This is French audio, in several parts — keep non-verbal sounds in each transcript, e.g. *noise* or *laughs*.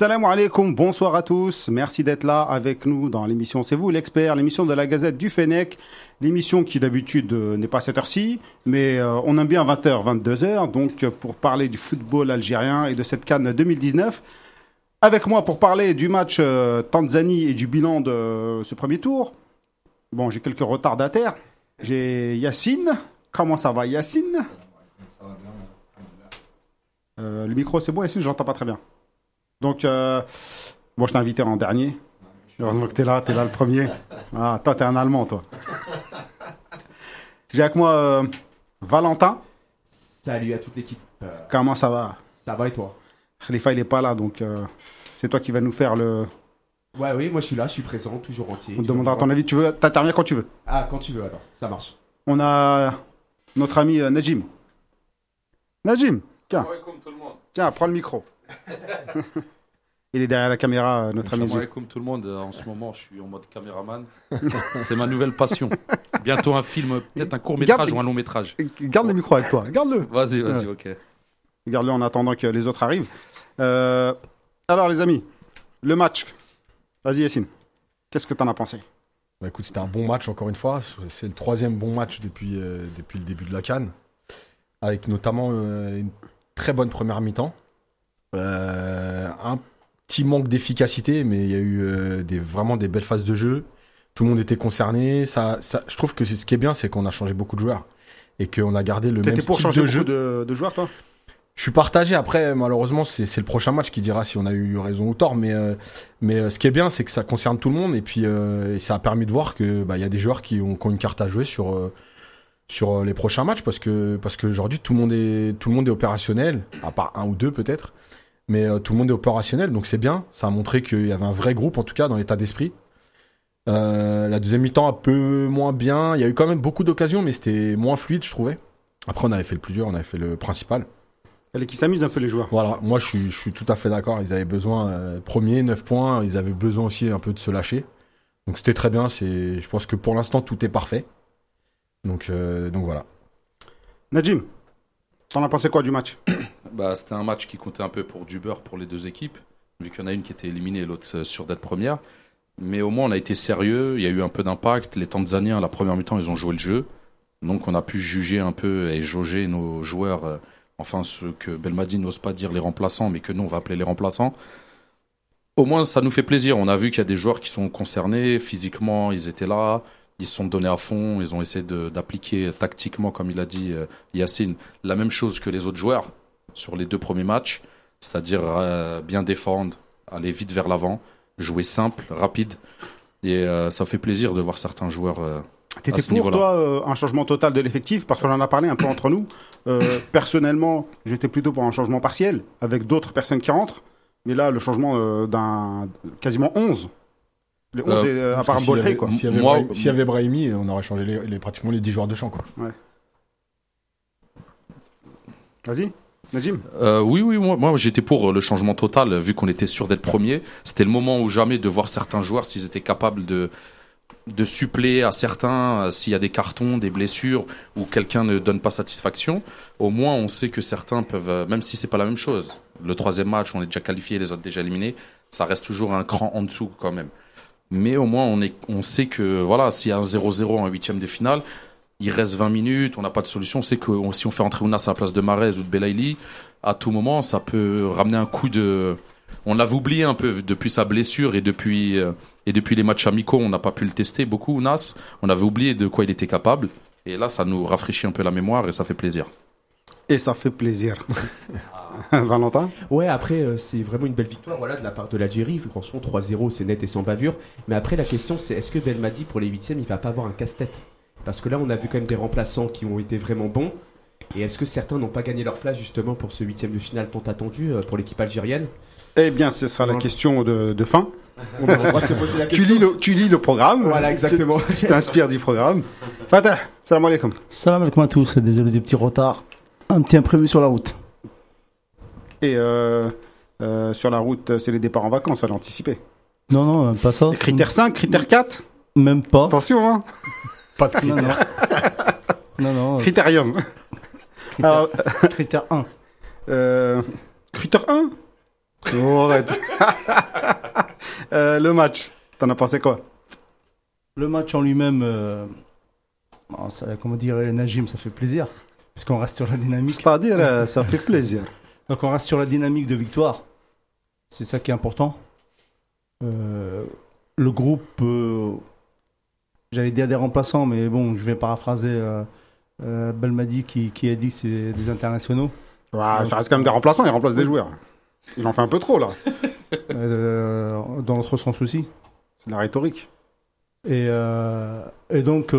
Salam alaikum, bonsoir à tous. Merci d'être là avec nous dans l'émission C'est vous l'expert, l'émission de la Gazette du Fennec. L'émission qui d'habitude euh, n'est pas à cette heure-ci, mais euh, on aime bien 20h, 22h, donc euh, pour parler du football algérien et de cette Cannes 2019. Avec moi pour parler du match Tanzanie et du bilan de ce premier tour. Bon, j'ai quelques retardataires. J'ai Yacine. Comment ça va Yacine? Le micro c'est bon Yacine, j'entends pas très bien. Donc, euh, bon, je t'ai invité en dernier. Heureusement que tu es là, tu es là le premier. Ah, toi, tu es un Allemand, toi. J'ai avec moi euh, Valentin. Salut à toute l'équipe. Comment ça va? Ça va et toi? Khalifa, il est pas là, donc euh, c'est toi qui vas nous faire le. Ouais, oui, moi je suis là, je suis présent, toujours entier. On te demandera ton avis. Tu veux t'intervenir quand tu veux. Ah, quand tu veux, alors, ça marche. On a notre ami Najim. Najim, tiens. tout le monde. Tiens, prends le micro. *laughs* Il est derrière la caméra, euh, notre ami. Comme tout le monde. Euh, en ce moment, je suis en mode caméraman. *laughs* C'est ma nouvelle passion. Bientôt un film, peut-être un court métrage ou un long métrage. Garde le micro avec toi. Garde-le. Vas-y, vas-y, ok. Garde-le en attendant que les autres arrivent. Euh, alors, les amis, le match. Vas-y, Yacine. Qu'est-ce que tu en as pensé? Bah, Écoute, c'était un bon match, encore une fois. C'est le troisième bon match depuis, depuis le début de la Cannes. Avec notamment une très bonne première mi-temps. Euh, un petit manque d'efficacité, mais il y a eu euh, des, vraiment des belles phases de jeu. Tout le monde était concerné. Ça, ça je trouve que ce qui est bien, c'est qu'on a changé beaucoup de joueurs et qu'on a gardé le même style pour changer de jeu. De, de joueurs, toi? Je suis partagé. Après, malheureusement, c'est le prochain match qui dira si on a eu raison ou tort. Mais, euh, mais ce qui est bien, c'est que ça concerne tout le monde. Et puis, ça a permis de voir qu'il bah, y a des joueurs qui ont, qui ont, une carte à jouer sur, sur les prochains matchs. Parce que parce qu'aujourd'hui, tout, le monde est, tout le monde est opérationnel, à part un ou deux peut-être mais euh, tout le monde est opérationnel, donc c'est bien. Ça a montré qu'il y avait un vrai groupe, en tout cas, dans l'état d'esprit. Euh, la deuxième mi-temps, un peu moins bien. Il y a eu quand même beaucoup d'occasions, mais c'était moins fluide, je trouvais. Après, on avait fait le plus dur, on avait fait le principal. Elle qui s'amuse un peu les joueurs. Voilà, moi je suis, je suis tout à fait d'accord. Ils avaient besoin, euh, premier, 9 points, ils avaient besoin aussi un peu de se lâcher. Donc c'était très bien. Je pense que pour l'instant, tout est parfait. Donc, donc voilà. Najim, T'en as pensé quoi du match? Bah, c'était un match qui comptait un peu pour du beurre pour les deux équipes, vu qu'il y en a une qui était éliminée et l'autre euh, sûre d'être première. Mais au moins, on a été sérieux, il y a eu un peu d'impact. Les Tanzaniens, la première mi-temps, ils ont joué le jeu. Donc, on a pu juger un peu et jauger nos joueurs, euh, enfin, ceux que Belmadi n'ose pas dire les remplaçants, mais que nous, on va appeler les remplaçants. Au moins, ça nous fait plaisir. On a vu qu'il y a des joueurs qui sont concernés. Physiquement, ils étaient là. Ils se sont donnés à fond. Ils ont essayé d'appliquer tactiquement, comme il a dit euh, Yacine, la même chose que les autres joueurs sur les deux premiers matchs. C'est-à-dire euh, bien défendre, aller vite vers l'avant, jouer simple, rapide. Et euh, ça fait plaisir de voir certains joueurs. euh, T'étais pour toi euh, un changement total de l'effectif? Parce qu'on en a parlé un peu entre nous. Euh, personnellement, j'étais plutôt pour un changement partiel avec d'autres personnes qui rentrent. Mais là, le changement euh, d'un quasiment 11. Les 11 Euh, est, euh, à part avait- quoi. S'il y avait, Moi- y avait Brahimi, on aurait changé les, les- pratiquement les 10 joueurs de champ. Quoi. Vas-y, Euh, oui, oui, moi, moi j'étais pour le changement total, vu qu'on était sûr d'être premier. C'était le moment ou jamais de voir certains joueurs s'ils étaient capables de, de suppléer à certains euh, s'il y a des cartons, des blessures ou quelqu'un ne donne pas satisfaction. Au moins, on sait que certains peuvent, euh, même si c'est pas la même chose. Le troisième match, on est déjà qualifié, les autres déjà éliminés. Ça reste toujours un cran en dessous quand même. Mais au moins, on, est, on sait que voilà, s'il y a un 0-0 en huitième de finale, il reste 20 minutes, on n'a pas de solution. On sait que on- si on fait entrer Ounas à la place de Marez ou de Belaïli, à tout moment, ça peut ramener un coup de. On l'avait oublié un peu depuis sa blessure et depuis, euh, et depuis les matchs amicaux, on n'a pas pu le tester beaucoup, Ounas. On avait oublié de quoi il était capable. Et là, ça nous rafraîchit un peu la mémoire et ça fait plaisir. Et ça fait plaisir. *laughs* Valentin? Ouais, après, euh, c'est vraiment une belle victoire voilà, de la part de l'Algérie. Franchement, 3-0, c'est net et sans bavure. Mais après, la question, c'est est-ce que Belmadi, pour les huitièmes, il va pas avoir un casse-tête? Parce que là, on a vu quand même des remplaçants qui ont été vraiment bons. Et est-ce que certains n'ont pas gagné leur place justement pour ce huitième de finale tant attendu euh, pour l'équipe algérienne? Eh bien, ce sera la question de, de fin. On a le droit de se poser la *laughs* Tu question. lis, le, tu lis le programme. Voilà, exactement. Tu t'inspires du programme. Fatah, salam alaikum. Salam alaikum à tous, désolé des petits retards. Un petit imprévu sur la route. Et euh, euh, sur la route, c'est les départs en vacances, à l'anticiper. Non, non, pas ça. Critère 5, critère 4 Même pas. Attention, hein *laughs* Pas de Non, non. *laughs* non, non. euh, Critérium. Critère, Alors, critère 1. euh, critère 1 Oh, arrête. *laughs* Euh, le match, t'en as pensé quoi? Le match en lui-même, euh, bon, ça, comment dire, Najim, ça fait plaisir. Puisqu'on reste sur la dynamique. C'est-à-dire, ça fait plaisir. *laughs* Donc on reste sur la dynamique de victoire. C'est ça qui est important. Euh, le groupe, euh, j'allais dire des remplaçants, mais bon, je vais paraphraser euh, euh, Belmadi qui, qui a dit que c'est des internationaux. Ça reste quand même des remplaçants, ils remplacent des joueurs. Il en fait un peu trop, là. *laughs* Euh, dans l'autre sens aussi. C'est la rhétorique. Et, euh, et donc,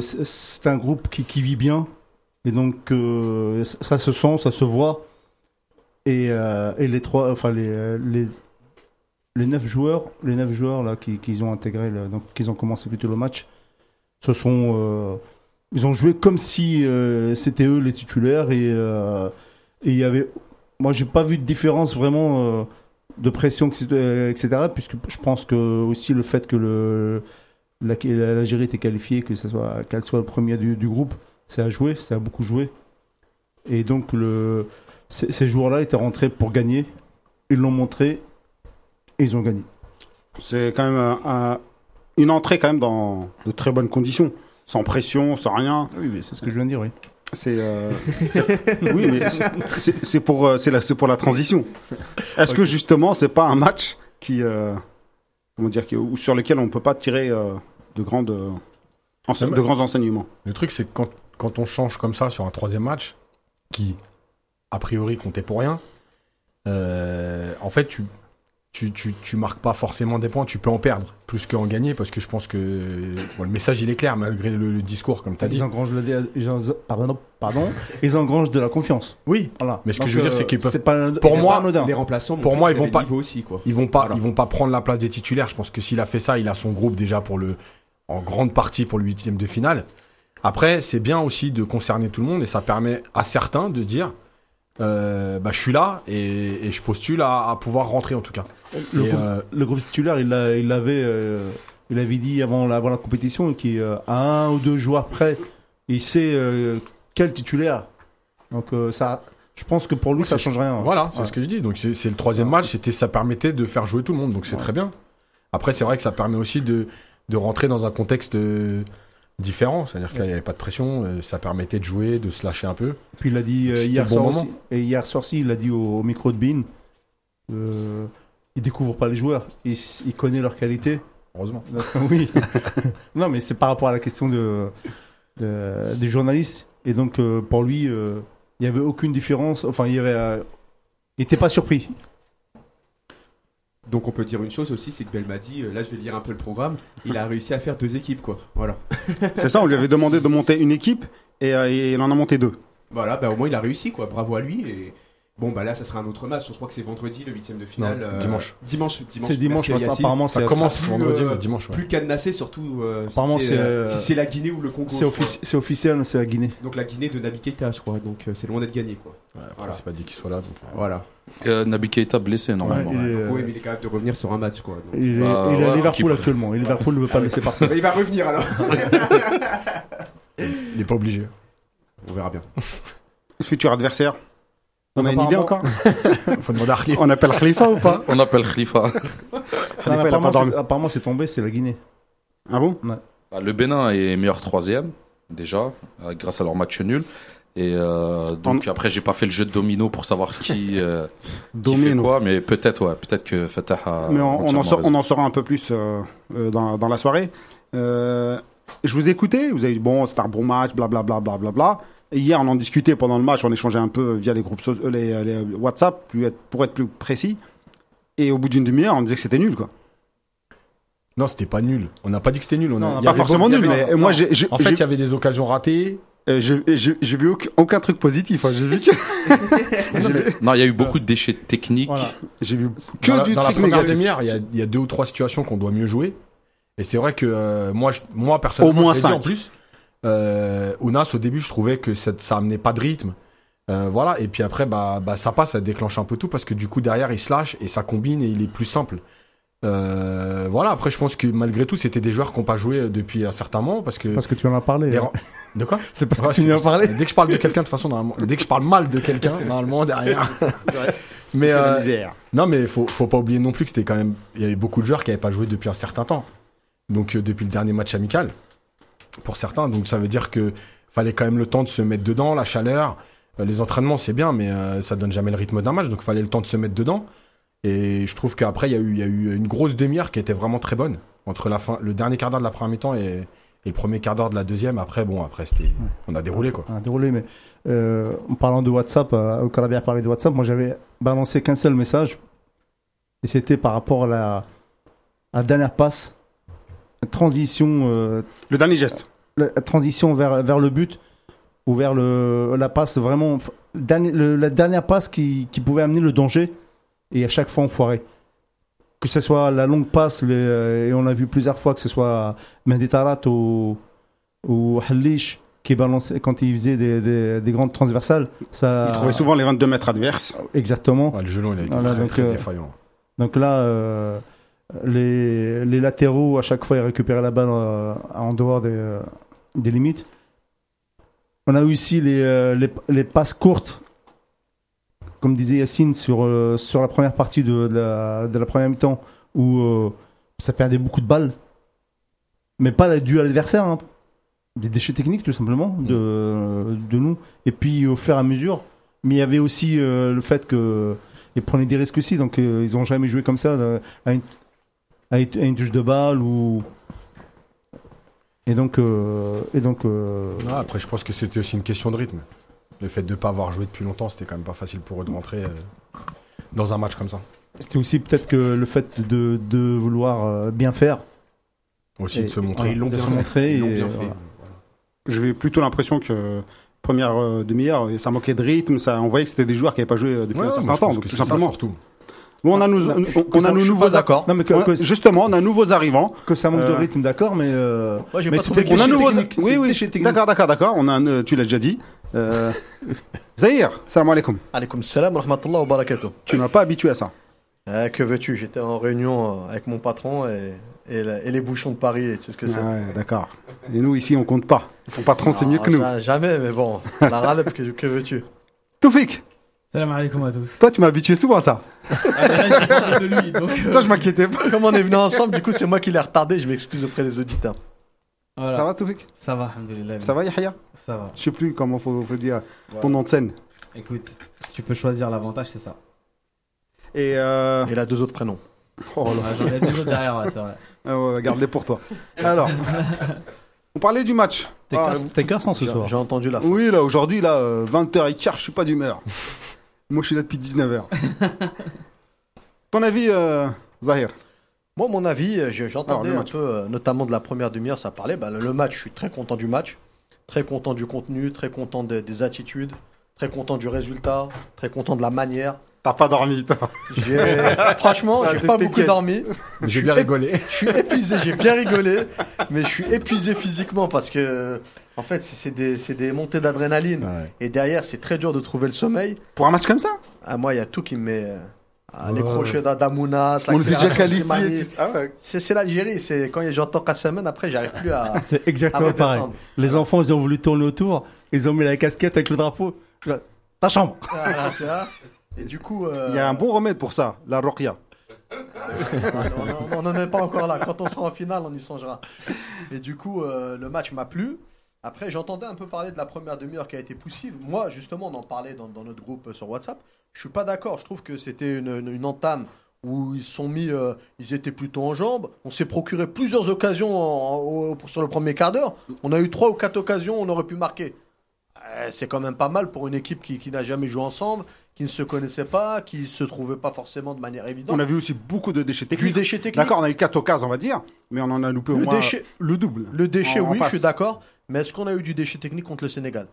c'est- un groupe qui, qui vit bien. Et donc, ça se sent, ça se voit. Et, et les trois, enfin, les, les, les neuf joueurs, les neuf joueurs là, qui, qui ont intégré, le- donc, qui ont commencé plutôt le match, ce sont, euh, ils ont joué comme si euh, c'était eux les titulaires. Euh, et il y avait, moi, j'ai pas vu de différence vraiment. de pression, etc., puisque je pense que aussi le fait que le, la- l'Algérie était qualifiée, que ça soit, qu'elle soit le premier du, groupe, ça a joué, ça a beaucoup joué. Et donc, le, ces, joueurs-là étaient rentrés pour gagner. Ils l'ont montré et ils ont gagné. C'est quand même un- une entrée quand même dans de très bonnes conditions. Sans pression, sans rien. Oui, mais c'est ce que je viens de dire, oui. C'est euh, oui, mais c'est- pour euh, c'est la c'est pour la transition. Est-ce que justement c'est pas un match qui euh, comment dire qui- ou sur lequel on peut pas tirer euh, de grandes de grands enseignements? Le truc, c'est que quand, quand on change comme ça sur un troisième match, qui a priori comptait pour rien, euh, en fait, tu, tu, tu, tu marques pas forcément des points, tu peux en perdre plus qu'en gagner parce que je pense que bon, le message il est clair malgré le, le discours, comme tu as dit. Ils engrangent, la dé- ils en- pardon, pardon, ils engrangent de la confiance. Oui, Voilà. Mais ce que je veux dire, euh, c'est qu'ils peuvent- c'est pas, Pour c'est moi. Les remplaçants, Pour moi, ils vont pas- aussi, quoi. ils vont pas, Voilà. ils vont pas prendre la place des titulaires. Je pense que s'il a fait ça, il a son groupe déjà pour le, en grande partie pour le huitième de finale. Après, c'est bien aussi de concerner tout le monde et ça permet à certains de dire, euh, bah, je suis là et, et je postule à, à pouvoir rentrer en tout cas. Le Et, groupe, euh, le groupe titulaire, il l'a- il l'avait, euh, il avait dit avant la, avant la compétition qu'il à un ou deux joueurs près, il sait euh, quel titulaire. Donc euh, ça, Je pense que pour lui, ça change rien. Voilà, c'est Ouais. ce que je dis. Donc c'est le troisième match, c'était ça permettait de faire jouer tout le monde, donc c'est très bien. Après, c'est vrai que ça permet aussi de, de rentrer dans un contexte euh, différent, c'est-à-dire qu'il n'y avait pas de pression, euh, ça permettait de jouer, de se lâcher un peu. Puis il a dit euh, hier bon soir aussi, et hier soir aussi, il a dit au, au micro de Bean, euh, il découvre pas les joueurs, il, connaît leurs qualités. Heureusement. Donc, *laughs* oui. *laughs* non, mais c'est par rapport à la question de, de- des journalistes. Et donc euh, pour lui, euh, il n'y avait aucune différence. Enfin, il y avait, euh, il n'était pas surpris. Donc on peut dire une chose aussi, c'est que Belmadi, euh, là je vais lire un peu le programme, il a réussi à faire deux équipes quoi. Voilà. *laughs* C'est ça, on lui avait demandé de monter une équipe et, euh, et il en a monté deux. Voilà, bah au moins il a réussi quoi. Bravo à lui et bon bah là ça sera un autre match. Je crois que c'est vendredi le huitième de finale. Non, euh, dimanche. Dimanche. dimanche C'est dimanche, merci apparemment, Ça commence plus, vendredi, euh, dimanche. ouais. Plus cadenassé surtout euh, Apparemment, si c'est, euh, si la Guinée ou le Congo. c'est offici- officiel, c'est la Guinée. Donc la Guinée de Nabi Keita je crois. Donc euh, c'est loin d'être gagné quoi. Ouais, Voilà. c'est pas dit qu'il soit là. donc, euh, Voilà. Euh, Naby Keita blessé normalement. Ouais, est, euh, Oui mais il est capable de revenir sur un match quoi. Donc- il est- Bah, il est ouais, à Liverpool actuellement. Et Liverpool ne veut pas le laisser partir. *laughs* Il va revenir alors. *laughs* Il est pas obligé. On verra bien. Futur adversaire. On Donc, a une idée encore *laughs* Faut demander à Arlie. On appelle Khalifa ou pas On appelle Khalifa. Apparemment, c'est- tombé, c'est la Guinée. Ah bon? Bah, le Bénin est meilleur troisième, déjà, euh, grâce à leur match nul. Et euh, donc après, j'ai pas fait le jeu de domino pour savoir qui, euh, qui fait Domino. quoi, mais peut-être, ouais, peut-être que Fatah a Mais on, on en raison. on en saura un peu plus euh, euh, dans, dans la soirée. Euh, je vous ai écouté, vous avez dit bon, c'était un bon match, blablabla. Bla, bla, bla, bla. Et hier, on en discutait pendant le match, on échangeait un peu via les groupes so- euh, les, les WhatsApp, plus être- pour être plus précis. Et au bout d'une demi-heure, on disait que c'était nul, quoi. Non, c'était pas nul. On n'a pas dit que c'était nul. On a- Non, Pas avait forcément beaucoup- nul, il y avait- mais moi, j'ai En fait, il y avait des occasions ratées. euh, j'ai vu aucun, aucun truc positif. hein. J'ai vu que *laughs* Non, il y a eu beaucoup de déchets techniques. Voilà. j'ai vu que dans la, du dans truc première négatif. demi-heure, il y a, il y a deux ou trois situations qu'on doit mieux jouer. Et c'est vrai que euh, moi, je- moi personnellement, Au moins je l'ai dit cinq. en plus. Euh, Ounas, au début, je trouvais que ça, ça amenait pas de rythme. Euh, voilà. Et puis après, bah, bah, ça passe, ça déclenche un peu tout parce que du coup, derrière, il se lâche et ça combine et il est plus simple. Euh, voilà. Après, je pense que malgré tout, c'était des joueurs qui n'ont pas joué depuis un certain moment parce que. C'est parce que tu en as parlé. les hein. De quoi? *laughs* C'est parce Ouais, que tu en as parlé. Dès que je parle de quelqu'un, de toute façon, normalement, dès que je parle mal de quelqu'un, *laughs* normalement, derrière. *laughs* Mais euh, misère. non, mais faut, faut pas oublier non plus que c'était quand même. Il y avait beaucoup de joueurs qui n'avaient pas joué depuis un certain temps. Donc, euh, depuis le dernier match amical, pour certains. Donc, ça veut dire que fallait quand même le temps de se mettre dedans, la chaleur. Euh, les entraînements, c'est bien, mais euh, ça donne jamais le rythme d'un match. Donc, fallait le temps de se mettre dedans. Et je trouve qu'après, il y, a eu- il y a eu une grosse demi-heure qui était vraiment très bonne. Entre la fin, le dernier quart d'heure de la première mi-temps et, et le premier quart d'heure de la deuxième. Après, bon, après, c'était. On a déroulé, quoi. Ah, déroulé, mais euh, en parlant de WhatsApp, euh, au Carabia parlé de WhatsApp, moi j'avais balancé qu'un seul message, et c'était par rapport à la, à la dernière passe, transition, euh, Le dernier geste. la la transition vers, vers le but, ou vers le, la passe vraiment, f- dernier- le- la dernière passe qui, qui pouvait amener le danger, et à chaque fois on foirait. Que ce soit la longue passe, les, euh, et on l'a vu plusieurs fois, que ce soit Menditarat ou, ou Halish qui balançait quand il faisait des, des, des grandes transversales. Ça, Il trouvait souvent les 22 mètres adverses. Exactement. Ouais, le gelon, il a été Voilà, très, donc, très euh, défaillant. Donc là, euh, les, les latéraux, à chaque fois, ils récupéraient la balle euh, en dehors des, euh, des limites. On a eu aussi les, les, les passes courtes, comme disait Yacine, sur, euh, sur la première partie de, de la, de la première mi-temps, où euh, ça perdait beaucoup de balles. Mais pas dû à l'adversaire, hein. des déchets techniques tout simplement de, de nous. Et puis au fur et à mesure, mais il y avait aussi euh, le fait que ils prenaient des risques aussi, donc euh, ils n'ont jamais joué comme ça à, une, à une- touche de balle ou. Et donc, euh, et donc euh, Ah, après, je pense que c'était aussi une question de rythme. Le fait de ne pas avoir joué depuis longtemps, c'était quand même pas facile pour eux de rentrer euh, dans un match comme ça. c'était aussi peut-être que le fait de, de vouloir euh, bien faire, Aussi Et- de se montrer. ils l'ont bien montré. Ils l'ont et, bien fait. voilà. J'avais plutôt l'impression que première euh, demi-heure, ça manquait de rythme. Ça, on voyait que c'était des joueurs qui n'avaient pas joué depuis Ouais, un certain temps, tout ça, simplement. surtout. Bon, on a nos, Non, on, a nos nouveaux pas d'accord. Non, mais que- on- que- justement, on a nouveaux arrivants. Que ça manque de Euh, rythme, d'accord, mais. euh, Moi, j'ai mais pas c'était trouvé On a nouveaux. Oui, oui. D'accord, d'accord, d'accord. On a, un- tu l'as déjà dit. Euh... *laughs* Zahir, salam alaikum. Alaykoum salam wa rahmatullah wa barakatuh. Tu m'as pas habitué à ça. Euh, que veux-tu? J'étais en réunion euh, avec mon patron et, et, la- et les bouchons de Paris, tu sais ce que c'est. Ouais, d'accord. Et nous ici, on compte pas. Ton patron, c'est mieux que nous. ja- Jamais, mais bon. La râle, que, que veux-tu? Toufik, Salam alaikum à tous. Toi, tu m'as habitué souvent à ça. Ah, là, de lui, donc, euh, Toi, je m'inquiétais pas. Comme on est venu ensemble, du coup, c'est moi qui l'ai retardé. Je m'excuse auprès des auditeurs. voilà. Ça va, Toufik? Ça va, alhamdoulilah. Ça va, Yahya? Ça va. Je sais plus comment faut, faut dire ton nom de scène. Écoute, si tu peux choisir l'avantage, c'est ça. Et euh... Et il a deux autres prénoms. oh là. Ouais, J'en ai deux autres derrière, ouais, c'est vrai. Ah garde-les pour toi. Alors, on parlait du match. T'es Ah, casse- T'es cassant ce soir. j'ai entendu la fin. oui, là, aujourd'hui, là, euh, 20h15, je suis pas d'humeur. Moi, je suis là depuis 19h. *laughs* Ton avis, euh, Zahir? Moi, mon avis, euh, je- j'entendais un peu, euh, notamment de la première demi-heure, ça parlait. Bah, le, match, je suis très content du match, très content du contenu, très content de- des attitudes, très content du résultat, très content de la manière. T'as pas dormi, toi. J'ai, *laughs* franchement, j'ai pas beaucoup dormi. J'ai bien rigolé. Je suis épuisé, j'ai bien rigolé, mais je suis épuisé physiquement parce que, en fait, c'est des, montées d'adrénaline. Ouais. Et derrière, c'est très dur de trouver le sommeil. Pour un match comme ça Ah, moi, il y a tout qui me met. ah, Les Ouais. crochets d'Adamounas, On déjà qualifié. Ah. C'est l'Algérie, c'est quand j'entends Kassamen, après, j'arrive plus à, *laughs* C'est à exactement pareil. Les enfants, ils ont voulu tourner autour. Ils ont mis la casquette avec le drapeau. Ta chambre. *laughs* Voilà, tu vois. Et du coup. euh, Il y a un bon remède pour ça, la Rokia. *laughs* on n'en est pas encore là. Quand on sera en finale, on y songera. Et du coup, euh, le match m'a plu. Après, j'entendais un peu parler de la première demi-heure qui a été poussive. Moi, justement, on en parlait dans, dans notre groupe euh, sur WhatsApp. Je suis pas d'accord. Je trouve que c'était une, une- une entame où ils sont mis, euh, ils étaient plutôt en jambes. On s'est procuré plusieurs occasions en- sur le premier quart d'heure. On a eu trois ou quatre occasions, on aurait pu marquer. Euh, c'est quand même pas mal pour une équipe qui, qui n'a jamais joué ensemble, qui ne se connaissait pas, qui se trouvait pas forcément de manière évidente. On a vu aussi beaucoup de déchets Du techniques. déchet technique. D'accord, on a eu 4 occasions, on va dire, mais on en a loupé au Le moins déchet- le double. Le déchet, oui, je suis d'accord. Mais est-ce qu'on a eu du déchet technique contre le Sénégal?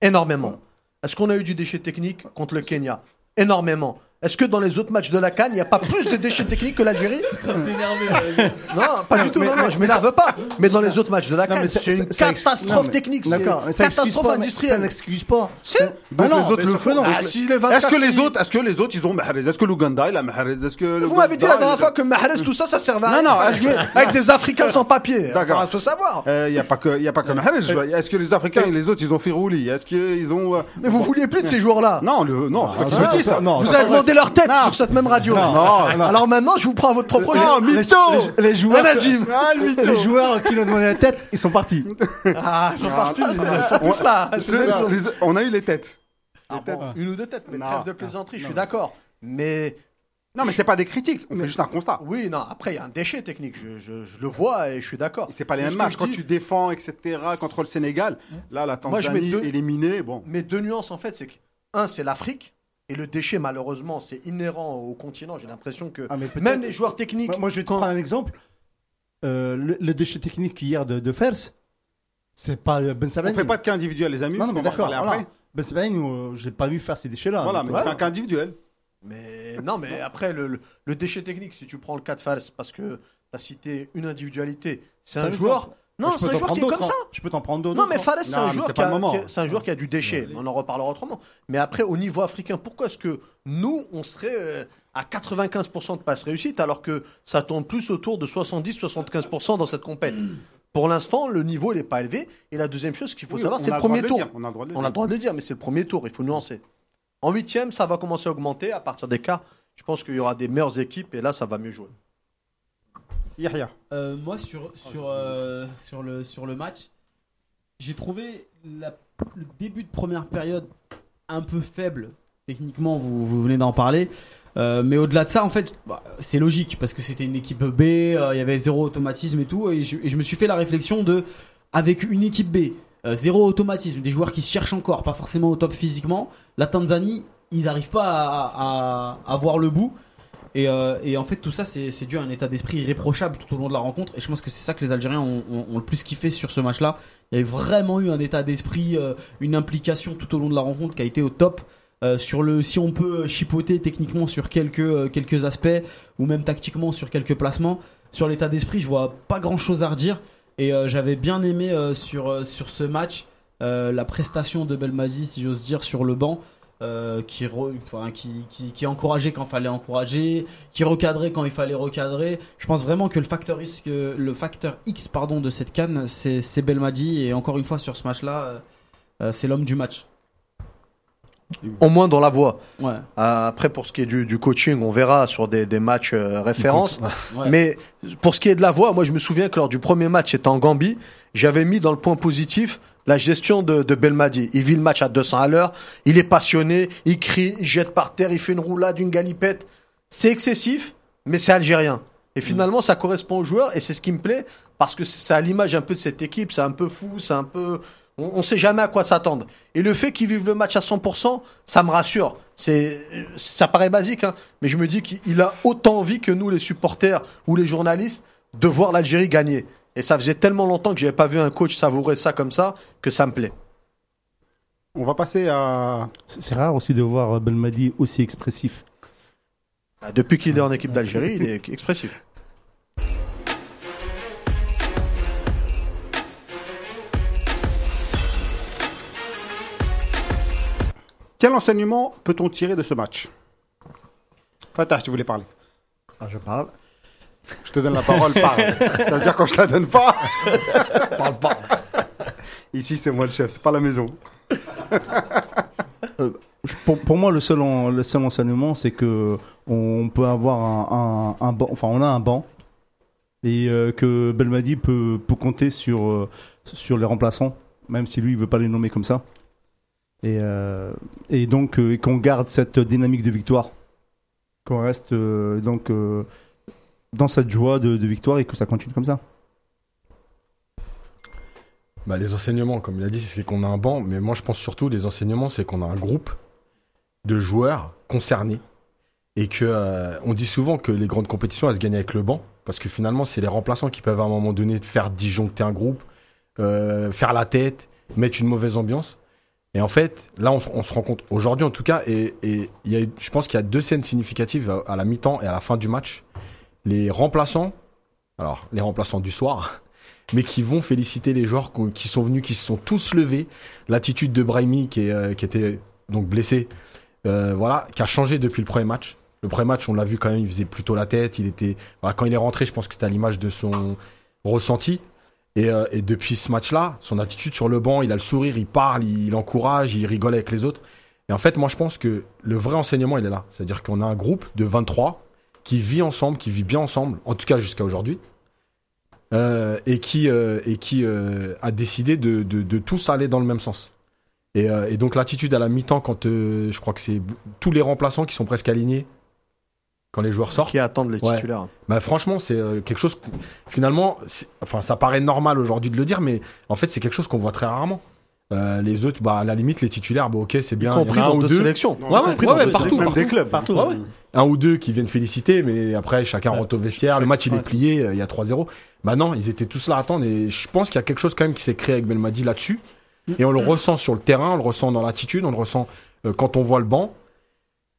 Énormément. Est-ce qu'on a eu du déchet technique contre le Kenya? Énormément. Est-ce que dans les autres matchs de la Cannes, il n'y a pas plus de déchets techniques que l'Algérie *laughs* énervé. *laughs* Non, pas du tout. mais- non, non, je m'énerve pas. Mais dans les autres matchs de la Non, Cannes, c'est une catastrophe non, technique. C'est D'accord, catastrophe pas, mais Ça industrielle. n'excuse pas. Si. Donc Ah non, les autres le font. que non. Ah, Est-ce 24 que les autres, est-ce que les autres, ils ont Mahrez? Est-ce que l'Ouganda, il a Mahrez? Est-ce que Vous m'avez dit la dernière fois que Mahrez, tout ça, ça servait à Non, rien. non, que- jouer avec des Africains sans papier. D'accord. Il faut savoir. Euh, Il n'y a pas que, il y a pas que Mahrez. Est-ce que les Africains et les autres, ils ont fait rouler? Est-ce qu'ils ont euh, Mais vous vouliez plus de ces joueurs-là. Non, non, c'est toi qui Ah, dis ça. non, Vous avez ça, demandé leur tête Non. sur cette même radio. Non, non. Alors maintenant, je vous prends votre propre jeu. Oh, Les- mytho les, joueurs. Ah, *laughs* les joueurs qui nous ont demandé la tête, ils sont partis. Ah, ils sont partis. Ils sont tous là. On a eu les têtes. Ah une ou deux têtes, mais Non, trêve de non, plaisanterie, je non, suis d'accord. Mais Non, mais c'est pas des critiques. On fait juste un constat. oui, non, après, il y a un déchet technique, je, je- je le vois et je suis d'accord. C'est pas les mêmes matchs. Quand dis- tu défends, etc., contre le Sénégal, là, la Moi, je mets Tanzanie deux- éliminée, bon. Mais deux nuances, en fait, c'est que, un, c'est l'Afrique. Et le déchet, malheureusement, c'est inhérent au continent. J'ai l'impression que Ah, mais même les joueurs techniques. Moi, moi, je vais te quand- prendre un exemple. Euh, le, le déchet technique hier de, de Fers, c'est pas euh, Ben On Sabani. fait pas de cas individuel, les amis. Non, mais d'accord. Voilà. Ben Sabani, je l'ai pas vu faire ces déchets-là. Voilà, mais ouais. c'est un cas individuel. Mais non, mais après, le, le- le déchet technique, si tu prends le cas de Fals, parce que tu as cité une individualité, c'est un joueur. Non, c'est un joueur qui est comme d'autres, ça. hein. Je peux t'en prendre d'autres. Non, mais hein. Fares, c'est un joueur qui a, un joueur qui du déchet. On en reparlera autrement. Mais après, au niveau africain, pourquoi est-ce que nous, on serait euh, à 95% de passes réussites alors que ça tourne plus autour de 70-75% dans cette compète? Pour l'instant, le niveau, il n'est pas élevé. Et la deuxième chose qu'il faut Oui, savoir, c'est le premier tour. dire, On a le droit de le On a dire. le droit de le dire, mais c'est le premier tour. Il faut nuancer. En huitième, ça va commencer à augmenter. À partir des quarts, je pense qu'il y aura des meilleures équipes et là, ça va mieux jouer. Yahya. Euh, moi, sur, sur, euh, sur, le, sur le match, j'ai trouvé la- le début de première période un peu faible. Techniquement, vous, vous venez d'en parler. Euh, mais au-delà de ça, en fait, bah, c'est logique parce que c'était une équipe B, euh, il y avait zéro automatisme et tout. Et je, et je me suis fait la réflexion de, avec une équipe B, euh, zéro automatisme, des joueurs qui se cherchent encore, pas forcément au top physiquement, la Tanzanie, ils n'arrivent pas à, à, à voir le bout. Et, euh, et en fait, tout ça, c'est dû à un état d'esprit irréprochable tout au long de la rencontre. Et je pense que c'est ça que les Algériens ont, le plus kiffé sur ce match-là. Il y avait vraiment eu un état d'esprit, euh, une implication tout au long de la rencontre qui a été au top. Euh, sur le, si on peut chipoter techniquement sur quelques quelques aspects ou même tactiquement sur quelques placements, sur l'état d'esprit, je vois pas grand-chose à redire. Et j'avais bien aimé sur sur ce match la prestation de Belmadi, si j'ose dire, sur le banc. Euh, qui, re- enfin, qui, qui, qui encourageait quand fallait encourager, qui recadrait quand il fallait recadrer. Je pense vraiment que le facteur X, que le facteur X pardon, de cette canne, c'est Belmadi. Et encore une fois, sur ce match-là, euh, euh, c'est l'homme du match. au moins dans la voie. Ouais. Euh, Après, pour ce qui est du, du coaching, on verra sur des, des matchs euh, références. Ouais. *laughs* Mais pour ce qui est de la voix, moi je me souviens que lors du premier match, c'était en Gambie, j'avais mis dans le point positif la gestion de, de Belmadi. Il vit le match à 200 à l'heure, il est passionné, il crie, il jette par terre, il fait une roulade, une galipette. C'est excessif, mais c'est algérien. Et finalement, ça correspond aux joueurs et c'est ce qui me plaît parce que c'est à l'image un peu de cette équipe. C'est un peu fou, c'est un peu. On, on sait jamais à quoi s'attendre. Et le fait qu'ils vivent le match à 100%, ça me rassure. C'est, ça paraît basique, hein, mais je me dis qu'il a autant envie que nous, les supporters ou les journalistes, de voir l'Algérie gagner. Et ça faisait tellement longtemps que j'avais pas vu un coach savourer ça comme ça que ça me plaît. On va passer à. C'est rare aussi de voir Belmadi aussi expressif. Depuis qu'il est en équipe d'Algérie, il est expressif. Quel enseignement peut-on tirer de ce match? Fatah, tu voulais parler. Ah, je parle. Je te donne la parole, parle. Ça veut dire quand je la donne pas. Parle pas. Ici, c'est moi le chef, c'est pas la maison. Pour, pour moi, le seul, en- le seul enseignement, c'est que on peut avoir un, un, un banc, enfin, on a un banc, et euh, que Belmadi peut, peut compter sur, euh, sur les remplaçants, même si lui, il veut pas les nommer comme ça. Et, euh, et donc, euh, et qu'on garde cette dynamique de victoire. Qu'on reste euh, donc euh, dans cette joie de, victoire et que ça continue comme ça. Bah, les enseignements, comme il a dit, c'est qu'on a un banc, mais moi je pense surtout les enseignements, c'est qu'on a un groupe de joueurs concernés et que euh, on dit souvent que les grandes compétitions elles se gagnent avec le banc parce que finalement c'est les remplaçants qui peuvent à un moment donné faire disjoncter un groupe, euh, faire la tête, mettre une mauvaise ambiance. Et en fait, là on, se- rend compte aujourd'hui en tout cas, et, y a, je pense qu'il y a deux scènes significatives à la mi-temps et à la fin du match. Les remplaçants, alors les remplaçants du soir, *laughs* mais qui vont féliciter les joueurs qui sont venus, qui se sont tous levés. L'attitude de Brahimi, qui, euh, était donc blessé, euh, voilà, qui a changé depuis le premier match. Le premier match, on l'a vu quand même, il faisait plutôt la tête. Il était, quand il est rentré, je pense que c'était à l'image de son ressenti. Et, euh, et depuis ce match-là, son attitude sur le banc, il a le sourire, il parle, il, il encourage, il rigole avec les autres. Et en fait, moi, je pense que le vrai enseignement, il est là. C'est-à-dire qu'on a un groupe de 23 qui vit ensemble, qui vit bien ensemble, en tout cas jusqu'à aujourd'hui euh, et qui, euh, et qui euh, a décidé de, de, de tous aller dans le même sens. Et, et donc l'attitude à la mi-temps, quand je crois que c'est tous les remplaçants qui sont presque alignés quand les joueurs sortent, Qui attendent les Ouais. titulaires. bah franchement c'est quelque chose. finalement, enfin ça paraît normal aujourd'hui de le dire, mais en fait c'est quelque chose qu'on voit très rarement. Euh, les autres, bah à la limite les titulaires, bah ok c'est Y bien. y compris a un dans ou d'autres deux, sélections. Ouais, ouais, compris ouais, dans ouais, d'autres partout, sélections. Des clubs. Partout. Ouais, ouais. un ou deux qui viennent féliciter, mais après chacun Ouais. rentre au vestiaire, le match il est Ouais. plié, euh, il y a 3-0. Bah non, ils étaient tous là à attendre et je pense qu'il y a quelque chose quand même qui s'est créé avec Belmadi là-dessus. Et on le ressent sur le terrain, on le ressent dans l'attitude, on le ressent euh, quand on voit le banc.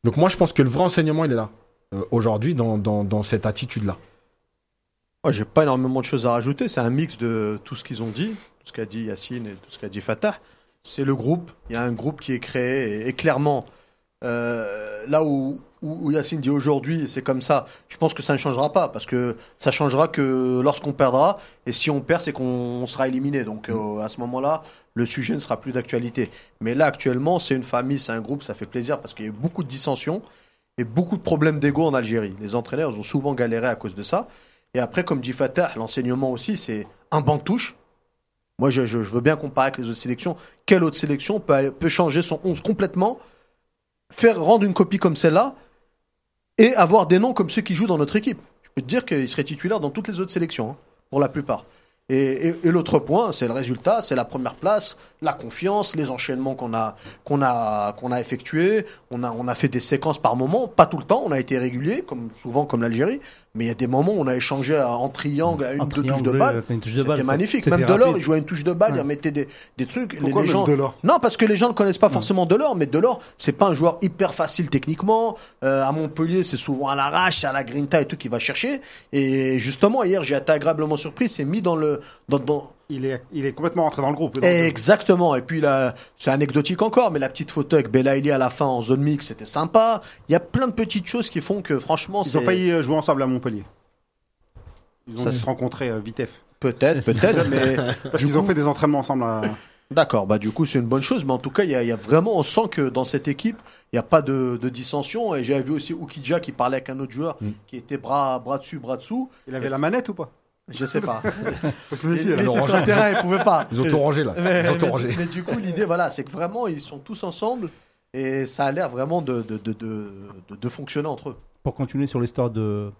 Donc moi je pense que le vrai enseignement il est là, euh, aujourd'hui dans, dans, dans cette attitude-là. Moi, j'ai pas énormément de choses à rajouter. C'est un mix de tout ce qu'ils ont dit, tout ce qu'a dit Yacine et tout ce qu'a dit Fatah. C'est le groupe. Il y a un groupe qui est créé et, et clairement, euh, là où, où, où Yacine dit aujourd'hui, c'est comme ça. Je pense que ça ne changera pas parce que ça changera que lorsqu'on perdra. Et si on perd, c'est qu'on sera éliminé. Donc euh, à ce moment-là, le sujet ne sera plus d'actualité. Mais là, actuellement, c'est une famille, c'est un groupe. Ça fait plaisir parce qu'il y a eu beaucoup de dissensions et beaucoup de problèmes d'ego en Algérie. Les entraîneurs ils ont souvent galéré à cause de ça. Et après, comme dit Fatah, l'enseignement aussi, c'est un banc de touche. Moi, je, veux bien comparer avec les autres sélections. Quelle autre sélection peut, changer son 11 complètement, faire rendre une copie comme celle-là, et avoir des noms comme ceux qui jouent dans notre équipe? Je peux te dire qu'il serait titulaire dans toutes les autres sélections, hein, pour la plupart. Et l'autre point, c'est le résultat, c'est la première place, la confiance, les enchaînements qu'on a, qu'on a, qu'on a effectués. On a, on a fait des séquences par moment, pas tout le temps, on a été régulier, comme souvent comme l'Algérie, mais il y a des moments où on a échangé à- en triangle à une, Un deux touches de triangle, balle. euh, une touche de balle, C'était magnifique. Même Delors, il jouait à une touche de balle, Ouais. il mettait des, des trucs. Pourquoi les même gens... Delors? Non, parce que les gens ne connaissent pas forcément Delors, mais Delors, c'est pas un joueur hyper facile techniquement. Euh, à Montpellier, c'est souvent à l'arrache, c'est à la grinta et tout qu'il va chercher. Et justement, hier, j'ai été agréablement surpris. C'est mis dans le, dans, dans- Il est, il est complètement rentré dans le groupe. Exactement. Et puis là, c'est anecdotique encore, mais la petite photo avec Belaïli à la fin en zone mix, c'était sympa. Il y a plein de petites choses qui font que franchement, Ils ont failli euh, jouer ensemble à Montpellier. Ils ont Ça, dû se rencontrer euh, vitef. peut-être, peut-être, *laughs* mais Parce qu'ils ont fait des entraînements ensemble à, D'accord, bah du coup c'est une bonne chose, mais en tout cas il y, a- il y a vraiment, on sent que dans cette équipe il n'y a pas de, de dissension. Et j'avais vu aussi Ukidja qui parlait avec un autre joueur Mm. qui était bras bras dessus, bras dessous. Il avait la manette ou pas? Je sais pas. *laughs* Faut se il, méfier. il là. était sur le terrain, il pouvait pas. Ils ont tout rangé là. Mais, Ils ont tout mais rangé. du, mais du coup l'idée voilà, c'est que vraiment ils sont tous ensemble et ça a l'air vraiment de de, de, de, de- de fonctionner entre eux. Pour continuer sur l'histoire de,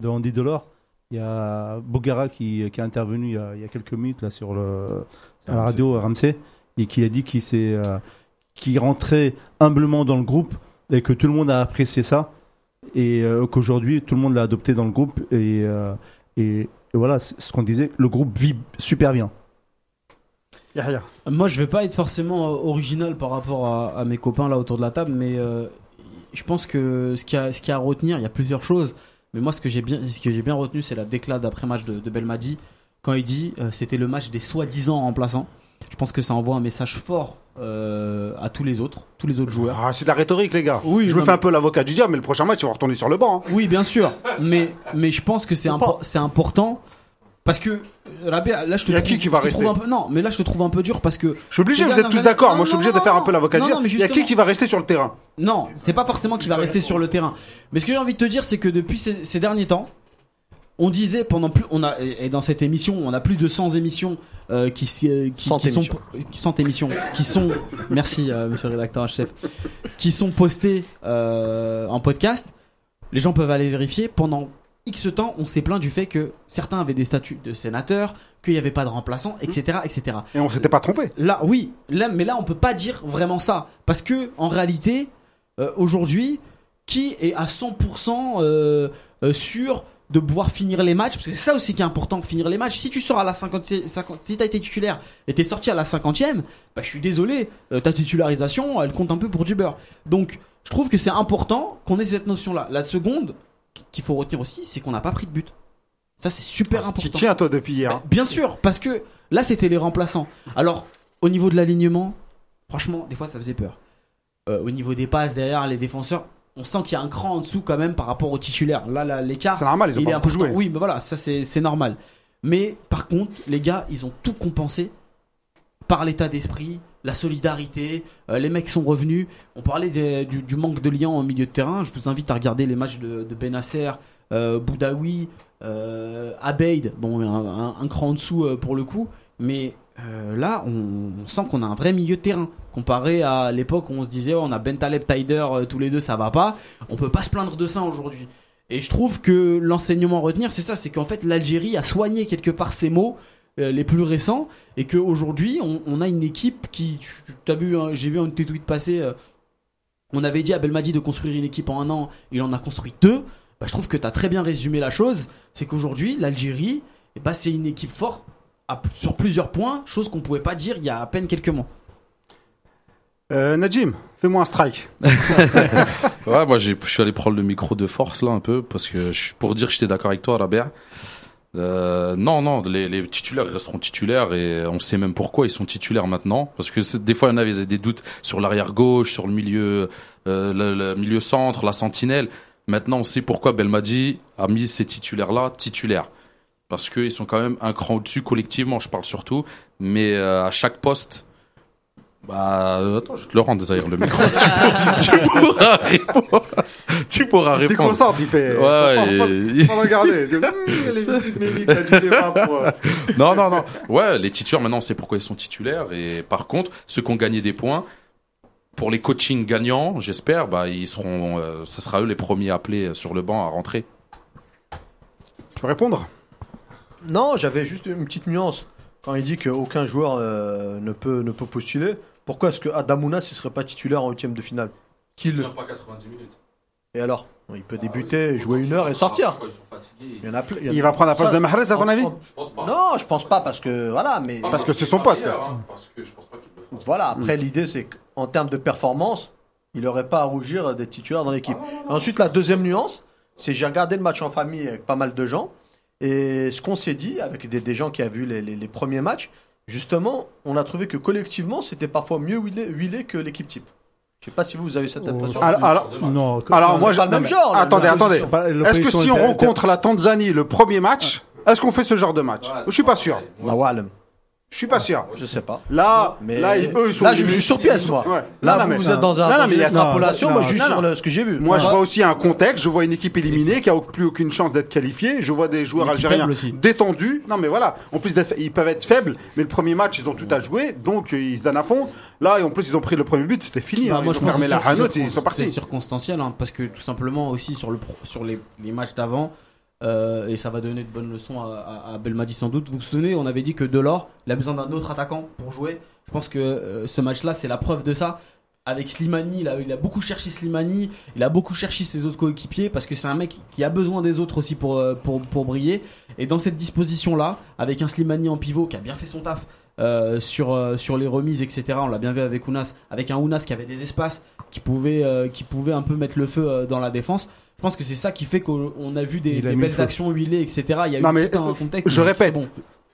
de Andy Delors, il y a Bogara qui, qui est intervenu il y a, il y a quelques minutes là, sur, le, à la radio Ramsey et qui a dit qu'il s'est, euh, qu'il rentrait humblement dans le groupe et que tout le monde a apprécié ça et euh, qu'aujourd'hui tout le monde l'a adopté dans le groupe et, euh, et, et voilà c'est ce qu'on disait le groupe vit super bien. Yahya. Moi, je vais pas être forcément euh, original par rapport à, à mes copains là autour de la table, mais euh, je pense que ce qu'il y, a- ce qu'il y a à retenir, il y a plusieurs choses. Mais moi, ce que j'ai bien, ce que j'ai bien retenu, c'est la déclat d'après-match de, de Belmadi quand il dit euh, c'était le match des soi-disant remplaçants. Je pense que ça envoie un message fort euh, à tous les autres, tous les autres joueurs. Ah, c'est de la rhétorique, les gars. Oui, je me fais mais- un peu l'avocat du diable, mais le prochain match, il va retourner sur le banc. hein. Oui, bien sûr, mais mais je pense que c'est important parce que là je te Il y a trouve, qui qui va rester un peu non, mais là je te trouve un peu dur parce que Je suis obligé, vous êtes tous d'accord. Moi, je suis non, obligé de non, faire un peu l'avocat du diable. Il y a qui qui va rester sur le terrain? Non, c'est pas forcément qu'il va rester sur le terrain. Mais ce que j'ai envie de te dire, c'est que depuis ces, ces derniers temps, on disait pendant plus, on a et dans cette émission, on a plus de 100 émissions euh, qui, euh, qui, 100 qui sont émissions. qui- 100 émissions qui sont *laughs* merci euh, monsieur le rédacteur en chef qui sont postées euh, en podcast. Les gens peuvent aller vérifier. Pendant X temps, on s'est plaint du fait que certains avaient des statuts de sénateurs, qu'il n'y avait pas de remplaçants, etc., etc. Et on s'était pas trompé. Là, oui, là, mais là, on peut pas dire vraiment ça. Parce que, en réalité, euh, aujourd'hui, qui est à 100% euh, euh, sûr de pouvoir finir les matchs Parce que c'est ça aussi qui est important, finir les matchs. Si tu sors à la 50, 50 si t'as été titulaire et t'es sorti à la 50e, bah, je suis désolé, euh, ta titularisation, elle compte un peu pour du beurre. Donc, je trouve que c'est important qu'on ait cette notion-là. La seconde, qu'il faut retenir aussi, c'est qu'on n'a pas pris de but. Ça, c'est super important. Tu tiens, toi, depuis hier. hein. Bah, Bien sûr, parce que là c'était les remplaçants. Alors, au niveau de l'alignement, franchement, des fois ça faisait peur. Euh, au niveau des passes derrière les défenseurs, on sent qu'il y a un cran en dessous quand même par rapport aux titulaires. Là, là, l'écart, C'est normal, ils ont il pas beaucoup joué. Oui, mais voilà, ça c'est normal. Mais par contre, les gars, ils ont tout compensé par l'état d'esprit, la solidarité. euh, les mecs sont revenus. On parlait des- du, du manque de lien au milieu de terrain. Je vous invite à regarder les matchs de, de Benasser, euh, Boudaoui, euh, Abeid. Bon, un, un- un cran en dessous euh, pour le coup. Mais euh, là, on, sent qu'on a un vrai milieu de terrain. Comparé à l'époque où on se disait, oh, on a Bentaleb, Taider, euh, tous les deux, ça va pas. On peut pas se plaindre de ça aujourd'hui. Et je trouve que l'enseignement à retenir, c'est ça, c'est qu'en fait l'Algérie a soigné quelque part ses mots euh, les plus récents et qu'aujourd'hui on, on a une équipe qui, tu, as vu, hein, j'ai vu un de tes tweets passer, on avait dit à Belmadi de construire une équipe en un an, il en a construit deux. Bah, je trouve que tu as très bien résumé la chose, c'est qu'aujourd'hui l'Algérie, eh ben, c'est une équipe forte à- sur plusieurs points, chose qu'on pouvait pas dire il y a à peine quelques mois. Euh, Najim, fais-moi un strike. *laughs* Ouais, moi je suis allé prendre le micro de force là un peu parce que je, pour dire que j'étais d'accord avec toi, Rabert. Euh, non, non, les, les titulaires ils resteront titulaires et on sait même pourquoi ils sont titulaires maintenant. Parce que c'est- des fois, il y en avait ils avaient des doutes sur l'arrière gauche, sur le milieu, euh, le, le milieu centre, la sentinelle. Maintenant, on sait pourquoi Belmadi a mis ces titulaires-là titulaires. Parce qu'ils sont quand même un cran au-dessus collectivement, je parle surtout. Mais euh, à chaque poste, bah, attends, je te le rends d'ailleurs le micro. tu, *laughs* tu pourras répondre. Tu pourras T'es répondre. concentre, il fait. Ouais, Pas- pas- et- pas regarder. Tu- les petites mimiques, là, du débat pour, non, non, non. Ouais, les titulaires, maintenant, on sait pourquoi ils sont titulaires. Et par contre, ceux qui ont gagné des points, pour les coachings gagnants, j'espère, bah, ils seront, euh, ce sera eux les premiers appelés sur le banc à rentrer. Tu veux répondre? Non, j'avais juste une petite nuance. Quand il dit qu'aucun joueur euh, ne, peut, ne peut postuler, pourquoi est-ce que Adamounas ne serait pas titulaire en huitième de finale? Qui le... pas 90 minutes. Et alors? Il peut débuter, jouer une heure et sortir. Il y en a plein. il y en a- Il va prendre la place de Mahrez, à ton avis? Je pense pas. Non, je pense pas parce que voilà, mais Parce que c'est son poste, hein, Parce que je pense pas qu'il le fera. voilà. Après, l'idée c'est qu'en termes de performance, il n'aurait pas à rougir d'être titulaire dans l'équipe. Ensuite, la deuxième nuance, c'est j'ai regardé le match en famille avec pas mal de gens et ce qu'on s'est dit avec des, des gens qui ont vu les, les- les premiers matchs, justement, on a trouvé que collectivement, c'était parfois mieux huilé, huilé que l'équipe type. Je sais pas si vous, vous avez cette Oh. impression. Alors, alors, Non, alors c'est moi, pas le même genre, Attendez, attendez. Est-ce que si on rencontre la Tanzanie le premier match, est-ce qu'on fait ce genre de match Je suis pas sûr. Je suis pas sûr. Je sais pas. Là, mais là, eux, ils sont. Là, je juge sur pièce, moi. Ouais. Là, là, vous, mais, vous êtes dans un. Non, mais extrapolation. Moi, je juge sur ce que j'ai vu. Moi, je vois aussi un contexte. Je vois une équipe éliminée qui a plus aucune chance d'être qualifiée. Je vois des joueurs algériens détendus. Non, mais voilà. En plus, ils peuvent être faibles, mais le premier match, ils ont tout à jouer, donc euh, ils se donnent à fond. Là, et en plus, ils ont pris le premier but, c'était fini. Bah, hein. Moi, ils je fermé la ils sont partis. C'est circonstanciel, hein, parce que tout simplement aussi sur le pro, sur les, les matchs d'avant euh, et ça va donner de bonnes leçons à, à, Belmadi sans doute. Vous vous souvenez, on avait dit que Delors, il a besoin d'un autre attaquant pour jouer. Je pense que euh, ce match-là, c'est la preuve de ça. Avec Slimani, il a, beaucoup cherché Slimani, il a beaucoup cherché ses autres coéquipiers parce que c'est un mec qui a besoin des autres aussi pour, euh, pour, pour briller. Et dans cette disposition-là, avec un Slimani en pivot qui a bien fait son taf sur, sur les remises, etc., on l'a bien vu avec Ounas, avec un Ounas qui avait des espaces, qui pouvait, qui pouvait un peu mettre le feu dans la défense, je pense que c'est ça qui fait qu'on a vu des, belles actions huilées, etc. Il y a eu mais, tout un euh, contexte. Je répète.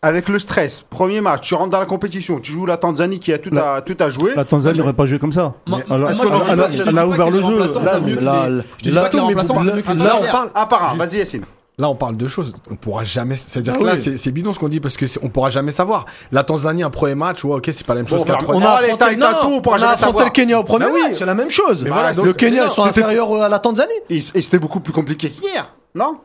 Avec le stress, premier match, tu rentres dans la compétition, tu joues la Tanzanie qui a tout, à, tout à jouer. La Tanzanie n'aurait pas joué comme ça. Ma, alors, elle, a ouvert le jeu. Là, on parle. Ah, à part vas-y, Yacine. Là, on parle de choses, on pourra jamais. C'est-à-dire ah que là, c'est bidon ce qu'on dit parce que on pourra jamais savoir. La Tanzanie, un premier match, ouais, ok, c'est pas la même chose. Bon, qu'un match. on a les tailles on le Kenya au premier bah match, c'est la même chose. Le Kenya, ils sont inférieurs à la Tanzanie. Et, c'était beaucoup plus compliqué qu'hier, non?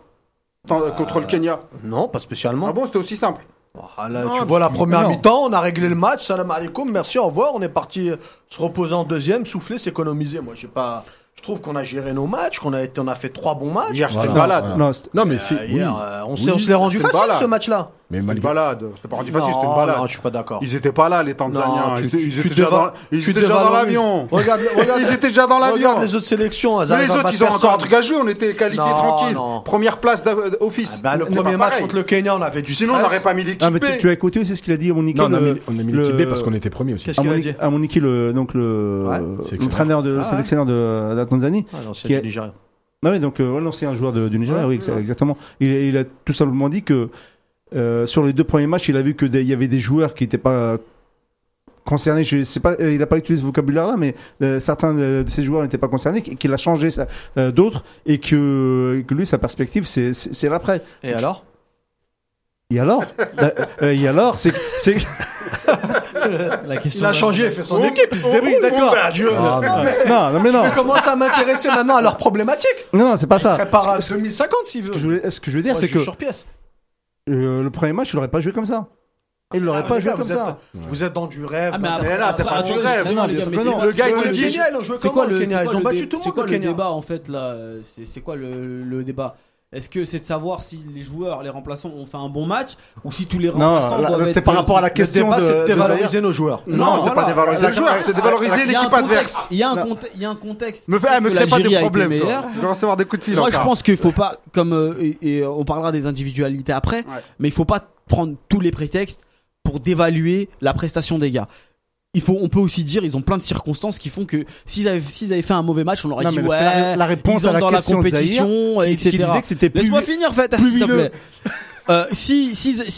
Euh, contre le Kenya. Non, pas spécialement. Ah bon, c'était aussi simple. Bah, tu vois la première mi-temps, on a réglé le match, salam alaikum, merci, au revoir, on est parti euh, se reposer en deuxième, souffler, s'économiser. Moi, j'ai pas. Je trouve qu'on a géré nos matchs, qu'on a, été, on a fait trois bons matchs. Hier, c'était voilà, une balade. Non, non, mais euh, c'est. Euh, oui. euh, on s'est oui, rendu facile ce match-là. Mais malgré... une balade. C'était pas rendu facile, c'était une balade. Non, je suis pas d'accord. Ils étaient pas là, les Tanzaniens. Non, tu, ils, étaient déjà dans, ils étaient déjà dans l'avion. Regarde, regarde, ils étaient déjà dans l'avion. Regarde les autres sélections. Mais les autres, ils ont encore un truc à jouer. On était qualifiés tranquille. Première place d'office. Euh, ah bah, le premier match contre le Kenya, on avait du Sinon, on n'aurait pas mis l'équipe ah, B. Tu as écouté aussi ce qu'il a dit, Monique Non, on a mis, l'équipe B parce qu'on était premier aussi. Qu'est-ce qu'il a dit À Monique, le, donc le entraîneur de ah sélectionneur de la Tanzanie. Ah non, c'est du Nigeria. Ah oui, donc euh, c'est un joueur du Nigeria, oui, exactement. Il, a tout simplement dit que euh, sur les deux premiers matchs, il a vu que des, il y avait des joueurs qui n'étaient pas concernés. Je sais pas, euh, il n'a pas utilisé ce vocabulaire-là, mais euh, certains de, ces joueurs n'étaient pas concernés, qu'il a changé d'autres et que, lui, sa perspective, c'est l'après. Et alors? Et alors? Bah, et alors, c'est *laughs* La question il a changé, il fait son équipe, il se débrouille. d'accord. Non, non, mais non. Je commence à m'intéresser maintenant à leur problématique. Non, non, c'est pas ça. Il prépare à 2050 s'il veut. Ce que je veux dire, c'est que. Euh, le premier match, il l'aurait pas joué comme ça. Il ah, l'aurait pas joué comme vous ça. Vous êtes dans du rêve. Ah, mais eh là, c'est pas du rêve. Non, mais Le gars, il te dit. C'est quoi le débat en fait C'est quoi le débat? Est-ce que c'est de savoir si les joueurs, les remplaçants ont fait un bon match ou si tous les remplaçants non, doivent c'était par rapport à la question pas, de, dévaloriser nos joueurs. Non, c'est voilà. pas dévaloriser les joueurs, c'est dévaloriser l'équipe adverse. Il y a un contexte, il y a un contexte. Me fait, me crée pas de problème. Je vais recevoir des coups de fil. Moi, je pense qu'il faut pas, comme euh, et, on parlera des individualités après, mais il faut pas prendre tous les prétextes pour dévaluer la prestation des gars il faut, on peut aussi dire, ils ont plein de circonstances qui font que s'ils avaient, s'ils avaient fait un mauvais match, on leur aurait dit ouais, la, la, réponse à la dans la compétition, Zahir, etc. Laisse-moi finir, fait, s'il te plaît. Euh, si,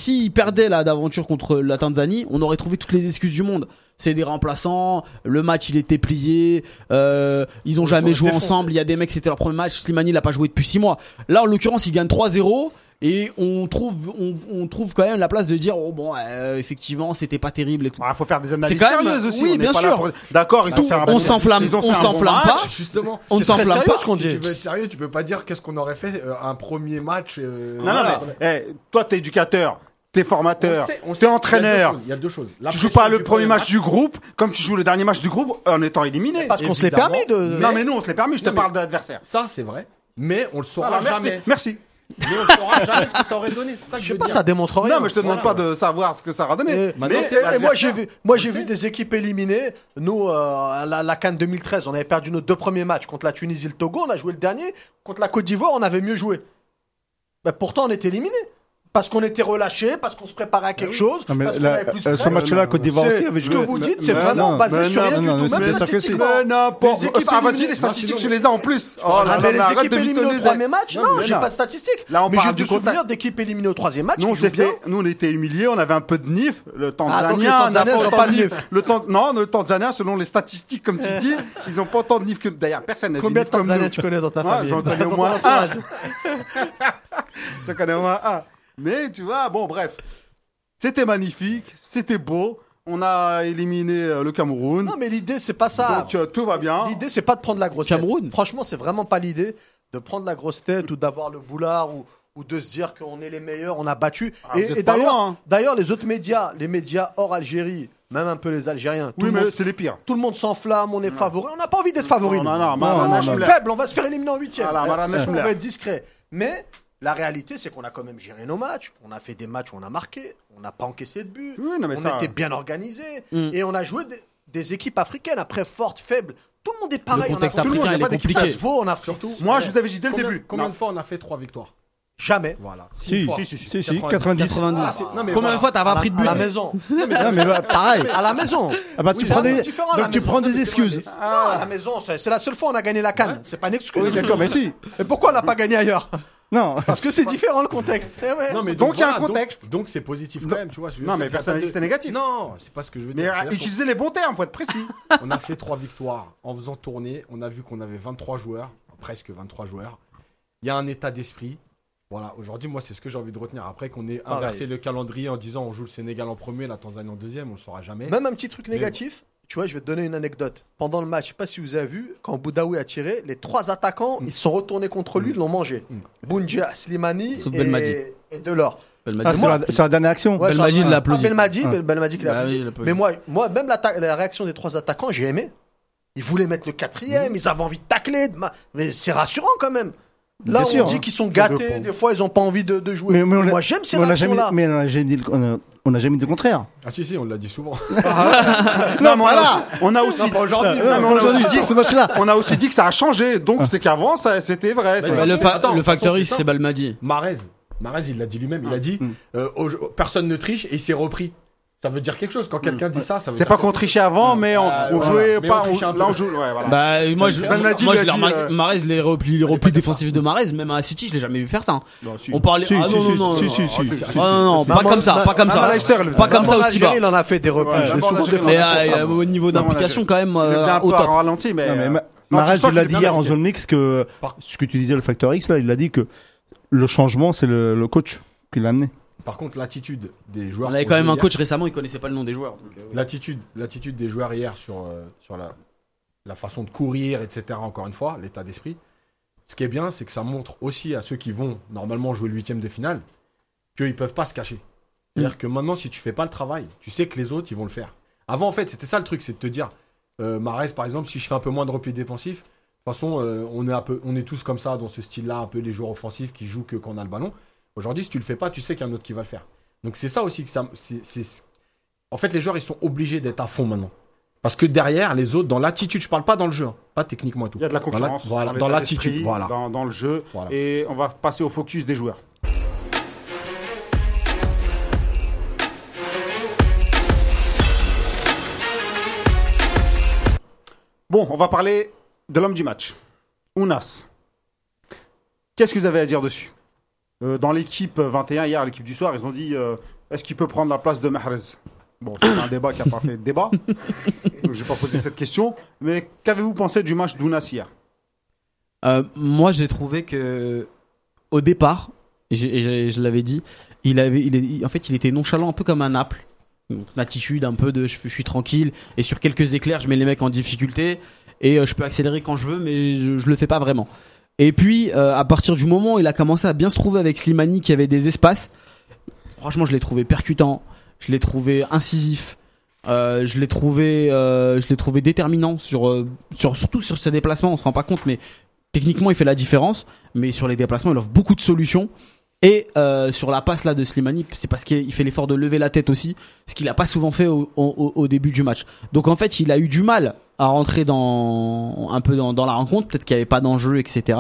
ils perdaient là d'aventure contre la Tanzanie, on aurait trouvé toutes les excuses du monde. C'est des remplaçants, le match il était plié, euh, ils ont jamais joué ensemble, il y a des mecs c'était leur premier match, Slimani il a pas joué depuis 6 mois. Là en l'occurrence, ils gagnent 3-0 et on trouve on, trouve quand même la place de dire oh bon euh, effectivement c'était pas terrible et tout. Ah, faut faire des analyses sérieuses aussi. Bien sûr. D'accord et tout. Bah, on s'enflamme, on s'enflamme pas. Justement. On ne s'enflamme pas. Ce qu'on dit. Si tu veux être sérieux, tu peux pas dire qu'est-ce qu'on aurait fait euh, un premier match. Euh, non, non, mais hey, toi t'es éducateur. T'es formateur, t'es entraîneur. Il y a deux choses. A deux. Tu joues pas le premier match, du groupe comme tu joues le dernier match du groupe en étant éliminé. Parce qu'on se l'est permis de. Non mais nous on se l'est permis. Je te parle de l'adversaire. Ça c'est vrai. Mais on le saura ah, bah, jamais. Merci. Mais on saura jamais ce que ça aurait donné. je sais pas, dire. ça démontre. Non, mais je te demande pas de savoir ce que ça aura donné. Mais- moi j'ai vu, moi j'ai vu des équipes éliminées. Nous, euh, à la, la Cannes 2013, on avait perdu nos deux premiers matchs contre la Tunisie, et le Togo, on a joué le dernier. Contre la Côte d'Ivoire, on avait mieux joué. Ben, pourtant, on était éliminés parce qu'on était relâché, parce qu'on se préparait à quelque chose. Non, mais euh, ce match-là, Côte d'Ivoire aussi, avait Ce que vous dites, c'est vraiment basé sur rien du tout. Même statistiquement. n'importe. Ah, vas-y, les statistiques, tu les as en plus. Ah, oh là là, les équipes éliminées au premier match, non, j'ai pas de statistiques. Là, on Mais j'ai du souvenir d'équipe éliminée au troisième match. Nous, on s'est fait, nous, on était humiliés, on avait un peu de nif. Le ah, Tanzanien, n'ont pas de nif. Non, le Tanzanien, selon les statistiques, comme tu *laughs* dis, ils ont pas autant de nif que, d'ailleurs, personne n'a Combien de Tanzaniens tu connais dans ta famille? J'en connais au moins un. J'en connais au moins un. Mais tu vois, bon, bref. C'était magnifique, c'était beau. On a éliminé euh, le Cameroun. Non, mais l'idée, c'est pas ça. Donc euh, tout va bien. L'idée, c'est pas de prendre la grosse Cameroun. tête. Franchement, c'est vraiment pas l'idée de prendre la grosse tête ou d'avoir le boulard ou, ou de se dire qu'on est les meilleurs, on a battu. Ah, vous et êtes et pas d'ailleurs, loin, hein. d'ailleurs, les autres médias, les médias hors Algérie, même un peu les Algériens, tout, Oui, le, mais monde, c'est les pires. tout le monde s'enflamme, on est favoris. On n'a pas envie d'être favoris. Non, nous. non, non, on Marana est Schmler. faible, on va se faire éliminer en huitième. Voilà, Marana on va être discret. Mais la réalité, c'est qu'on a quand même géré nos matchs. On a fait des matchs où on a marqué, on n'a pas encaissé de but. Oui, non, mais on ça- était bien organisés Mm. et on a joué des, des équipes africaines après fortes, faibles. Tout le monde est pareil. Le contexte on a, tout le monde, africain, il pas est d'équipe compliqué. qui se vaut en Afrique. Moi, je vous avais dit dès le Combien, début. combien Non. de fois on a fait trois victoires? Jamais. Voilà. Si, si, si, si, si, 90. 90. Non, mais Combien voilà. de fois t'as À pas la, pris de à but la maison. *laughs* Non, mais bah, Pareil. À la maison. ah bah, tu prends des, différent à la donc tu maison. prends des excuses. Non, à la maison, c'est la seule fois où on a gagné la canne. C'est pas une excuse. Oui, d'accord, mais si. Et pourquoi on n'a pas gagné ailleurs? Non. Parce que c'est différent le contexte. Eh ouais. Non, mais Donc, il y a un voilà, contexte. Donc donc c'est positif quand même, tu vois. je veux Non, dire, mais c'est personne n'a dit que c'était négatif. Non, c'est pas ce que je veux Mais dire. euh, C'est-à-dire utilisez les bons termes, faut être précis. *laughs* On a fait trois victoires en faisant tourner. On a vu qu'on avait 23 joueurs, presque 23 joueurs. Il y a un état d'esprit. Voilà, aujourd'hui, moi, c'est ce que j'ai envie de retenir. Après qu'on ait Pareil. inversé le calendrier en disant on joue le Sénégal en premier, la Tanzanie en deuxième, on le saura jamais. Même un petit truc négatif. Tu vois, je vais te donner une anecdote. Pendant le match, je sais pas si vous avez vu, quand Boudaoui a tiré, les trois attaquants, ils sont retournés contre lui, ils l'ont mangé. Mm. Bounja, Slimani Sauf Belmadi. et, et Delors. Ah, sur la, sur la dernière action. Ouais, Belmadi l'a applaudi. Ah, Belmadi, Ah. Bel- Belmadi qui l'a Bah applaudi. Mais moi, moi même la réaction des trois attaquants, j'ai aimé. Ils voulaient mettre le quatrième, ils avaient envie de tacler. de ma- Mais c'est rassurant quand même. Là, Bien on sûr, dit hein. qu'ils sont gâtés, des fois, ils n'ont pas envie de, de jouer. Mais- mais on moi, j'aime ces réactions-là. mais on n'a jamais dit le- on a- on n'a jamais dit le contraire. Ah si, si, on l'a dit souvent. *laughs* Non, mais on a aussi- on a aussi. pas aujourd'hui. Non, mais on a aussi dit ce match-là. on a aussi dit que ça a changé. Donc, c'est qu'avant, ça- c'était vrai. Bah, Bah, le, fa- Attends, le facteur X, c'est Balmadi. Marez, Marez, il l'a dit lui-même. Il a dit Mm. euh, personne ne triche et il s'est repris. Ça veut dire quelque chose. Quand quelqu'un dit ça, ça veut C'est dire pas quelque qu'on trichait avant, mais on, Ah, on voilà. jouait Mais pas. on trichait un peu. là, on joue. Ouais, voilà. Bah, moi, je, moi, lui je a l'ai dit, remarqué. euh, Marez, les replis, les replis défensifs de Marez, même à City, je l'ai jamais vu faire ça. hein. Non, si. On parlait. Si, ah si, non, si, non, non, si, non. si, si, si. Ah, non, non, pas Maman- comme ça, pas comme Maman ça. Leicester, le Pas comme ça aussi bas. Il en a fait des replis. Ouais, je l'ai souvent défendu. Mais euh, ça, au niveau Non, d'implication, quand même, Il le faisait euh, un au peu à top. ralenti, mais. Non, mais euh, Ma- non, tu Marais, sens il l'a qu'il est dit bien hier en impliqué. zone mix que ce que tu disais le facteur X là, il a dit que le changement c'est le, le coach qui l'a amené. Par contre, l'attitude des joueurs. On avait quand même un coach récemment, il connaissait pas le nom des joueurs. euh, L'attitude, l'attitude des joueurs hier sur euh, sur la la façon de courir, etc. Encore une fois, l'état d'esprit. Ce qui est bien, c'est que ça montre aussi à ceux qui vont normalement jouer le huitième de finale qu'ils peuvent pas se cacher. C'est-à-dire que maintenant, si tu fais pas le travail, tu sais que les autres, ils vont le faire. Avant, en fait, c'était ça le truc, c'est de te dire, euh, Marès, par exemple, si je fais un peu moins de repli défensif, de toute façon, euh, on, est un peu, on est tous comme ça, dans ce style-là, un peu les joueurs offensifs qui jouent que quand on a le ballon. Aujourd'hui, si tu le fais pas, tu sais qu'il y a un autre qui va le faire. Donc c'est ça aussi que ça... En fait, les joueurs, ils sont obligés d'être à fond maintenant. Parce que derrière, les autres, dans l'attitude, je parle pas dans le jeu, hein, pas techniquement et tout. Il y a de la Dans concurrence. voilà, dans l'attitude, voilà. Dans, dans le jeu. Voilà. Et on va passer au focus des joueurs. Bon, on va parler de l'homme du match. Ounas. Qu'est-ce que vous avez à dire dessus? Euh, Dans l'équipe 21, hier, l'équipe du soir, ils ont dit euh, est-ce qu'il peut prendre la place de Mahrez? Bon, c'est un débat qui n'a pas fait de débat. Donc, *laughs* je vais pas poser cette question. Mais qu'avez-vous pensé du match d'Ounas hier? Euh, moi, j'ai trouvé que au départ, et j'ai- et j'ai- je l'avais dit, il avait, il est- en fait, il était nonchalant, un peu comme un Naples. Donc, Une attitude un peu de je, je suis tranquille et sur quelques éclairs, je mets les mecs en difficulté et je peux accélérer quand je veux, mais je, je le fais pas vraiment. Et puis, euh, à partir du moment où il a commencé à bien se trouver avec Slimani qui avait des espaces, franchement, je l'ai trouvé percutant, je l'ai trouvé incisif. Euh, je l'ai trouvé, euh, je l'ai trouvé déterminant sur, euh, sur, surtout sur ses déplacements. On se rend pas compte, mais techniquement il fait la différence, mais sur les déplacements il offre beaucoup de solutions. Et euh, sur la passe là de Slimani, c'est parce qu'il fait l'effort de lever la tête aussi, ce qu'il a pas souvent fait au, au- au début du match. Donc en fait il a eu du mal à rentrer dans un peu dans, dans la rencontre, peut-être qu'il n'y avait pas d'enjeu, etc.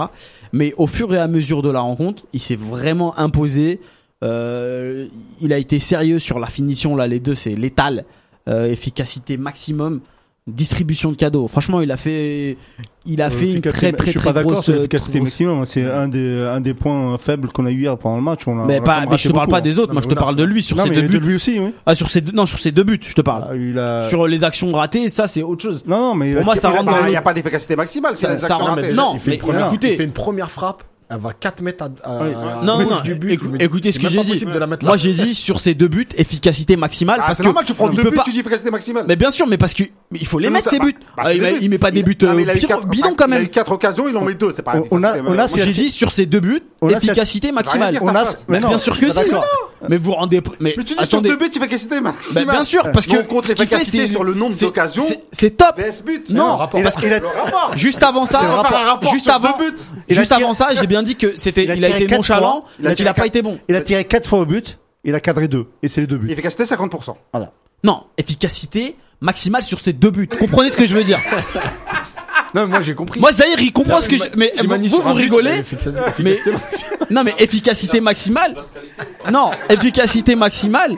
Mais au fur et à mesure de la rencontre, il s'est vraiment imposé. Euh, il a été sérieux sur la finition là, les deux c'est létal, Euh, efficacité maximum, distribution de cadeaux. Franchement il a fait, il a fait une très très je suis très pas d'accord grosse. sur l'efficacité grosse- maximum. C'est un des un des points faibles qu'on a eu hier pendant le match. On a, Mais, on a pas, mais je te parle pas des autres, Non, moi je te parle de lui sur Non, ses deux de buts. lui aussi, oui. Ah sur ses deux, non sur ses deux buts, je te parle. Ah, il a- Sur les actions ratées, ça c'est autre chose. Non, non, mais Pour moi, ça rentre Il n'y a pas d'efficacité maximale, Ça- ça rentre- non, mais écoutez. il fait une première frappe. Elle va 4 mètres à, à- Oui. à Non, non, non, du but. écoutez ce que même j'ai dit. de la mettre Moi j'ai dit sur ces deux buts, efficacité maximale. Ah, parce c'est que normal, tu prends deux peut buts, pas- tu dis efficacité maximale. Mais bien sûr, mais parce que mais il faut les mettre ça- ces buts. bah, Ah, c'est il, met- il met pas des buts Ah, mais euh, il a eu bidons, quatre- bidons quand Il a même. eu 4 occasions, il en met 2, c'est pas On- on a- on a J'ai dit sur ces deux buts, On a cette- efficacité maximale. On a, mais non, bien sûr que si. Mais vous rendez mais, Mais tu dis attendez. sur 2 buts, efficacité Bah, maximale. bien sûr parce que contre qu'il l'efficacité sur le nombre d'occasions, c'est- top. Non, parce que juste avant ça, juste avant, deux buts. Il a juste avant ça, j'ai bien dit que c'était, Il a il été nonchalant, fois. Il a a pas été bon. Il a tiré 4 fois au but, il a cadré 2. Et c'est les deux buts. Efficacité 50%. Non, efficacité maximale sur ces deux buts. Comprenez ce que je veux dire *laughs* Non, mais moi j'ai compris. Moi, Zahir, il comprend ce que je. Mais vous, vous rigolez Mais-. *laughs* Non, mais efficacité maximale. Non, efficacité maximale.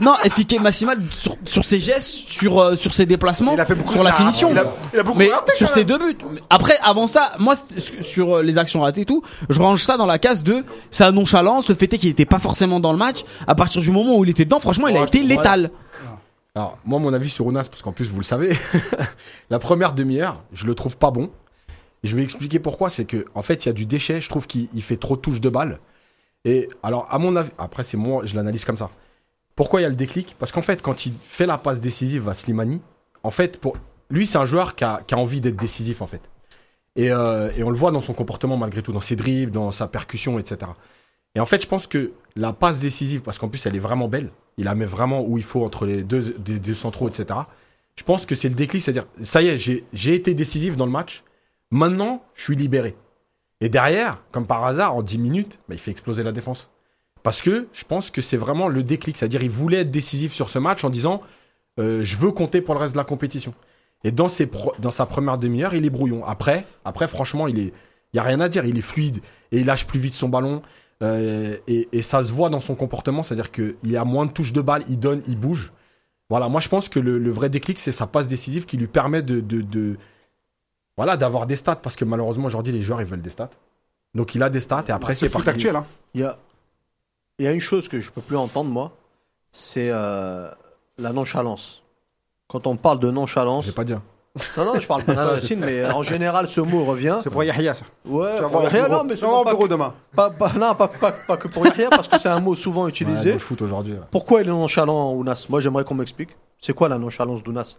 Non, efficacité maximale sur, sur ses gestes, sur, euh, sur ses déplacements, Il a fait beaucoup sur la finition. Il a, il a beaucoup Mais raté, sur même. deux buts. Après, avant ça, moi, sur euh, les actions ratées et tout, je range ça dans la case de sa nonchalance, le fait est qu'il était pas forcément dans le match. À partir du moment où il était dedans, franchement, il a été létal. Alors, moi, mon avis sur Ounas, parce qu'en plus, vous le savez, *laughs* la première demi-heure, je le trouve pas bon. Et je vais expliquer pourquoi. C'est que, en fait, il y a du déchet. Je trouve qu'il il fait trop de touches de balle. Et alors, à mon avis, après, c'est moi, je l'analyse comme ça. Pourquoi il y a le déclic? Parce qu'en fait, quand il fait la passe décisive à Slimani, en fait, pour lui, c'est un joueur qui a, qui a envie d'être décisif, en fait. Et, euh, et on le voit dans son comportement, malgré tout, dans ses dribbles, dans sa percussion, etc. Et en fait, je pense que la passe décisive, parce qu'en plus, elle est vraiment belle, il la met vraiment où il faut entre les deux, deux centraux, etc. Je pense que c'est le déclic, c'est-à-dire, ça y est, j'ai été décisif dans le match, maintenant, je suis libéré. Et derrière, comme par hasard, en 10 minutes, bah, il fait exploser la défense. Parce que je pense que c'est vraiment le déclic, c'est-à-dire, il voulait être décisif sur ce match en disant, euh, je veux compter pour le reste de la compétition. Et dans, ses dans sa première demi-heure, il est brouillon. Après, après franchement, il est, a rien à dire. Il est fluide et il lâche plus vite son ballon. Euh, et, et ça se voit dans son comportement, c'est-à-dire qu'il a moins de touches de balle, il donne, il bouge. Voilà, moi je pense que le, le vrai déclic, c'est sa passe décisive qui lui permet de, de, de- voilà, d'avoir des stats, parce que malheureusement aujourd'hui les joueurs ils veulent des stats. Donc il a des stats et après C'est parti. actuel. Hein. Il y a, il y a une chose que je peux plus entendre, moi, c'est euh, la nonchalance. Quand on parle de nonchalance, Je vais pas dire. Non, non, je parle pas *laughs* de Yacine, mais en général, ce mot revient. C'est pour Yahya, ça. Ouais, Tu vas pour Yahya, non, mais c'est au pas, bureau demain. pas, pas- non, pas, pas- pas que pour Yahya, parce que c'est un mot souvent Ouais, utilisé. le foot aujourd'hui. ouais. Pourquoi il est nonchalant, Ounas? Moi, j'aimerais qu'on m'explique. C'est quoi la nonchalance d'Ounas?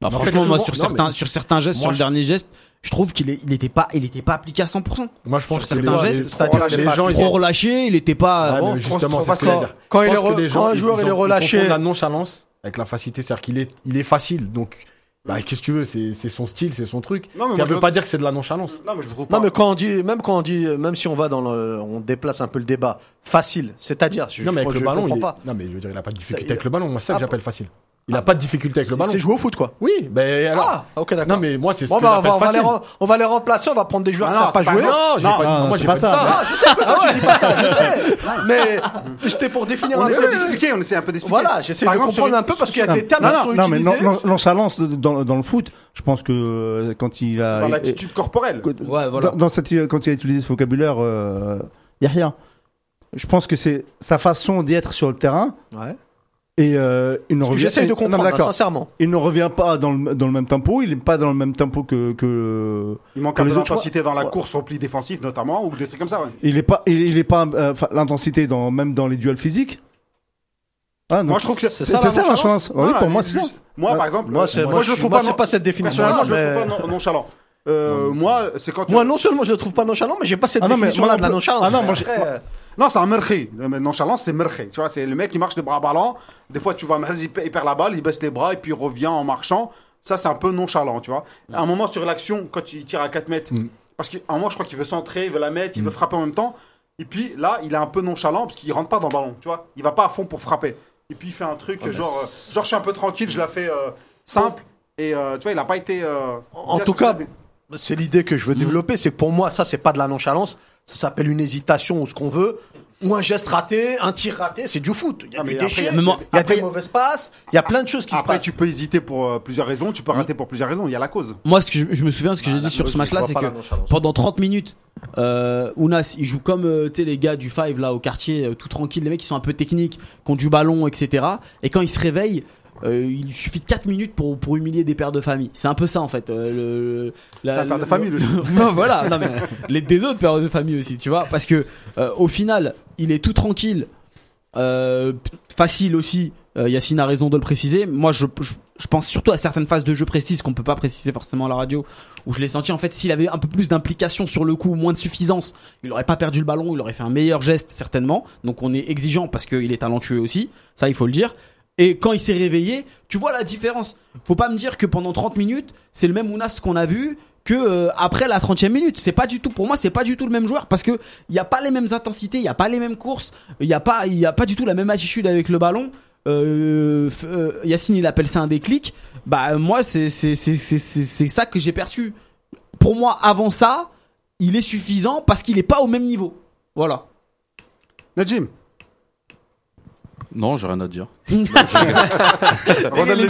Bah, franchement, moi, sur non, certains, mais- sur certains gestes, Moi, sur le je- dernier geste, je trouve qu'il est, il était pas, il était pas appliqué à 100%. Moi je pense Sur que certains gestes, c'est-à-dire les les gens ils Trop relâché, il était pas. Ouais, justement, c'est ce que je veux facile. dire. Quand, un joueur il est relâché, la nonchalance avec la facilité, c'est-à-dire qu'il est, il est facile, donc bah, qu'est-ce que tu veux, c'est c'est son style, c'est son truc. Non, mais ça moi, veut je- pas dire que c'est de la nonchalance. Non, mais je trouve pas. Non mais quand on dit, même quand on dit, même si on va dans le, on déplace un peu le débat, facile, c'est-à-dire, je, non mais je- avec je le ballon, il est- pas. non mais je veux dire, il a pas de difficulté Ça, avec le ballon. Moi, c'est ça Ah, que j'appelle facile. Il a ah, pas de difficulté avec le C'est ballon. c'est jouer au foot quoi. Oui, ben alors. Ah, ok d'accord. non mais moi c'est ce Bon, que bah, on, va, j'appelle on, va les facile. rem- on va les remplacer, on va prendre des joueurs Ah qui non, savent pas pas jouer. Non, j'ai Non, pas, non, moi j'ai pas pas ça. ça. Ah, je sais que tu dis pas ça, je *laughs* sais. Mais c'était pour définir On un essaie peu. d'expliquer, on essaie un peu d'expliquer. Voilà, j'essaie de comprendre sur- un peu parce qu'il y a Non, des termes non, qui sont non, mais utilisés. non, non, nonchalance dans, dans le foot, je pense que euh, quand il C'est a. dans l'attitude corporelle. Ouais, voilà. Dans, cette, quand il a utilisé ce vocabulaire, euh, Yahya, je pense que c'est sa façon d'y être sur le terrain Ouais. Et euh, il ne que revient. j'essaie de non, comprendre, d'accord. sincèrement. Il ne revient pas dans le, dans le même tempo. Il n'est pas dans le même tempo que. que Il manque Pour un peu les autres, d'intensité dans la ouais. course au pli défensif, notamment, ou des trucs comme ça. ouais. il n'est pas. Il, il est pas. euh, l'intensité dans même dans les duels physiques. Ah, Moi, je trouve que c'est ça, ça la chance. Oui, pour moi, c'est ça. Moi, par exemple, Moi, euh, moi, moi, je trouve moi, pas. c'est non- pas cette définition. Personnellement, je trouve pas non- nonchalant. Euh, moi, c'est quand. Moi, non seulement je le trouve pas nonchalant, mais j'ai pas cette Ah non, mais définition-là moi de la non nonchalance. Ah non, moi, Non, c'est un merché. Le Nonchalance, c'est merché. Tu vois, c'est le mec qui marche les bras ballants. Des fois, tu vois, il pe- il perd la balle, il baisse les bras et puis il revient en marchant. Ça, c'est un peu nonchalant, tu vois. À un moment, sur l'action, quand il tire à 4 mètres, Mm. parce qu'à un moment, je crois qu'il veut centrer, il veut la mettre, il Mm. veut frapper en même temps. Et puis là, il est un peu nonchalant parce qu'il rentre pas dans le ballon, tu vois. Il va pas à fond pour frapper. Et puis il fait un truc Ah, genre, euh, genre, je suis un peu tranquille, je la fais euh, simple. Et euh, tu vois, il a pas été. En tout cas, c'est l'idée que je veux développer. C'est que pour moi, ça, c'est pas de la nonchalance. Ça s'appelle une hésitation ou ce qu'on veut. Ou un geste raté, un tir raté. C'est du foot. Il y a Ah, du après, déchet. il y a- Il y a, après, des mauvaises passes. Il y a plein de choses qui se Après, passent. tu peux hésiter pour euh, plusieurs raisons, tu peux rater pour plusieurs raisons, il y a la cause. Moi, ce que je, je me souviens, ce que Ah, j'ai dit sur ce match-là, c'est que pendant 30 minutes, euh, Ounas, il joue comme euh, les gars du Five là au quartier, euh, tout tranquille, les mecs qui sont un peu techniques, qui ont du ballon, etc. Et quand il se réveille, euh, il suffit de 4 minutes pour, pour humilier des pères de famille. C'est un peu ça en fait. euh, le, la- C'est un père de le- famille, le- lui. *laughs* non, voilà, non mais les des autres pères de famille aussi, tu vois, parce que euh, au final, il est tout tranquille, euh, facile aussi. Yacine a raison de le préciser. Moi, je, je, je pense surtout à certaines phases de jeu précises qu'on peut pas préciser forcément à la radio, où je l'ai senti en fait s'il avait un peu plus d'implication sur le coup, moins de suffisance, il aurait pas perdu le ballon, il aurait fait un meilleur geste certainement. Donc on est exigeant parce qu'il est talentueux aussi, ça il faut le dire. Et quand il s'est réveillé, tu vois la différence. Faut pas me dire que pendant 30 minutes, c'est le même Ounas qu'on a vu que euh, après la 30e minute. C'est pas du tout pour moi, c'est pas du tout le même joueur parce que il y a pas les mêmes intensités, il y a pas les mêmes courses, il y a pas il y a pas du tout la même attitude avec le ballon. Euh, euh, Yacine il appelle ça un déclic. Bah moi c'est c'est c'est ça que j'ai perçu. Pour moi avant ça, il est suffisant parce qu'il est pas au même niveau. Voilà. Najim. Non, j'ai rien à dire. *laughs* Non,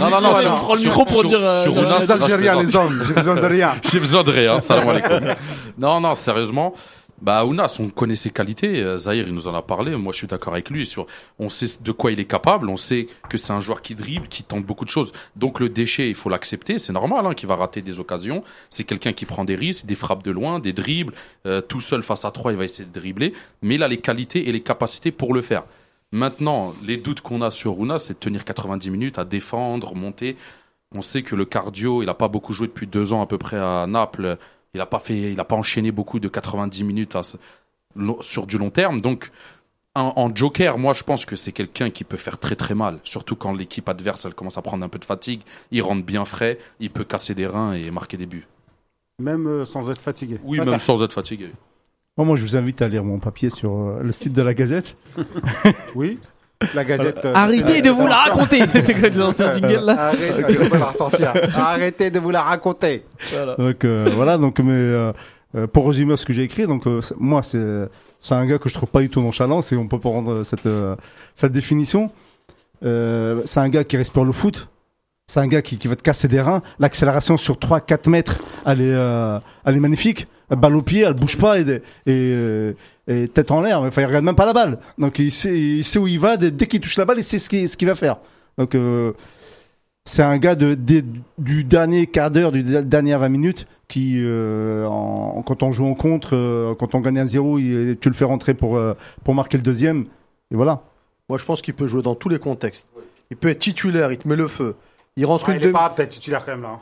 non, non, micros, sur- prend le sur- micro pour sur- dire, euh, sur Ounas, Les Algériens, les hommes, j'ai besoin de rien. *laughs* J'ai besoin de rien, salam *laughs* alaikum. Non, non, sérieusement. Bah, Ounas, on connaît ses qualités. Euh, Zahir, il nous en a parlé. Moi, je suis d'accord avec lui. Sur, on sait de quoi il est capable. On sait que c'est un joueur qui dribble, qui tente beaucoup de choses. Donc, le déchet, il faut l'accepter. C'est normal, hein, qu'il va rater des occasions. C'est quelqu'un qui prend des risques, des frappes de loin, des dribbles. Euh, tout seul face à trois, il va essayer de dribbler. Mais il a les qualités et les capacités pour le faire. Maintenant, les doutes qu'on a sur Ounas, c'est de tenir 90 minutes à défendre, monter. On sait que le cardio, il n'a pas beaucoup joué depuis deux ans à peu près à Naples. Il n'a pas fait, il a pas enchaîné beaucoup de 90 minutes à sur du long terme. Donc, en, en joker, moi, je pense que c'est quelqu'un qui peut faire très très mal. Surtout quand l'équipe adverse, elle commence à prendre un peu de fatigue. Il rentre bien frais, il peut casser des reins et marquer des buts. Même euh, sans être fatigué. Oui, Attends. même sans être fatigué. Bon, moi, je vous invite à lire mon papier sur euh, le site de la Gazette. *laughs* Oui. La Gazette. euh, Arrêtez de vous la *laughs* raconter. c'est quoi les anciens jingles là Arrêtez, je vais pas la ressortir. Arrêtez de vous la raconter. Donc euh, voilà, donc mais euh, euh, pour résumer ce que j'ai écrit, donc euh, c'est- moi c'est c'est un gars que je trouve pas du tout nonchalant, si on peut prendre cette euh, cette définition. Euh, c'est un gars qui respire le foot. C'est un gars qui, qui va te casser des reins. L'accélération sur 3-4 mètres, elle est, euh, elle est magnifique. Balle au pied, elle bouge pas et, et, euh, et tête en l'air. Enfin, il regarde même pas la balle. Donc il sait, il sait où il va. Dès, dès qu'il touche la balle, il sait ce qu'il ce qu'il va faire. Donc euh, c'est un gars de, du dernier quart d'heure, du de- dernière 20 minutes, qui, euh, en, quand on joue en contre, euh, quand on gagne un 0 il- tu le fais rentrer pour, euh, pour marquer le deuxième. Et voilà. Moi, je pense qu'il peut jouer dans tous les contextes. Il peut être titulaire, il te met le feu. Il rentre Ah, une il est demi. pas peut-être titulaire quand même là.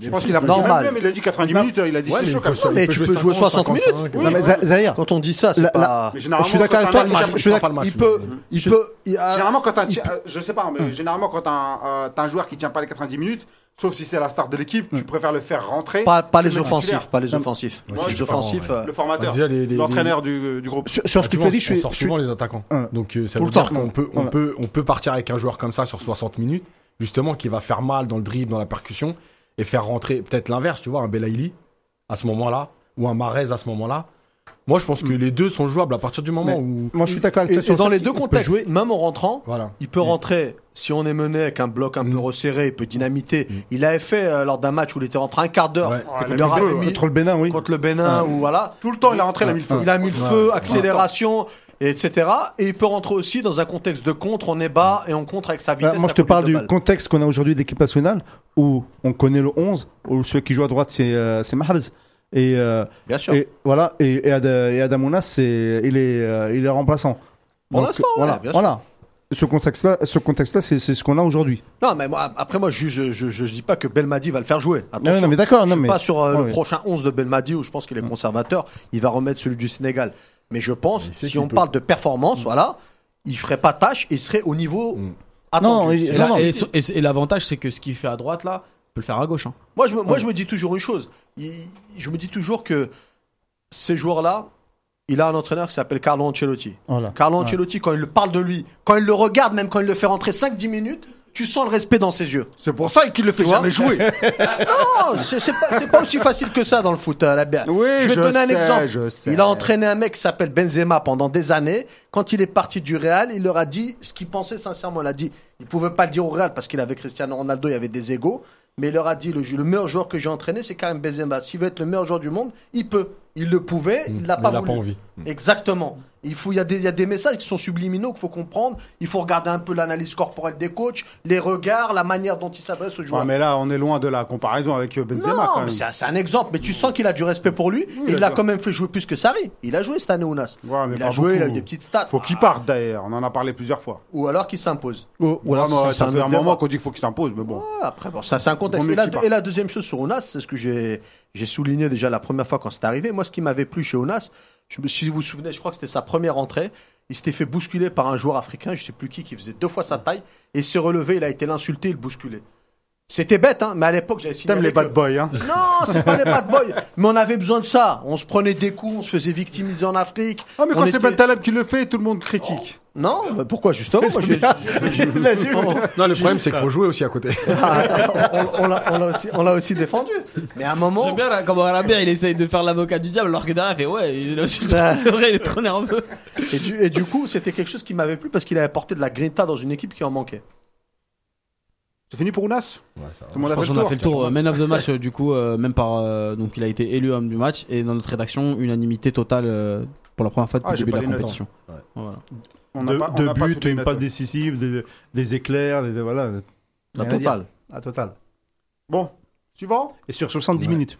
Je pense qu'il a normal. Même, il a dit 90 minutes, il a dit Ouais, c'est mais chaud comme ça. mais tu peux jouer 60 minutes. Oui, non, mais Zahir, Quand on dit ça, c'est pas. Je suis d'accord avec toi, le. Il peut, il peut. Généralement, quand euh, je sais pas, mais généralement quand t'as un, euh, t'as un joueur qui tient pas les 90 minutes, sauf si c'est la star de l'équipe, tu préfères le faire rentrer. Pas, les le offensifs, pas les offensifs. Ouais, les je offensifs. euh, Le formateur, Bah, les- les- l'entraîneur du, du groupe. sur, sur ce que tu as dit, je on suis. sort je souvent les attaquants. Donc euh, ça Tout veut le dire qu'on peut, on Voilà. peut, on peut partir avec un joueur comme ça sur 60 minutes, justement, qui va faire mal dans le dribble, dans la percussion, et faire rentrer peut-être l'inverse, tu vois, un Belaïli à ce moment-là, ou un Marez à ce moment-là. Moi, je pense que les deux sont jouables à partir du moment Mais- où. Moi, je suis d'accord avec toi sur et dans les deux contextes, jouer. même en rentrant, Voilà. il peut rentrer. Si on est mené avec un bloc un peu Mm. resserré, il peut dynamiter. Mm. Il avait fait euh, lors d'un match où il était rentré un quart d'heure Ouais, Contre le Bénin, oui. contre le Bénin Ah. ou voilà. Tout le temps, il a rentré, il a mis le feu. Il a mis le feu, accélération, etc. Et il peut rentrer aussi dans un contexte de contre. On est bas et on contre avec sa vitesse. Bah, moi, je te parle du balle. contexte qu'on a aujourd'hui d'équipe nationale, où on connaît le 11, où celui qui joue à droite, c'est euh, Mahrez. Et, euh, Bien sûr. et voilà, et, et, c'est il est euh, il est remplaçant. Pour ouais, voilà, bien sûr. voilà. Ce contexte-là, ce contexte-là, c'est ce qu'on a aujourd'hui. Non, mais moi, après, moi, je, je, je, je dis pas que Belmadi va le faire jouer. Non, Attention. non, mais d'accord, Je non, suis mais pas sur euh, Ouais, le ouais. prochain 11 de Belmadi où je pense qu'il est conservateur. Il va remettre celui du Sénégal. Mais je pense, si on peut. parle de performance, voilà, il ferait pas tâche et il serait au niveau Mm. attendu. Non, non, et- et- et l'avantage, c'est que ce qu'il fait à droite là, il peut le faire à gauche. hein. Moi, je me, moi, Ouais. je me dis toujours une chose. Il- je me dis toujours que ces joueurs-là, il a un entraîneur qui s'appelle Carlo Ancelotti. voilà. Carlo Ouais. Ancelotti, quand il le parle de lui, quand il le regarde, même quand il le fait rentrer 5-10 minutes, tu sens le respect dans ses yeux. C'est pour ça qu'il le fait jamais jouer. *laughs* Non, c'est pas, pas aussi facile que ça dans le foot, euh, la bière. Oui, je vais te donner un sais, exemple. je sais. Il a entraîné un mec qui s'appelle Benzema pendant des années. Quand il est parti du Real, il leur a dit ce qu'il pensait sincèrement. Il a dit, il pouvait pas le dire au Real parce qu'il avait Cristiano Ronaldo, il y avait des égaux. Mais il leur a dit, le, le meilleur joueur que j'ai entraîné, c'est quand même Benzema. S'il veut être le meilleur joueur du monde, il peut. Il le pouvait, il l'a pas il voulu. pas envie. Exactement. Il, faut, il, y a des, il y a des messages qui sont subliminaux qu'il faut comprendre. Il faut regarder un peu l'analyse corporelle des coachs, les regards, la manière dont ils s'adressent aux joueurs. Ouais, mais là, on est loin de la comparaison avec euh, Benzema. non, c'est un, exemple. Mais tu sens qu'il a du respect pour lui. il et a il a du- quand même fait jouer plus que Sarri. Il a joué cette année, Ounas. Ouais, mais il a joué, il a eu des petites stats. Faut qu'il Ah. parte d'ailleurs. On en a parlé plusieurs fois. Ou alors qu'il s'impose. Ou, ou alors, Ouais, ça un fait un moment qu'on dit qu'il faut qu'il s'impose, mais bon. Ouais, après, bon, ça c'est un contexte. Et la, et la deuxième chose sur Ounas, c'est ce que j'ai j'ai souligné déjà la première fois quand c'est arrivé. Moi, ce qui m'avait plu chez Ounas, je me, si vous vous souvenez, je crois que c'était sa première entrée. Il s'était fait bousculer par un joueur africain, je sais plus qui, qui faisait deux fois sa taille. Et s'est relevé, il a été l'insulter, il bousculé. C'était bête, hein, mais à l'époque, j'avais signé. T'aimes les bad boys, hein Non, c'est pas les bad boys. Mais on avait besoin de ça. On se prenait des coups, on se faisait victimiser en Afrique. Ah, mais On quand c'est était- Ben Taleb qui le fait, tout le monde critique. Non, mais pourquoi justement? *laughs* Moi, j'ai- j'ai- on- Non, le problème, c'est qu'il faut jouer aussi à côté. on, on l'a- on l'a aussi, on l'a aussi défendu. Mais à un moment. J'aime bien là, comment Rabia il essaye de faire l'avocat du diable alors que derrière il fait ouais, il est c'est vrai, il est trop nerveux. Et du, et du coup, c'était quelque chose qui m'avait plu parce qu'il avait apporté de la grinta dans une équipe qui en manquait. C'est fini pour Ounas monde Je a pense a fait le tour. euh, Man of the match, euh, du coup, euh, même par. euh, donc il a été élu homme du match et dans notre rédaction, unanimité totale euh, pour la première fois depuis Ah, le début de la compétition. Ouais. Voilà. On pas- on deux buts, une passe décisive, des, des éclairs, des, voilà. La totale. À total. Bon, suivant Et sur 70 Ouais. minutes.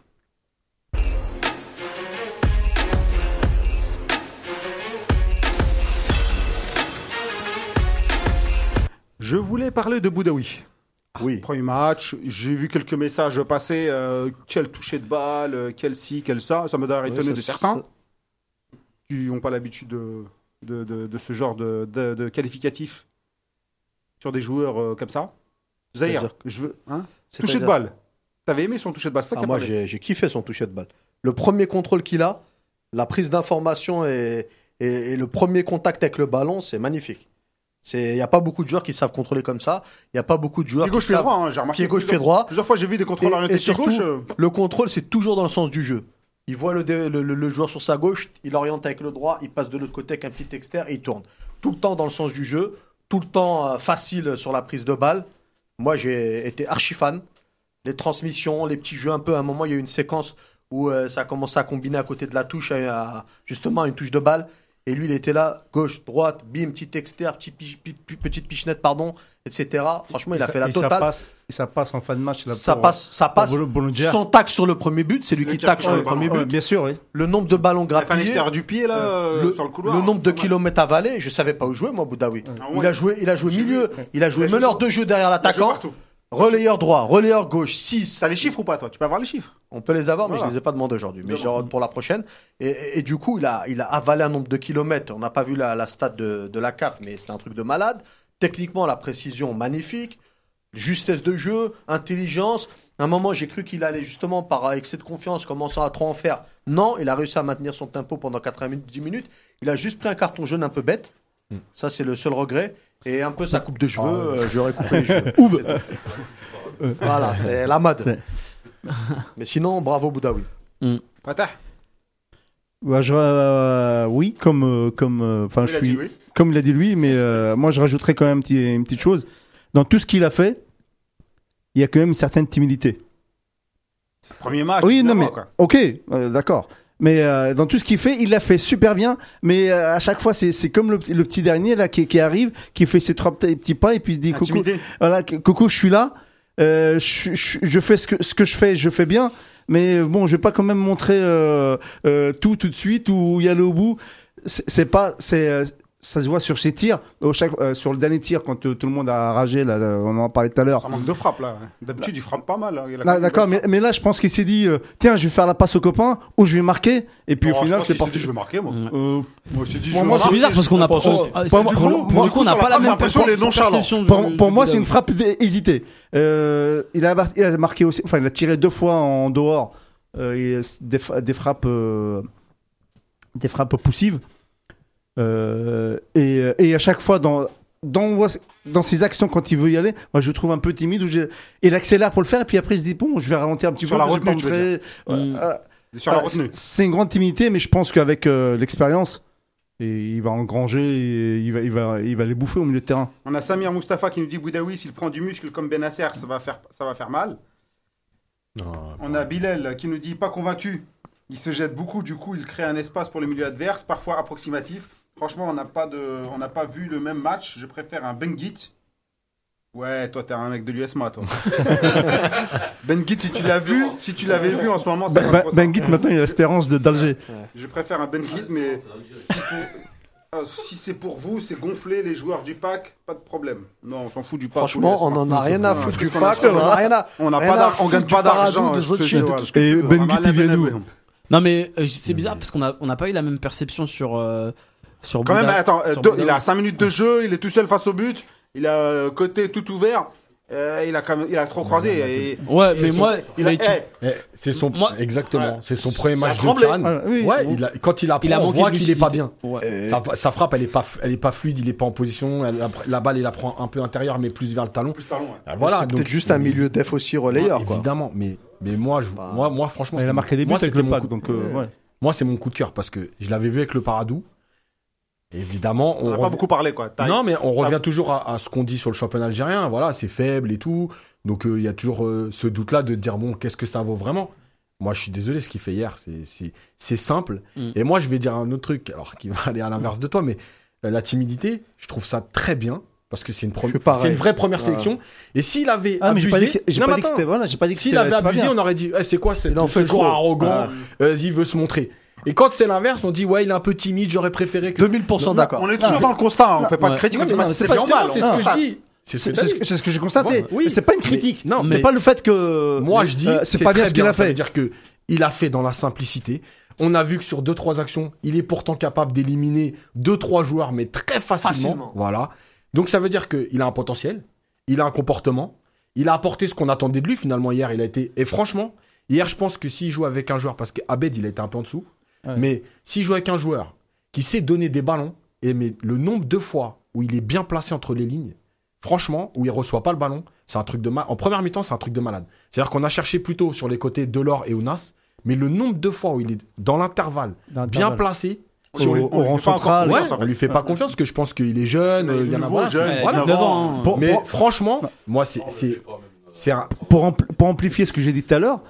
Je voulais parler de Boudaoui. Oui. Premier match, j'ai vu quelques messages passer. euh, quel toucher de balle, euh, quel ci, quel ça. Ça m'a d'ailleurs étonné Ouais, de certains ça- qui n'ont pas l'habitude de, de, de- de ce genre de, de, qualificatif sur des joueurs euh, comme ça. Zahir, C'est-à-dire je veux. Hein toucher de balle. T'avais aimé son toucher de balle Ah, moi, j'ai j'ai kiffé son toucher de balle. Le premier contrôle qu'il a, la prise d'information et, et, et le premier contact avec le ballon, c'est magnifique. Il n'y a pas beaucoup de joueurs qui savent contrôler comme ça. Il n'y a pas beaucoup de joueurs Pied qui gauche, pied savent- droit, hein, j'ai remarqué. Pied gauche, pied droit. Plusieurs fois, j'ai vu des contrôles Et- orientés et pied surtout, gauche. euh, Le contrôle, c'est toujours dans le sens du jeu. Il voit le, dé- le, le- le joueur sur sa gauche, il oriente avec le droit, il passe de l'autre côté avec un petit externe et il tourne. Tout le temps dans le sens du jeu, tout le temps euh, facile sur la prise de balle. Moi, j'ai été archi fan. Les transmissions, les petits jeux un peu. À un moment, il y a eu une séquence où euh, ça a commencé à combiner à côté de la touche, à, à- justement une touche de balle. Et lui, il était là, gauche, droite, bim, petit externe, petit, pi- pi- pi- petite pichenette, pardon, etc. Franchement, il a Et fait ça- la et Ça totale. passe, et ça passe en fin de match. Là, Ça pour- passe, ça passe. Son tac sur le premier but, c'est lui qui tac sur le premier Ouais, but. bien sûr, oui. Le nombre de ballons grappillés, extérieur du pied là, euh, le, sur le couloir. le nombre de kilomètres avalés, je savais pas où jouer moi Boudaoui. Ah Il a joué, il a joué J'ai milieu, il a joué Il a joué meneur sur- de jeu derrière Il a joué l'attaquant, partout. Relayeur droit, relayeur gauche, 6. T'as les chiffres ou pas, toi? Tu peux avoir les chiffres On peut les avoir, mais Voilà. je les ai pas demandés aujourd'hui. Mais aurai pour la prochaine. Et, et- et du coup, il a, il a avalé un nombre de kilomètres. On n'a pas vu la, la stat de, de la CAF, mais c'est un truc de malade. Techniquement, la précision magnifique, justesse de jeu, intelligence. À un moment, j'ai cru qu'il allait justement par excès de confiance commencer à trop en faire. Non, il a réussi à maintenir son tempo pendant 90 minutes. Il a juste pris un carton jaune un peu bête. Ça, c'est le seul regret. Et un peu sa coupe de cheveux, euh, j'aurais coupé les cheveux. *laughs* Voilà, c'est la mode. Mais sinon, bravo Boudaoui. Fatah Ouais, je, euh, oui, comme, euh, comme, euh, enfin, je Il a suis, oui. comme il a dit lui, mais euh, moi, je rajouterais quand même un petit- une petite chose. Dans tout ce qu'il a fait, il y a quand même une certaine timidité. Premier match. oui, non, mais quoi. ok, euh, d'accord. Mais euh, dans tout ce qu'il fait, il l'a fait super bien. Mais euh, à chaque fois, c'est c'est comme le, petit- le petit dernier là qui, qui arrive, qui fait ses trois petits pas et puis il se dit coucou, voilà, coucou, je suis là. Euh, je, je- je fais ce que, ce que je fais, je fais bien. Mais bon, je vais pas quand même montrer euh, euh, tout tout de suite ou y aller au bout. C'est c'est pas, c'est, euh, ça se voit sur ses tirs. Au chaque, euh, sur le dernier tir, quand euh, tout le monde a ragé, là, euh, on en parlait tout à l'heure. Ça manque de frappe là. D'habitude, il frappe pas mal. hein. D'accord, mais, mais là, je pense qu'il s'est dit, euh, tiens, je vais faire la passe au copain ou je vais marquer. Et puis au final, c'est parti. dit, je vais marquer moi. Euh, Moi, je dit, Moi, C'est bizarre parce qu'on a on- pour- ah, coup, on n'a pas la frappe, même perception pour, moi, c'est une frappe hé- hésitée. Il, a, il a marqué aussi, enfin, il a tiré deux fois en dehors des, fra- des frappes, des frappes poussives. Euh, et, et à chaque fois, dans, dans, dans ses actions, quand il veut y aller, moi, je le trouve un peu timide. Où il accélère pour le faire, et puis après, il se dit, bon, je vais ralentir un petit Sur peu. la retenue, Mm. Voilà. Sur la Voilà, retenue. c'est- une grande timidité, mais je pense qu'avec euh, l'expérience, et il va engranger, et il va, il, va, il va les bouffer au milieu de terrain. On a Samir Mustafa qui nous dit Boudaoui, s'il prend du muscle comme Benasser, ça va faire, ça va faire mal. Non, On a Bilal qui nous dit pas convaincu. Il se jette beaucoup, du coup, il crée un espace pour le milieu adverse, parfois approximatif. Franchement, on n'a pas, de... on n'a pas vu le même match. Je préfère un Bengit. Ouais, toi, t'es un mec de l'USMA, toi. *laughs* Bengit, si tu l'as vu, si tu l'avais vu en ce moment, c'est Ben, ben, ça. Ben maintenant, il a l'espérance de- d'Alger. Je préfère un Bengit, mais si, euh, si c'est pour vous, c'est gonfler les joueurs du pack, pas de problème. Non, on s'en fout du pack. Franchement, on en a rien à foutre du pack, on en a rien à. On n'a rien pas à on foutre gagne pas d'argent. Des autres Et tu veux. Ben On Guit, va il vient d'où. Non mais euh, c'est bizarre parce qu'on a on n'a pas eu la même perception sur euh, sur. Quand même, Bouda- attends, sur deux- Bouda. il a 5 minutes de jeu, il est tout seul face au but, il a euh, côté tout ouvert, euh, il, a quand même, il a trop croisé. et- Ouais, mais moi, il a, tu- eh, Eh, C'est son, Moi- exactement. Ouais. C'est son premier match de tremblé. Cannes. Ah, oui. Ouais, il a- quand il apprend, il a on manqué voit de qu'il est pas bien. Ouais. Sa, sa frappe, elle est pas, elle est pas fluide, il est pas en position. elle- la, la balle, il la prend un peu intérieur, mais plus vers le talon. plus talon, ouais. Ah, Voilà. c'est donc- peut-être juste un milieu def aussi relayeur, Ouais, quoi. Évidemment, mais, mais moi, je, Bah. moi, moi, franchement, Il c'est a mon- marqué des buts moi, avec c'était le mon pack, coup- donc euh, ouais. Moi, c'est mon coup de cœur parce que je l'avais vu avec le Paradou. Évidemment, On n'a pas revient- beaucoup parlé, quoi. T'as- Non, mais on T'as- revient toujours à, à ce qu'on dit sur le championnat algérien. Voilà, c'est faible et tout. Donc euh, il y a toujours euh, ce doute-là de dire bon, qu'est-ce que ça vaut vraiment? Moi, je suis désolé, ce qu'il fait hier, c'est- c'est c'est simple. Mm. Et moi, je vais dire un autre truc, alors qui va *laughs* aller à l'inverse de toi, mais euh, la timidité, je trouve ça très bien parce que c'est une, c'est une vraie première sélection. Et s'il avait Ah, abusé, pas j'ai pas dit que c'était voilà, j'ai pas dit que s'il avait pas abusé, on aurait dit eh, c'est quoi ce, Il en ce joueur trop. arrogant? Ah. euh, Il veut se montrer. Et quand c'est l'inverse, on dit ouais, il est un peu timide, j'aurais préféré que 2000% d'accord. On est toujours dans le constat, on fait pas de critique, Non, on dit mais pas non, si c'est pas- bien mal. c'est ce que je dis. C'est ce que ce j'ai constaté. Oui. Mais c'est pas une critique. non, c'est mais- pas le fait que. Moi, je dis, euh, c'est pas bien ce qu'il a fait. dire que il a fait dans la simplicité. On a vu que sur deux trois actions, il est pourtant capable d'éliminer deux trois joueurs, mais très facilement. Facilement. Voilà. Donc ça veut dire qu'il a un potentiel, il a un comportement, il a apporté ce qu'on attendait de lui finalement hier. Il a été et franchement, hier je pense que s'il joue avec un joueur, parce qu'Abed il a été un peu en dessous, Ouais. mais s'il joue avec un joueur qui sait donner des ballons, et mais le nombre de fois où il est bien placé entre les lignes, franchement, où il reçoit pas le ballon, c'est un truc de mal. En première mi-temps, c'est un truc de malade. C'est-à-dire qu'on a cherché plutôt sur les côtés Delors et Ounas, mais le nombre de fois où il est dans l'intervalle, bien placé, On lui- Au- on lui central, ouais, on lui fait pas confiance parce que je pense qu'il est jeune, il y en a voilà. jeune, Ouais, voilà. 19 ans. hein. Pour- Mais pour- franchement, moi c'est c'est c'est un pour, ampl- pour amplifier ce que j'ai dit tout à l'heure,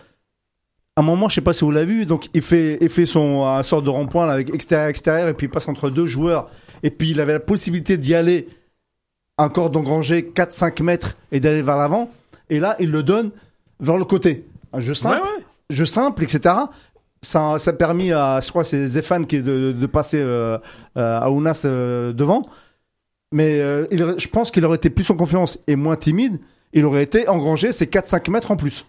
un moment, je sais pas si vous l'avez vu, donc il fait, il fait son un sort de rond-point là, avec extérieur extérieur et puis il passe entre deux joueurs et puis il avait la possibilité d'y aller encore d'engranger 4-5 mètres et d'aller vers l'avant et là il le donne vers le côté. Un jeu simple, Ouais, ouais. jeu simple, etc. Ça, ça a permis à, je crois, c'est Zéphane qui est de, de passer euh, euh, à Ounas euh, devant. Mais euh, il je pense qu'il aurait été plus en confiance et moins timide. Il aurait été engrangé ces 4-5 mètres en plus.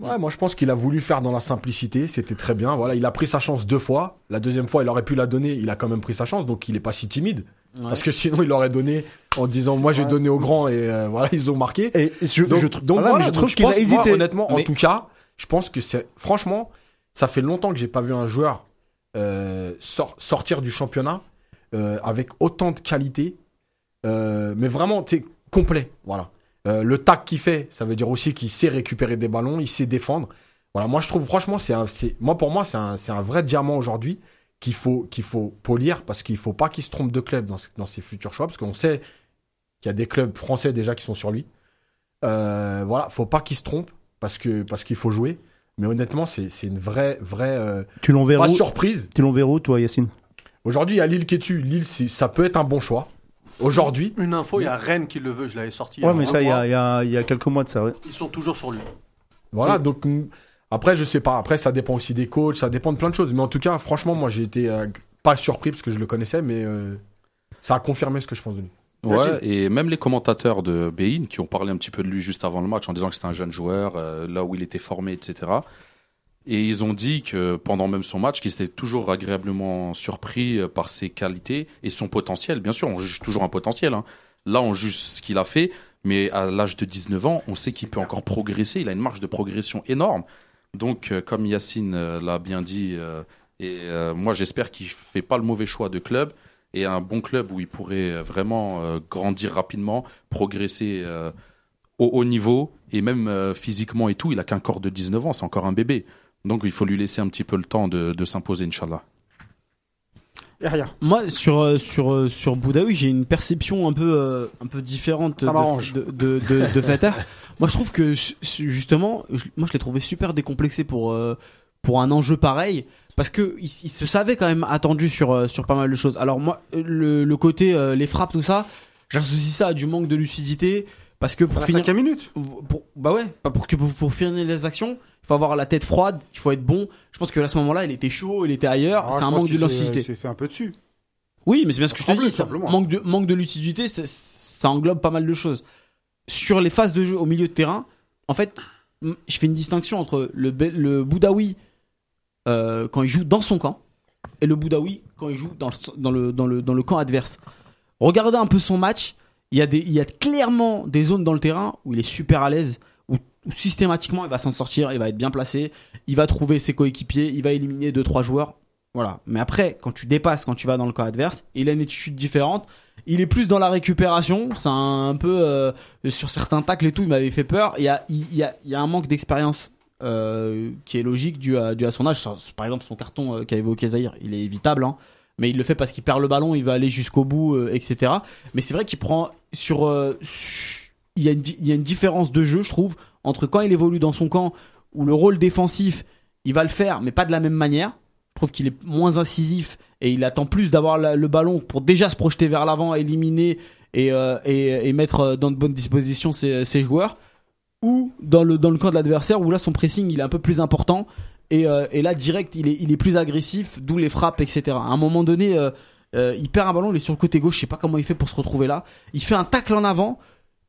Ouais, moi je pense qu'il a voulu faire dans la simplicité, c'était très bien. Voilà, il a pris sa chance deux fois. La deuxième fois, il aurait pu la donner, il a quand même pris sa chance, donc il est pas si timide. Ouais. Parce que sinon, il l'aurait donné en disant moi j'ai donné aux grands et euh, voilà, ils ont marqué. Et je, Donc, je, donc voilà, voilà, mais je trouve qu'il a moi, hésité. honnêtement, en tout cas, je pense que c'est franchement, ça fait longtemps que j'ai pas vu un joueur euh, sor- sortir du championnat euh, avec autant de qualité, euh, mais vraiment t'es complet. Voilà. Euh, le tac qu'il fait, ça veut dire aussi qu'il sait récupérer des ballons, il sait défendre. Voilà, moi je trouve franchement, c'est un, c'est, moi pour moi c'est un, un vrai diamant aujourd'hui qu'il faut, qu'il faut polir parce qu'il faut pas qu'il se trompe de club dans, dans ses futurs choix parce qu'on sait qu'il y a des clubs français déjà qui sont sur lui. Euh, voilà, faut pas qu'il se trompe parce que parce qu'il faut jouer. Mais honnêtement, c'est, c'est une vraie vraie euh, Tu pas où, surprise. tu l'enverras où, toi, Yacine? Aujourd'hui, il y a Lille qui est dessus. Lille, ça peut être un bon choix. Aujourd'hui, Une info, il y a Rennes qui le veut, je l'avais sorti. il y Ouais, a mais ça, il y mois. a, il y, a, il y a quelques mois de ça, ouais. Ils sont toujours sur lui. Voilà, donc mm, après, je sais pas. Après, ça dépend aussi des coachs, ça dépend de plein de choses. Mais en tout cas, franchement, moi, j'ai été euh, pas surpris parce que je le connaissais, mais euh, ça a confirmé ce que je pense de lui. Ouais, et même les commentateurs de Bein qui ont parlé un petit peu de lui juste avant le match en disant que c'était un jeune joueur, euh, là où il était formé, etc. Et ils ont dit que pendant même son match, qu'ils étaient toujours agréablement surpris euh, par ses qualités et son potentiel. Bien sûr, on juge toujours un potentiel. hein. Là, on juge ce qu'il a fait, mais à l'âge de 19 ans, on sait qu'il peut encore progresser. Il a une marge de progression énorme. Donc, euh, comme Yacine euh, l'a bien dit, et moi j'espère qu'il fait pas le mauvais choix de club et un bon club où il pourrait vraiment grandir rapidement, progresser au haut niveau et même physiquement et tout. Il a qu'un corps de 19 ans, c'est encore un bébé. Donc il faut lui laisser un petit peu le temps de, de s'imposer, Inch'Allah. Moi, sur, euh, sur, euh, sur Boudaoui, j'ai une perception un peu, euh, un peu différente de, de, de, de, de Fatah. *laughs* moi, je trouve que, justement, je- moi, je l'ai trouvé super décomplexé pour, euh, pour un enjeu pareil parce que il, il se savait quand même attendu sur sur pas mal de choses. Alors moi le, le côté euh, les frappes tout ça, j'associe ça à du manque de lucidité parce que pour finir cinquième minute. pour, bah ouais, pas pour que pour, pour finir les actions, faut avoir la tête froide, il faut être bon. Je pense que à ce moment-là, il était chaud, il était ailleurs, Ah, c'est un manque de lucidité. s'est fait un peu dessus. Oui, mais c'est bien ce que je te dis. simplement. manque de, manque de lucidité, ça englobe pas mal de choses. Sur les phases de jeu au milieu de terrain, en fait, je fais une distinction entre le, le Boudaoui euh, quand il joue dans son camp et le Boudaoui quand il joue dans le, dans le, dans le, dans le camp adverse. Regardez un peu son match. Il y, a des, il y a clairement des zones dans le terrain où il est super à l'aise, systématiquement il va s'en sortir, il va être bien placé, il va trouver ses coéquipiers, il va éliminer 2-3 joueurs. Voilà. Mais après, quand tu dépasses, quand tu vas dans le camp adverse, il a une attitude différente. Il est plus dans la récupération. C'est un, peu euh, sur certains tacles et tout. Il m'avait fait peur. Il y a, il y a, il y a un manque d'expérience euh, qui est logique dû à, dû à son âge. Par exemple, son carton euh, qu'a évoqué Zahir, il est évitable. Hein. Mais il le fait parce qu'il perd le ballon, il va aller jusqu'au bout, euh, etc. Mais c'est vrai qu'il prend sur. euh, il, y a une, il y a une différence de jeu, je trouve, entre quand il évolue dans son camp où le rôle défensif, il va le faire, mais pas de la même manière. Je trouve qu'il est moins incisif et il attend plus d'avoir le ballon pour déjà se projeter vers l'avant, éliminer et, euh, et, et mettre euh, dans de bonnes dispositions ses, joueurs. Ou dans le, dans le camp de l'adversaire où là son pressing il est un peu plus important et, euh, là direct il est, il est plus agressif, d'où les frappes, etc. À un moment donné, il perd un ballon, il est sur le côté gauche, je sais pas comment il fait pour se retrouver là. Il fait un tacle en avant,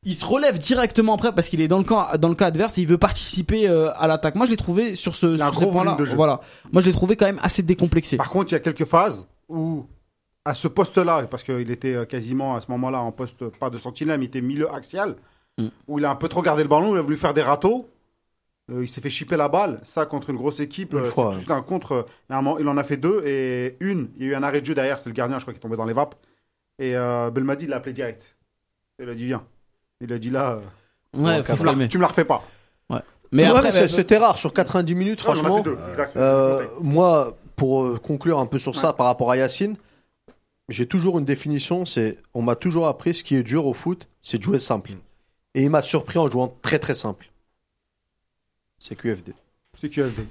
il se relève directement après parce qu'il est dans le camp dans le cas adverse et il veut participer euh, à l'attaque. Moi je l'ai trouvé sur ce sur gros volume points-là. de jeu. Voilà. Moi je l'ai trouvé quand même assez décomplexé. Par contre, il y a quelques phases où, à ce poste-là, parce qu'il était euh, quasiment à ce moment-là en poste, pas de sentinelle, mais il était milieu axial, Mm. où il a un peu trop gardé le ballon, il a voulu faire des râteaux. Euh, il s'est fait chipper la balle. Ça, contre une grosse équipe, euh, c'est un contre. euh, il en a fait deux et une, il y a eu un arrêt de jeu derrière, c'est le gardien, je crois, qui est tombé dans les vapes. Et euh, Belmadi, il l'a appelé direct. Il a dit, viens. Il a dit là, euh, Ouais, tu, me la, calmer. tu me la refais pas. Mais Ouais, après, mais bah, c'était rare sur 90 minutes, franchement. deux. Euh, moi, pour euh, conclure un peu sur ça par rapport à Yacine, j'ai toujours une définition, c'est on m'a toujours appris ce qui est dur au foot, c'est de jouer simple. Et il m'a surpris en jouant très très simple. C'est QFD. C'est QFD.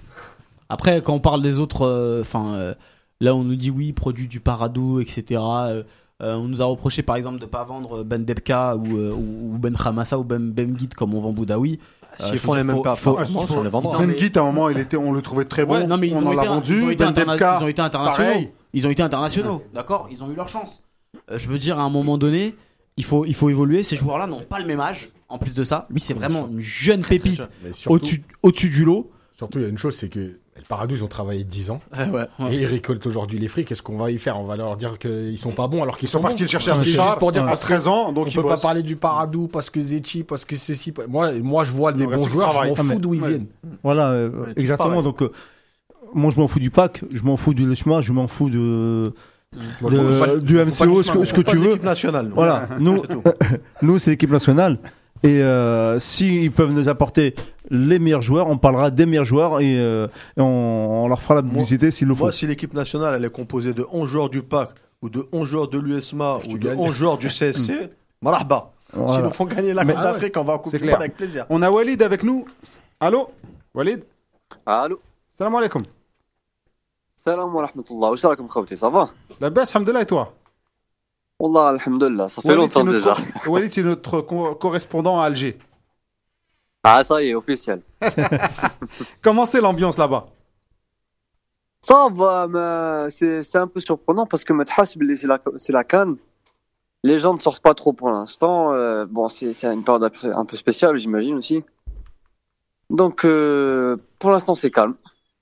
Après, quand on parle des autres, euh, enfin, euh, là, on nous dit oui, produit du Paradou, etc. euh, euh, on nous a reproché, par exemple, de pas vendre Ben Debka ou, euh, ou ou Ben Khamassa ou Ben Bemgit comme on vend Boudaoui. S'ils Euh, je font les mêmes performances, faut- on les vendra. Ben Guit, à un moment, il était, on le trouvait très bon. Ouais, non, mais ils on ont, en l'a été, vendu. ils ont été Ben interna- Debka, ils ont été internationaux. pareil. Ils ont été internationaux, d'accord Ils ont eu leur chance. Euh, je veux dire, à un moment donné, il faut, il faut évoluer. Ces joueurs-là n'ont pas le même âge. En plus de ça, lui, c'est vraiment une jeune pépite au-dessus du lot. surtout, il y a une chose, c'est que le Paradou, ils ont travaillé 10 ans Ouais. et ils récoltent aujourd'hui les frics. Qu'est-ce qu'on va y faire? On va leur dire qu'ils sont pas bons alors qu'ils Ils sont sont, partis bons. chercher C'est Richard juste pour dire à parce que 13 ans, on donc il peut pas parler du Paradou parce que Zetchi, parce que ceci. Moi, moi, je vois des bons joueurs, je m'en Ah, fous d'où ils viennent. Voilà, euh, exactement. Donc, euh, moi, je m'en fous du pack, je m'en fous du Lesma, je m'en fous de, du MCO, ce que, ce que tu veux. nationale. Voilà, *laughs* nous, *laughs* nous c'est l'équipe nationale. Et euh, s'ils si peuvent nous apporter les meilleurs joueurs, on parlera des meilleurs joueurs et, euh, et on, on, leur fera la publicité s'il le faut. Moi, si l'équipe nationale elle est composée de 11 joueurs du PAC ou de 11 joueurs de l'USMA ou de 11 joueurs du *laughs* CSC, mm. marahba. Voilà. S'ils nous font gagner la Coupe ah d'Afrique, ouais. on va en Coupe du Monde avec plaisir. On a Walid avec nous. Allô? Walid? Allô? Salam alaikum. Salam wa rahmatullah. Où est-ce que vous Ça va? La baisse, alhamdoulilah, et toi? Wallah, alhamdulillah, ça fait longtemps déjà. Walid, c'est notre correspondant à Alger. Ah, ça y est, officiel. *laughs* Comment c'est l'ambiance là-bas? Ça c'est un peu surprenant parce que c'est la, canne. Les gens ne sortent pas trop pour l'instant. Euh, bon, c'est une période un peu spéciale, j'imagine aussi. Donc, euh, pour l'instant, c'est calme.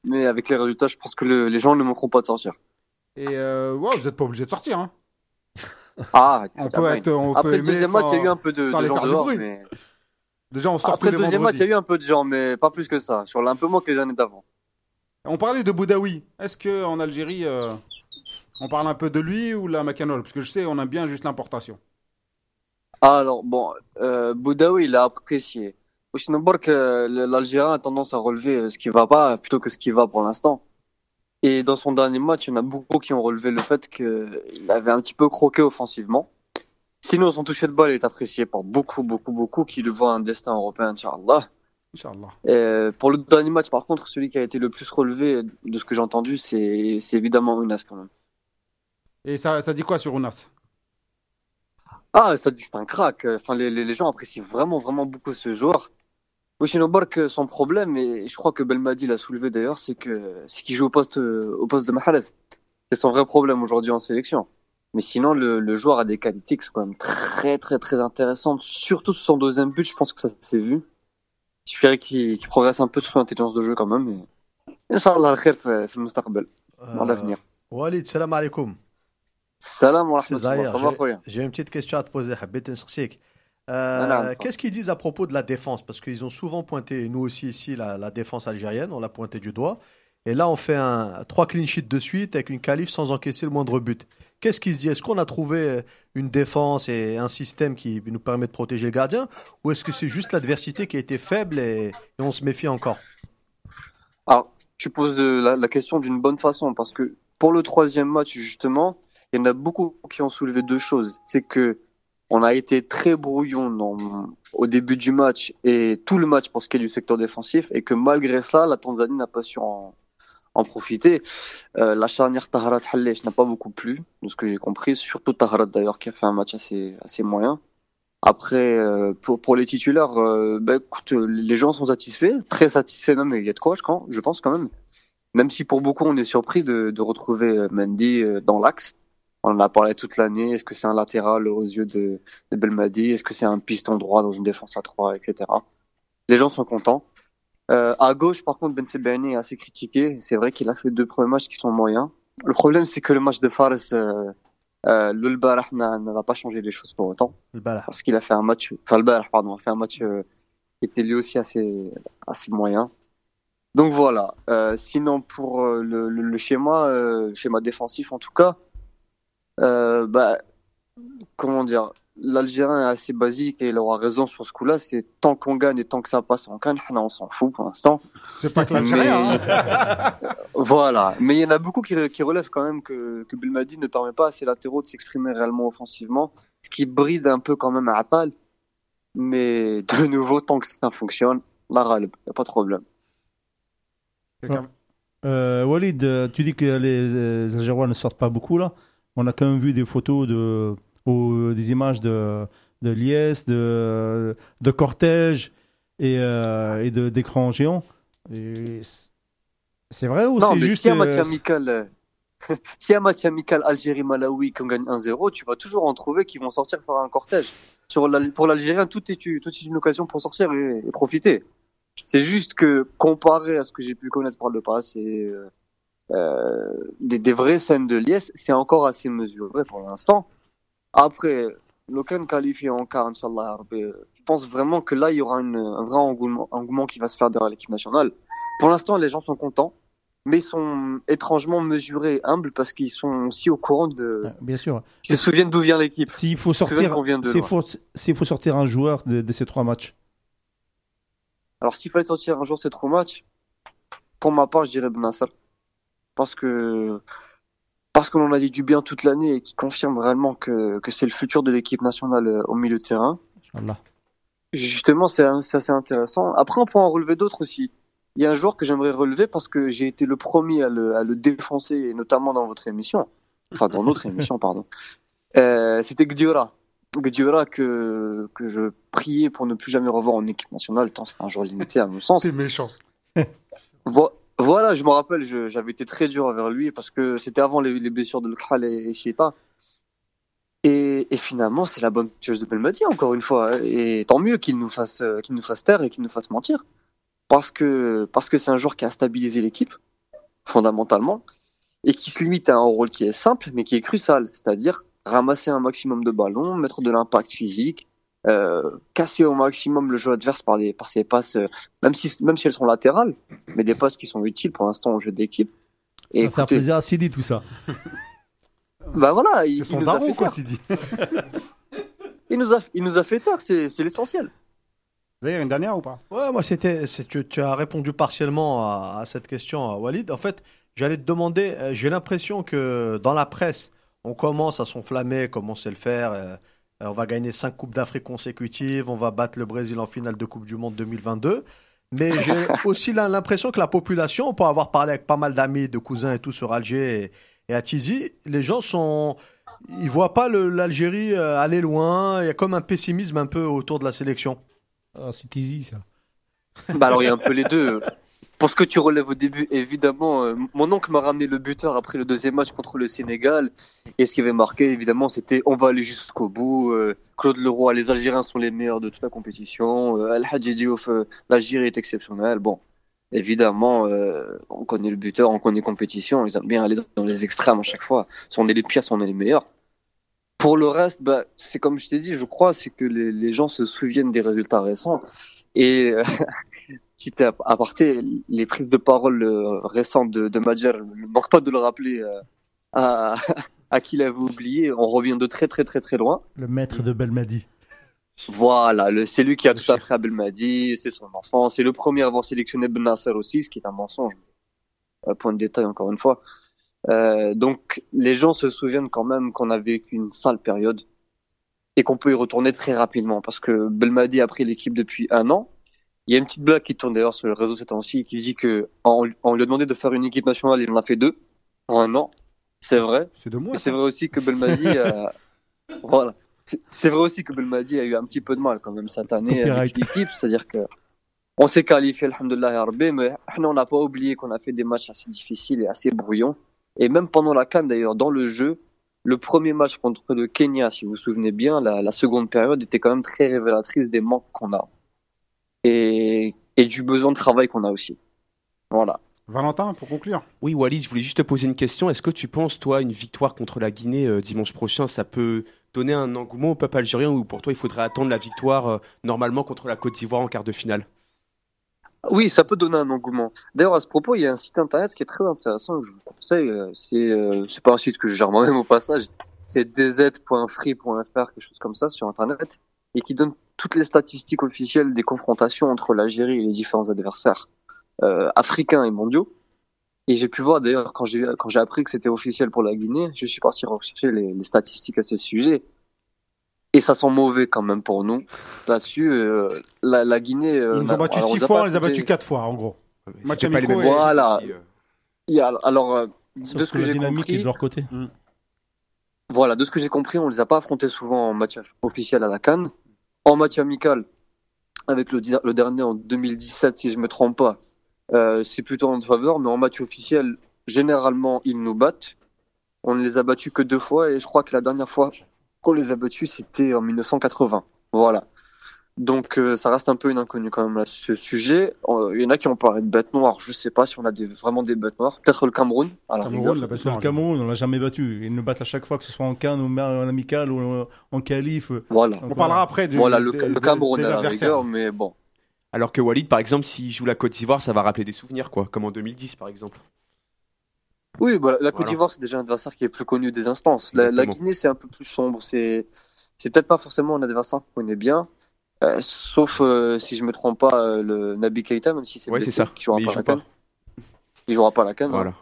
Mais avec les résultats, je pense que les gens ne manqueront pas de sortir. Et euh, vous n'êtes pas obligé de sortir. Hein ah, On peut être, on peut Après le deuxième match, il y a eu un peu de, gens dehors. Mais... Déjà, on sort Après le deuxième match, il y a eu un peu de gens, mais pas plus que ça. Sur un peu moins que les années d'avant. On parlait de Boudaoui. Est-ce que en Algérie, euh, on parle un peu de lui ou la Macanol? Parce que je sais, on aime bien juste l'importation. Alors, bon, euh, Boudaoui, il a apprécié. Euh, l'Algérien a tendance à relever ce qui va pas plutôt que ce qui va pour l'instant. Et dans son dernier match, il y en a beaucoup qui ont relevé le fait qu'il avait un petit peu croqué offensivement. Sinon, son toucher de balle est apprécié par beaucoup, beaucoup, beaucoup qui le voient un destin européen, Inch'Allah. Inch'Allah. Euh, pour le dernier match, par contre, celui qui a été le plus relevé, de ce que j'ai entendu, c'est c'est évidemment Unas quand même. Et ça, ça dit quoi sur Unas? Ah, ça dit que c'est un crack. Enfin, les gens apprécient vraiment, vraiment beaucoup ce joueur. Bouchinobark, son problème, et je crois que Belmadi l'a soulevé d'ailleurs, c'est que c'est qu'il joue au poste, de Mahrez. C'est son vrai problème aujourd'hui en sélection. Mais sinon, le, joueur a des qualités qui sont quand même très, très, très intéressantes. Surtout sur son deuxième but, je pense que ça s'est vu. Il suffirait qu'il progresse un peu sur l'intelligence de jeu quand même. Et... Inch'Allah, le khair le mustaqbal, dans euh, l'avenir. Walid, salam alaikum. Salam wa. J'ai une petite question à te poser, Habit Nsiksik. Voilà. Euh, Qu'est-ce qu'ils disent à propos de la défense? Parce qu'ils ont souvent pointé, nous aussi ici, la, la défense algérienne, on l'a pointé du doigt. Et là, on fait un, trois clean sheets de suite avec une qualif sans encaisser le moindre but. Qu'est-ce qui se dit Est-ce qu'on a trouvé une défense et un système qui nous permet de protéger le gardien? Ou est-ce que c'est juste l'adversité qui a été faible et, et on se méfie encore? Alors, tu poses euh, la, la question d'une bonne façon parce que pour le troisième match, justement, il y en a beaucoup qui ont soulevé deux choses. C'est que on a été très brouillon dans- au début du match et tout le match pour ce qui est du secteur défensif et que malgré ça, la Tanzanie n'a pas su en, en profiter. Euh, la charnière Taharat n'a pas beaucoup plu, de ce que j'ai compris, surtout Taharat d'ailleurs qui a fait un match assez, assez moyen. Après, euh, pour, pour les titulaires, euh, bah, écoute, les gens sont satisfaits, très satisfaits même, il y a de quoi, je, je pense quand même. Même si pour beaucoup on est surpris de, de retrouver Mendy euh, dans l'axe. On en a parlé toute l'année. Est-ce que c'est un latéral aux yeux de, de Belmadi? Est-ce que c'est un piston droit dans une défense à 3, etc. Les gens sont contents. Euh, à gauche, par contre, Ben Sebaini est assez critiqué. C'est vrai qu'il a fait deux premiers matchs qui sont moyens. Le problème, c'est que le match de Fares, euh, euh, ne va pas changer les choses pour autant parce qu'il a fait un match, enfin le pardon, a fait un match euh, qui était lui aussi assez, assez moyen. Donc voilà. Sinon pour le, le, le schéma, schéma défensif en tout cas, euh, bah comment dire, l'Algérien est assez basique et il aura raison sur ce coup-là. C'est tant qu'on gagne et tant que ça passe en gagne, on s'en fout pour l'instant. C'est pas que l'Algérien. hein. *laughs* Voilà. Mais il y en a beaucoup qui, qui relèvent quand même que, que Belmadi ne permet pas à ses latéraux de s'exprimer réellement offensivement, ce qui bride un peu quand même à Atal. Mais de nouveau, tant que ça fonctionne, la râle, y a pas de problème. Euh, Walid, tu dis que les, euh, les Algérois ne sortent pas beaucoup là. On a quand même vu des photos de, ou des images de, de liesse, de, de cortège et, euh, et de d'écrans géants. Et c- C'est vrai ou non, c'est mais juste si un match euh, amical, euh, *laughs* si un match amical Algérie-Malawi qu'on gagne 1-0, tu vas toujours en trouver qui vont sortir par un cortège. Sur pour l'Algérien, tout est, tout est une occasion pour sortir et, et profiter. C'est juste que comparé à ce que j'ai pu connaître par le passé, euh, des, des vraies scènes de liesse, c'est encore assez mesuré pour l'instant. Après, l'aucun qualifié en quart, Inch'Allah, euh, je pense vraiment que là, il y aura une, un vrai engouement, engouement qui va se faire derrière l'équipe nationale. Pour l'instant, les gens sont contents, mais ils sont étrangement mesurés et humbles parce qu'ils sont aussi au courant de, euh, Bien sûr. ils se souviennent d'où vient l'équipe. S'il faut sortir, s'il faut, sortir un joueur de, de ces trois matchs. Alors, s'il fallait sortir un jour ces trois matchs, pour ma part, je dirais Ben Parce que, parce qu'on en a dit du bien toute l'année et qui confirme réellement que, que c'est le futur de l'équipe nationale euh, au milieu de terrain. Justement, c'est assez intéressant. Après, on peut en relever d'autres aussi. Il y a un joueur que j'aimerais relever parce que j'ai été le premier à le, à le défoncer, et notamment dans votre émission. Enfin, dans notre *laughs* émission, pardon. Euh, C'était Gdiora. Gdiora que, que je priais pour ne plus jamais revoir en équipe nationale, tant c'est un joueur limité à mon sens. C'est méchant. Vo- Voilà, je me rappelle, j'avais été très dur envers lui parce que c'était avant les, les blessures de Lukral et, et. Et, et finalement, c'est la bonne chose de Belmadi, encore une fois. Et tant mieux qu'il nous fasse, euh, qu'il nous fasse taire et qu'il nous fasse mentir. Parce que, parce que c'est un joueur qui a stabilisé l'équipe, fondamentalement, et qui se limite à un rôle qui est simple, mais qui est crucial. C'est-à-dire ramasser un maximum de ballons, mettre de l'impact physique, casser au maximum le jeu adverse par, des, par ses passes, euh, même si, même si elles sont latérales, mais des passes qui sont utiles pour l'instant au jeu d'équipe. Ça Et va faire plaisir à Sidi tout ça. *laughs* bah voilà, il, C'est il son nous a daron, fait quoi. Sidi. *laughs* Il nous a, il nous a fait tort, c'est c'est l'essentiel. Vous avez une dernière ou pas? Ouais, moi, c'était, tu, tu as répondu partiellement à, à cette question, à Walid. En fait, j'allais te demander, euh, j'ai l'impression que dans la presse, on commence à s'enflammer, comme on sait le faire. euh, euh, on va gagner cinq Coupes d'Afrique consécutives, on va battre le Brésil en finale de Coupe du Monde 2022. Mais j'ai *laughs* aussi l'im- l'impression que la population, pour avoir parlé avec pas mal d'amis, de cousins et tout sur Alger et, et à Tizi, les gens sont. Ils voient pas l'Algérie euh, aller loin. Il y a comme un pessimisme un peu autour de la sélection. Ah, c'est easy ça. Bah alors il y a un peu les deux. *laughs* Pour ce que tu relèves au début, évidemment, euh, mon oncle m'a ramené le buteur après le deuxième match contre le Sénégal. Et ce qui avait marqué, évidemment, c'était on va aller jusqu'au bout. euh, Claude Leroy, les Algériens sont les meilleurs de toute la compétition. Euh, Al Hadji Diouf, euh, l'Algérie est exceptionnelle. Bon, évidemment, euh, on connaît le buteur, on connaît compétition. Ils aiment bien aller dans les extrêmes à chaque fois. Si on est les pires, si on est les meilleurs. Pour le reste, bah, c'est comme je t'ai dit, je crois, c'est que les, les gens se souviennent des résultats récents. Et euh, *laughs* petit ap- aparté, les prises de parole euh, récentes de, de Madjer, ne manque pas de le rappeler euh, à, *laughs* à qui l'avait oublié. On revient de très très très très loin. Le maître de Belmadi. Voilà, le- c'est lui qui a tout appris à Belmadi, c'est son enfant, c'est le premier à avoir sélectionné Ben Nasser aussi, ce qui est un mensonge. Euh, point de détail encore une fois. Euh, donc les gens se souviennent quand même qu'on a vécu une sale période et qu'on peut y retourner très rapidement parce que Belmadi a pris l'équipe depuis un an. Il y a une petite blague qui tourne d'ailleurs sur le réseau ces temps-ci qui dit que on, on lui a demandé de faire une équipe nationale, il en a fait deux en un an. C'est vrai. C'est de moi. C'est vrai aussi que Belmadi a... *laughs* voilà. C'est- vrai aussi que Belmadi a eu un petit peu de mal quand même cette année avec l'équipe, c'est-à-dire que on s'est qualifié, alhamdoulilah, mais on n'a pas oublié qu'on a fait des matchs assez difficiles et assez brouillons. Et même pendant la Cannes d'ailleurs, dans le jeu, le premier match contre le Kenya, si vous vous souvenez bien, la, la seconde période était quand même très révélatrice des manques qu'on a et, et du besoin de travail qu'on a aussi. Voilà. Valentin, pour conclure. Oui, Walid, je voulais juste te poser une question. Est-ce que tu penses, toi, une victoire contre la Guinée euh, dimanche prochain, ça peut donner un engouement au peuple algérien ou pour toi, il faudrait attendre la victoire euh, normalement contre la Côte d'Ivoire en quart de finale? Oui, ça peut donner un engouement. D'ailleurs, à ce propos, il y a un site internet qui est très intéressant que je vous conseille. euh, C'est euh, pas un site que je gère moi-même au passage. C'est dz.free.fr, quelque chose comme ça sur internet, et qui donne toutes les statistiques officielles des confrontations entre l'Algérie et les différents adversaires euh, africains et mondiaux. Et j'ai pu voir d'ailleurs quand j'ai quand j'ai appris que c'était officiel pour la Guinée, je suis parti rechercher les, les statistiques à ce sujet. Et ça sent mauvais quand même pour nous. Là-dessus, euh, la, la Guinée. euh, Ils nous ont battus alors, six fois, on les a battus quatre fois, en gros. Match pas les mêmes Voilà. aussi, euh. Il y a- alors, euh, de ce que j'ai dynamique est compris, de leur côté. Voilà, de ce que j'ai compris, on les a pas affrontés souvent en match officiel à la Cannes. En match amical, avec le, dernier en 2017, si je me trompe pas, euh, c'est plutôt en faveur, mais en match officiel, généralement, ils nous battent. On ne les a battus que deux fois, et je crois que la dernière fois qu'on les a battus, c'était en 1980. Voilà. Donc, euh, ça reste un peu une inconnue quand même ce sujet. Euh, Il y en a qui ont parlé de bêtes noires. Je sais pas si on a des, vraiment des bêtes noires. Peut-être le Cameroun. à la Cameroun, rigueur. la bête Parce que le Cameroun, on l'a jamais battu. Ils nous battent à chaque fois, que ce soit en Cannes ou en amical ou en- qualif. Voilà. On parlera après du, Voilà, le, des- le des- Cameroun des à la adversaires. rigueur, mais bon. Alors que Walid, par exemple, s'il joue la Côte d'Ivoire, ça va rappeler des souvenirs, quoi, comme en 2010, par exemple. Oui, bah, la Côte Voilà. d'Ivoire, c'est déjà un adversaire qui est plus connu des instances. La. Guinée, c'est un peu plus sombre. C'est, c'est peut-être pas forcément un adversaire qu'on connaît bien. Euh, sauf euh, si je me trompe pas, euh, le Nabi Keita, même si c'est Ouais, ça. qui jouera Mais pas joue la pas. Cannes. Il jouera pas la. Voilà. hein.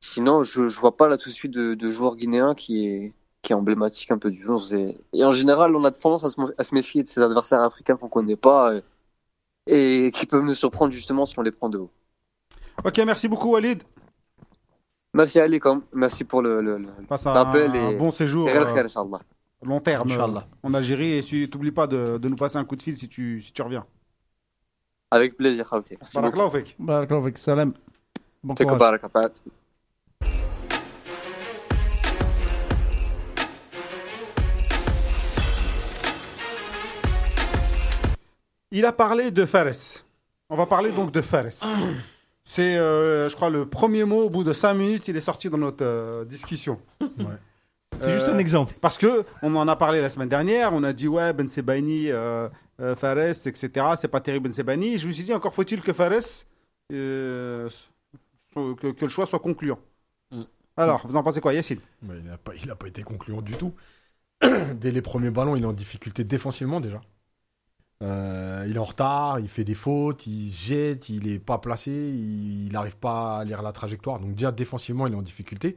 Sinon, je, je vois pas là tout de suite de, de joueur guinéen qui est, qui est emblématique un peu du jour. Et, et en général, on a tendance à se, à se méfier de ces adversaires africains qu'on connaît pas et qui peuvent nous surprendre justement si on les prend de haut. Ok, merci beaucoup, Walid. Merci Ali, quand même. Merci pour le, le, le Passe un, et, bon séjour et euh. Long terme euh, Inch'Allah. en Algérie et tu t'oublies pas de, de nous passer un coup de fil si tu, si tu reviens. Avec plaisir, beaucoup. Barakallahu fik. Barakallahu fik, salam. Bon courage. Il a parlé de Fares. On va parler donc de Fares. C'est, euh, je crois, le premier mot. Au bout de 5 minutes, il est sorti dans notre euh, discussion. C'est juste Euh, un exemple. Parce que on en a parlé la semaine dernière. On a dit ouais, Ben Sebaini, euh, euh, Fares, etc. C'est pas terrible Ben Sebaini. Je me suis dit encore faut-il que Fares, euh, que, que le choix soit concluant. Mm. Alors, vous en pensez quoi, Yacine? Mais il n'a pas, été concluant du tout. *clears throat* Dès les premiers ballons, il est en difficulté défensivement déjà. Euh, il est en retard, il fait des fautes, il jette, il est pas placé, il n'arrive pas à lire la trajectoire. Donc déjà défensivement, il est en difficulté.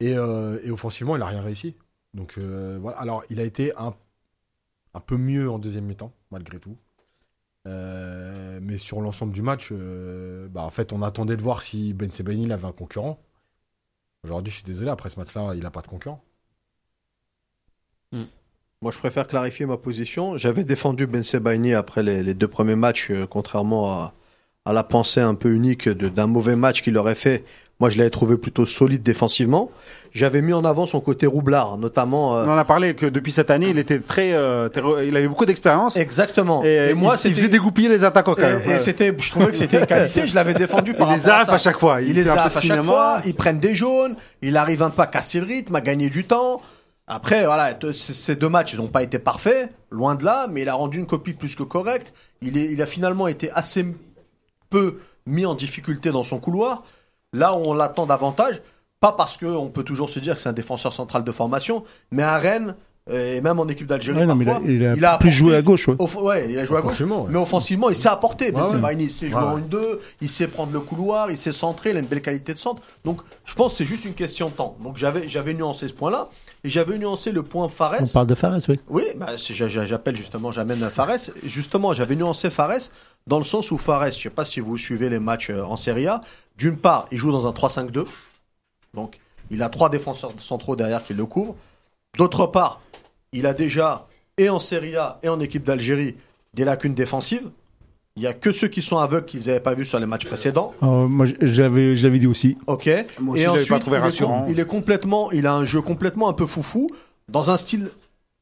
Et, euh, et offensivement, il n'a rien réussi. Donc euh, voilà. Alors il a été un, peu mieux en deuxième mi-temps, malgré tout. Euh, mais sur l'ensemble du match, bah, en fait, on attendait de voir si Ben Sebaini avait un concurrent. Aujourd'hui, je suis désolé, après ce match-là, il n'a pas de concurrent. Moi, je préfère clarifier ma position. J'avais défendu Ben Sebaini après les, deux premiers matchs, contrairement à, la pensée un peu unique d'un mauvais match qu'il aurait fait. Moi, je l'avais trouvé plutôt solide défensivement. J'avais mis en avant son côté roublard, notamment. euh, On en a parlé que depuis cette année, il était très, euh, il avait beaucoup d'expérience. Exactement. Et, Et moi, il, il faisait dégoupiller les attaquants quand même. Et, et c'était, je trouvais que c'était une qualité. Je l'avais défendu *laughs* par il les à affe à chaque fois. Il les affe à chaque fois. Ils prennent des jaunes. Il arrive un peu à casser le rythme, à gagner du temps. Après, voilà, ces deux matchs, ils n'ont pas été parfaits, loin de là, mais il a rendu une copie plus que correcte. Il, est, il a finalement été assez peu mis en difficulté dans son couloir. Là où on l'attend davantage, pas parce qu'on peut toujours se dire que c'est un défenseur central de formation, mais à Rennes, euh, et même en équipe d'Algérie, Ouais, il a, parfois, il a il a plus joué à gauche. Ouais. Off- ouais, il a joué à gauche. Ouais. Mais offensivement, il s'est apporté. Ben. Sebaini, il sait jouer Ouais, en ouais. 1-2, il sait prendre le couloir, il sait centrer, il a une belle qualité de centre. Donc, je pense que c'est juste une question de temps. Donc, j'avais, j'avais nuancé ce point-là. Et j'avais nuancé le point Fares. On parle de Fares, oui. Oui, bah, j'appelle justement, j'amène Fares. Justement, j'avais nuancé Fares dans le sens où Fares, je sais pas si vous suivez les matchs euh, en Serie A, d'une part, il joue dans un 3-5-2. Donc, il a trois défenseurs centraux derrière qui le couvrent. D'autre part, il a déjà, et en Serie A et en équipe d'Algérie, des lacunes défensives. Il y a que ceux qui sont aveugles qu'ils n'avaient pas vu sur les matchs précédents. Euh, moi, je- j'avais, je l'avais dit aussi. Ok. Moi aussi, et je l'avais ensuite, pas trouvé il est rassurant. Il est, complètement, il a un jeu complètement un peu foufou dans un style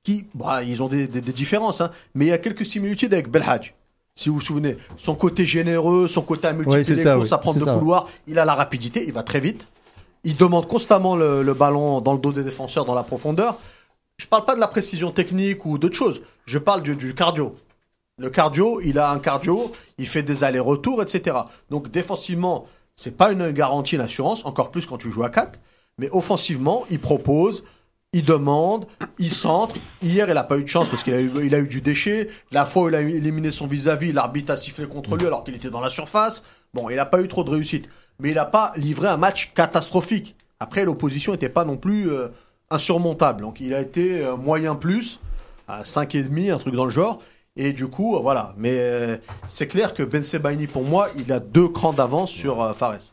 qui, bah, ils ont des, des- des différences, hein, mais il y a quelques similitudes avec Belhadj. Si vous vous souvenez, son côté généreux, son côté à multiplier les ça, courses, à prendre le ouais. couloir, il a la rapidité, il va très vite. Il demande constamment le, le ballon dans le dos des défenseurs, dans la profondeur. Je parle pas de la précision technique ou d'autres choses. Je parle du, du cardio. Le cardio, il a un cardio, il fait des allers-retours, etc. Donc défensivement, c'est pas une garantie, une assurance, encore plus quand tu joues à 4. Mais offensivement, il propose, il demande, il centre. Hier, il a pas eu de chance parce qu'il a eu, du déchet. La fois où il a éliminé son vis-à-vis, l'arbitre a sifflé contre lui alors qu'il était dans la surface. Bon, il a pas eu trop de réussite. Mais il a pas livré un match catastrophique. Après, l'opposition était pas non plus euh, insurmontable. Donc il a été euh, moyen plus, à 5,5, un truc dans le genre. Et du coup, voilà. Mais euh, c'est clair que Ben Sebaini, pour moi, il a deux crans d'avance sur euh, Fares.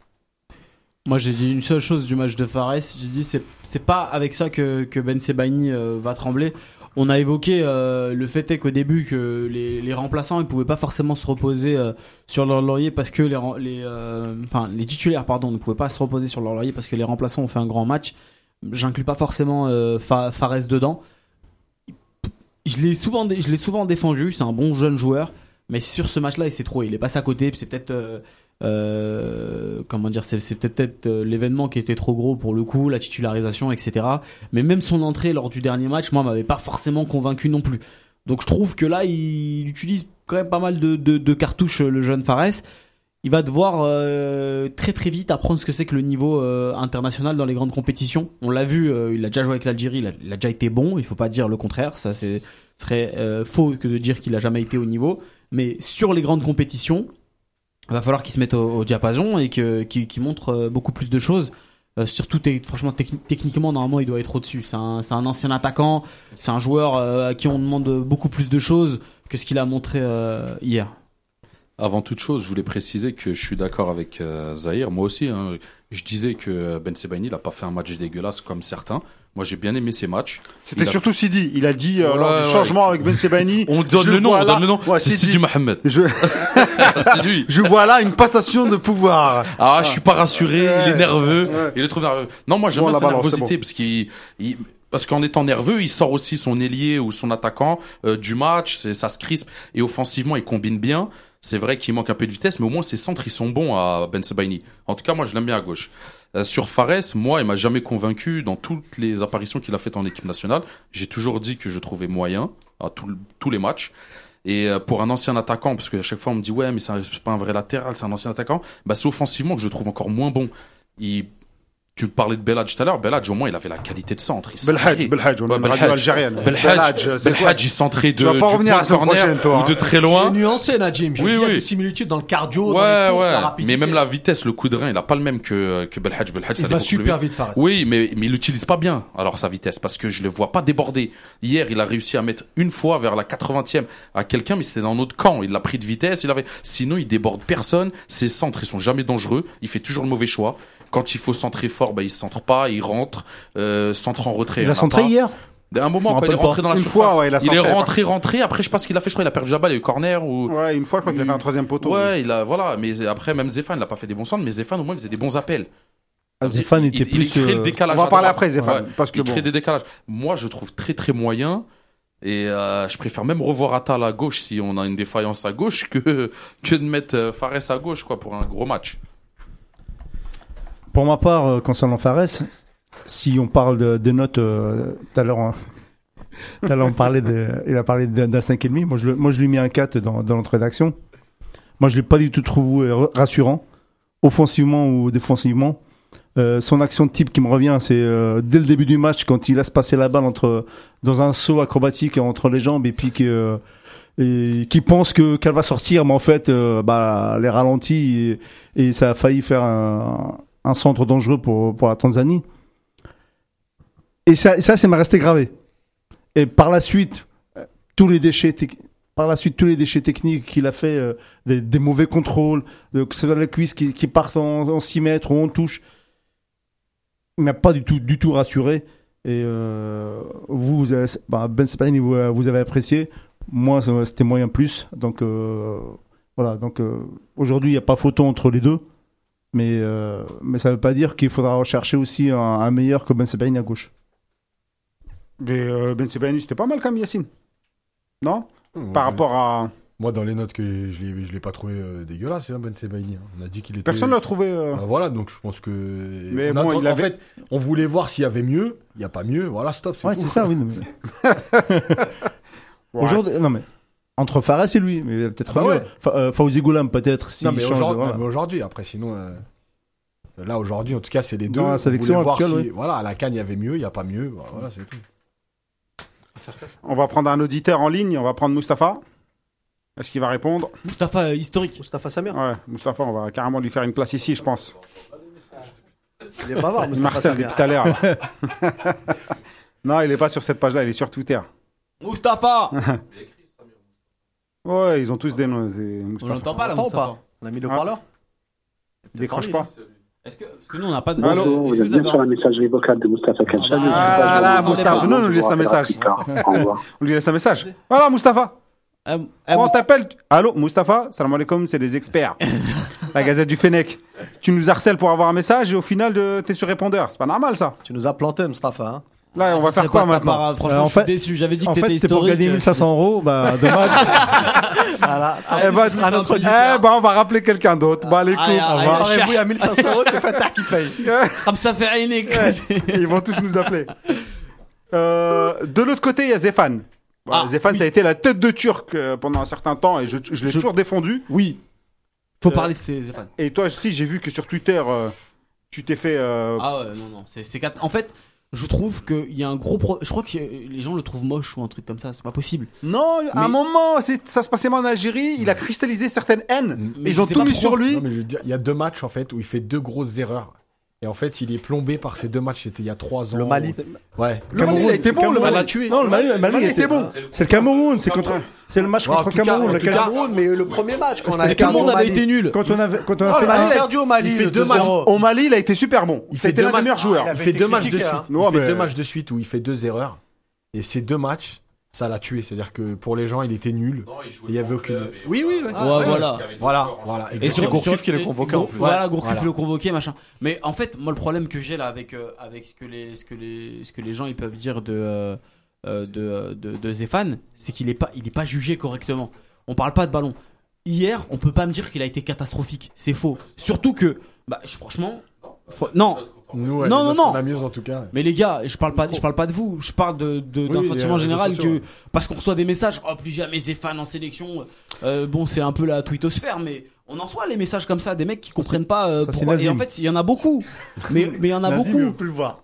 Moi, j'ai dit une seule chose du match de Fares. J'ai dit c'est pas avec ça que, que Ben Sebaini euh, va trembler. On a évoqué euh, le fait qu'au début que les, remplaçants ils pouvaient pas forcément se reposer euh, sur leur laurier parce que les titulaires pardon ne pouvaient pas se reposer sur leur laurier parce que les remplaçants ont fait un grand match. J'inclus pas forcément Fa- Fares dedans. Je l'ai souvent je l'ai souvent défendu. C'est un bon jeune joueur, mais sur ce match-là il s'est trop. Il est passé à côté. C'est peut-être euh, comment dire, c'est peut-être euh, l'événement qui était trop gros pour le coup, la titularisation, etc. Mais même son entrée lors du dernier match, moi, m'avait pas forcément convaincu non plus. Donc je trouve que là, il utilise quand même pas mal de, cartouches, le jeune Fares. Il va devoir euh, très très vite apprendre ce que c'est que le niveau international dans les grandes compétitions. On l'a vu, il a déjà joué avec l'Algérie, il, a- il a déjà été bon. Il faut pas dire le contraire, ça serait faux que de dire qu'il a jamais été au niveau. Mais sur les grandes compétitions, va falloir qu'il se mette au, diapason et que qu'il qu'il montre euh, beaucoup plus de choses. Euh, surtout, franchement, techni- techniquement, normalement, il doit être au-dessus. C'est un, ancien attaquant, c'est un joueur euh, à qui on demande beaucoup plus de choses que ce qu'il a montré hier. Avant toute chose, je voulais préciser que je suis d'accord avec Zahir. Moi aussi, hein, je disais que Ben Sebaini n'a pas fait un match dégueulasse comme certains. Moi, j'ai bien aimé ses matchs. C'était Il a- surtout Sidi. Il a dit euh, Ouais, lors du ouais. changement avec Ben Sebaini. *laughs* On donne le nom, on là- donne le nom. Ouais, c'est Sidi. Mohamed. Je, *laughs* *laughs* c'est lui. je vois là une passation de pouvoir. Ah, je suis pas rassuré, il est nerveux, il est trop nerveux. Non, moi j'aime Bon, bien sa nervosité bon. parce qu'il, il- parce qu'en étant nerveux, il sort aussi son ailier ou son attaquant euh, du match, ça se crispe et offensivement il combine bien. C'est vrai qu'il manque un peu de vitesse, mais au moins ses centres ils sont bons à Ben Sebaini. En tout cas, moi je l'aime bien à gauche. Euh, sur Fares, moi, il m'a jamais convaincu dans toutes les apparitions qu'il a faites en équipe nationale. J'ai toujours dit que je trouvais moyen à tous les matchs. Et euh, pour un ancien attaquant, parce qu'à chaque fois on me dit ouais mais c'est pas un vrai latéral, c'est un ancien attaquant, bah c'est offensivement que je trouve encore moins bon. Il Tu parlais de Belhadj tout à l'heure. Belhadj, au moins, il avait la qualité de centre. Il Belhadj, centrait. Belhadj, on est Ouais, une radio Belhadj. algérienne. Belhadj, Belhadj, il centrait de, Tu vas pas revenir point la prochaine, toi, ou de hein. très J'ai loin. nuancé, Najim. J'ai Oui, dit il y a des similitudes dans le cardio, dans Ouais, les courses, ouais. la rapidité. Mais même la vitesse, le coup de rein, il a pas le même que, que Belhadj. Belhadj, Il ça va super vite. vite, Fares. Oui, mais, mais il l'utilise pas bien, alors sa vitesse, parce que je le vois pas déborder. Hier, il a réussi à mettre une fois vers la 80e à quelqu'un, mais c'était dans notre camp. Il l'a pris de vitesse, il avait, sinon il déborde personne. Ses centres, ils sont jamais dangereux. Il fait toujours le mauvais choix. Quand il faut centrer fort, bah, il se centre pas, il rentre, euh, centre en retrait. Il a centré pas. hier À un moment, quand il est rappelle pas. rentré dans la Une surface, fois, ouais, il a il est rentré, rentré. Après, je sais pas ce qu'il a fait. Je crois qu'il a perdu la balle, il y a eu corner ou. Ouais, une fois, je crois qu'il a fait un troisième poteau. Ouais, il a, voilà. Mais après, même Zéphane, il a pas fait des bons centres, mais Zéphane, au moins, il faisait des bons appels. Ah, Zéphane il- était il- il plus, crée euh, le décalage On va parler après, Zéphane, Ouais. parce que il bon. crée des décalages. Moi, je trouve très très moyen. Et euh, je préfère même revoir Atal à gauche si on a une défaillance à gauche que, que de mettre euh, Fares à gauche quoi, pour un gros match. Pour ma part, euh, concernant Fares, si on parle de- des notes, euh, tout à l'heure, il a parlé d'un d'un 5,5. Moi, je, lui mets un 4 dans, dans notre rédaction. Moi, je l'ai pas du tout trouvé rassurant, offensivement ou défensivement. Euh, son action de type qui me revient, c'est dès le début du match, quand il laisse passer la balle entre, dans un saut acrobatique entre les jambes et puis que, euh, et qui pense que qu'elle va sortir, mais en fait, bah, les ralentit et, et ça a failli faire un, un centre dangereux pour, pour la Tanzanie. Et ça, ça, ça m'a resté gravé. Et par la suite, euh, tous les déchets, par la suite, tous les déchets techniques qu'il a fait, euh, des, mauvais contrôles, de, que ce soit la cuisse qui, qui partent en, en 6 mètres ou en touche, il m'a pas du tout, du tout rassuré. Et euh, vous, avez, bah, Ben Sebaini, vous, vous avez apprécié. Moi, c'était moyen plus. Donc euh, voilà. Donc euh, aujourd'hui, il n'y a pas photo entre les deux. Mais, euh, mais ça ne veut pas dire qu'il faudra rechercher aussi un, un meilleur que Ben Sebaini à gauche. Mais euh, Ben Sebaini, c'était pas mal comme Yacine. Non? Par rapport à. Moi, dans les notes que je l'ai, je l'ai pas trouvé euh, dégueulasse, hein, Ben Sebaini. hein. On a dit qu'il était. Personne l'a trouvé. euh, Bah, voilà, donc je pense que. Mais on bon, attend- il avait- En fait, on voulait voir s'il y avait mieux. Il n'y a pas mieux. Voilà, stop. Ouais, tout. c'est ça, oui. mais- *laughs* Aujourd'hui, non mais entre Fares et lui, mais il y a peut-être Ah bah ouais. Fa- euh, Fawzi Goulam peut-être. s'il non, mais aujourd'hui, voilà. après, sinon. euh, Là, aujourd'hui, en tout cas, c'est les deux. Dans la On sélection actuelle, si- oui. Voilà, à la canne, il y avait mieux, il n'y a pas mieux. Voilà, Voilà, c'est tout. On va prendre un auditeur en ligne. On va prendre Mustapha. Est-ce qu'il va répondre? Mustapha euh, historique. Mustapha Samir. Ouais, Mustapha, on va carrément lui faire une place ici, je pense. Il est bavard, Mustapha Marcel, Samir. depuis tout à l'heure. *laughs* non, il est pas sur cette page-là, il est sur Twitter. Mustapha *laughs* Ouais, ils ont tous des noms. On Mustapha. l'entend pas là, On Mustapha pas On a mis le Ah. parleur Il décroche pas. Est-ce que, parce que nous on n'a pas de. Allô Est-ce Vous avez sur la messagerie vocale de Mustafa Kenchal. Ah là, on Mustapha, nous, on lui laisse un message. *laughs* On lui laisse un message. Voilà, Mustapha. Euh, euh, on t'appelle. Allô, Mustapha Salam alaikum, c'est des experts. *laughs* La Gazette du Fennec. Tu nous harcèles pour avoir un message et au final, de... t'es sur répondeur. C'est pas normal ça. Tu nous as planté, Mustapha. Hein Là, on va faire quoi maintenant Franchement, Euh, en je suis fait- déçu. J'avais dit que En fait, t'étais c'était pour historique. gagner euh, 1500 euros, bah *laughs* dommage. Voilà. Eh notre eh ben, on va rappeler quelqu'un d'autre. Bah, les coups, Ah, ah, on ah, va- ah, Préparez-vous, il y a 1500 euros, c'est Fatah qui paye. *laughs* Comme ça fait rien. Ils vont tous nous appeler. Euh, de l'autre côté, il y a Zéphane. Ah, Zéphane, oui. ça a été la tête de Turc euh, pendant un certain temps et je, je l'ai Je- toujours défendu. Oui. Faut Euh, parler de ces fans. Et toi aussi, j'ai vu que sur Twitter, euh, tu t'es fait. euh, Ah ouais, non, non. C'est, En fait, je trouve qu'il y a un gros. Pro... Je crois que les gens le trouvent moche ou un truc comme ça. C'est pas possible. Non, à un moment, c'est- ça se passait mal en Algérie, il a cristallisé certaines haines. Mais Ils ont tout mis sur lui. Non, mais je veux dire, il y a deux matchs en fait où il fait deux grosses erreurs. Et en fait, il est plombé par ces deux matchs. C'était il y a trois ans. Le Mali. Ouais. Le Mali, il a été bon, le Mali. l'a tué. Non, le Mali, le Mali Mali était bon. C'est le Cameroun, c'est contre, c'est le match Ouais, contre le Cameroun. le Cameroun. Cameroun, mais le premier match, quand on a Tout le monde avait Mali. été nul. Quand on avait, quand on a Oh, fait perdu au Mali. il fait deux 2-0. Au Mali, il a été super bon. Il fait deux matchs- meilleurs joueurs. il fait deux matchs de suite. hein. Non, Il fait deux matchs de suite où il fait deux erreurs. Et ces deux matchs, ça l'a tué. C'est-à-dire que pour les gens, il était nul. Il y avait aucune. Oui, oui, oui. Ouais, voilà. Voilà, voilà. Et exactement. Gourcuff qui le convoquait, en plus. Voilà, Gourcuff Voilà. le convoquait, machin. Mais en fait, moi, le problème que j'ai là avec, euh, avec ce, que les, ce, que les, ce que les gens ils peuvent dire de, euh, euh, de, de, de Zéphane, c'est qu'il est pas, il est pas jugé correctement. On parle pas de ballon. Hier, on peut pas me dire qu'il a été catastrophique. C'est faux. Surtout que, bah, franchement, fr- non. Nous, ouais, Non, non, non. On amuse en tout cas. Mais les gars, je parle pas, je parle pas de vous. Je parle de, de- d'un Oui, sentiment général sociaux, que ouais. parce qu'on reçoit des messages. Oh, plus jamais Zéphane en sélection. Euh, bon, c'est un peu la twittosphère, mais On en reçoit les messages comme ça, des mecs qui comprennent pas euh, ça, c'est pourquoi. Et en fait, il y en a beaucoup. Mais mais il y en a Nazim, beaucoup. on peut le voir.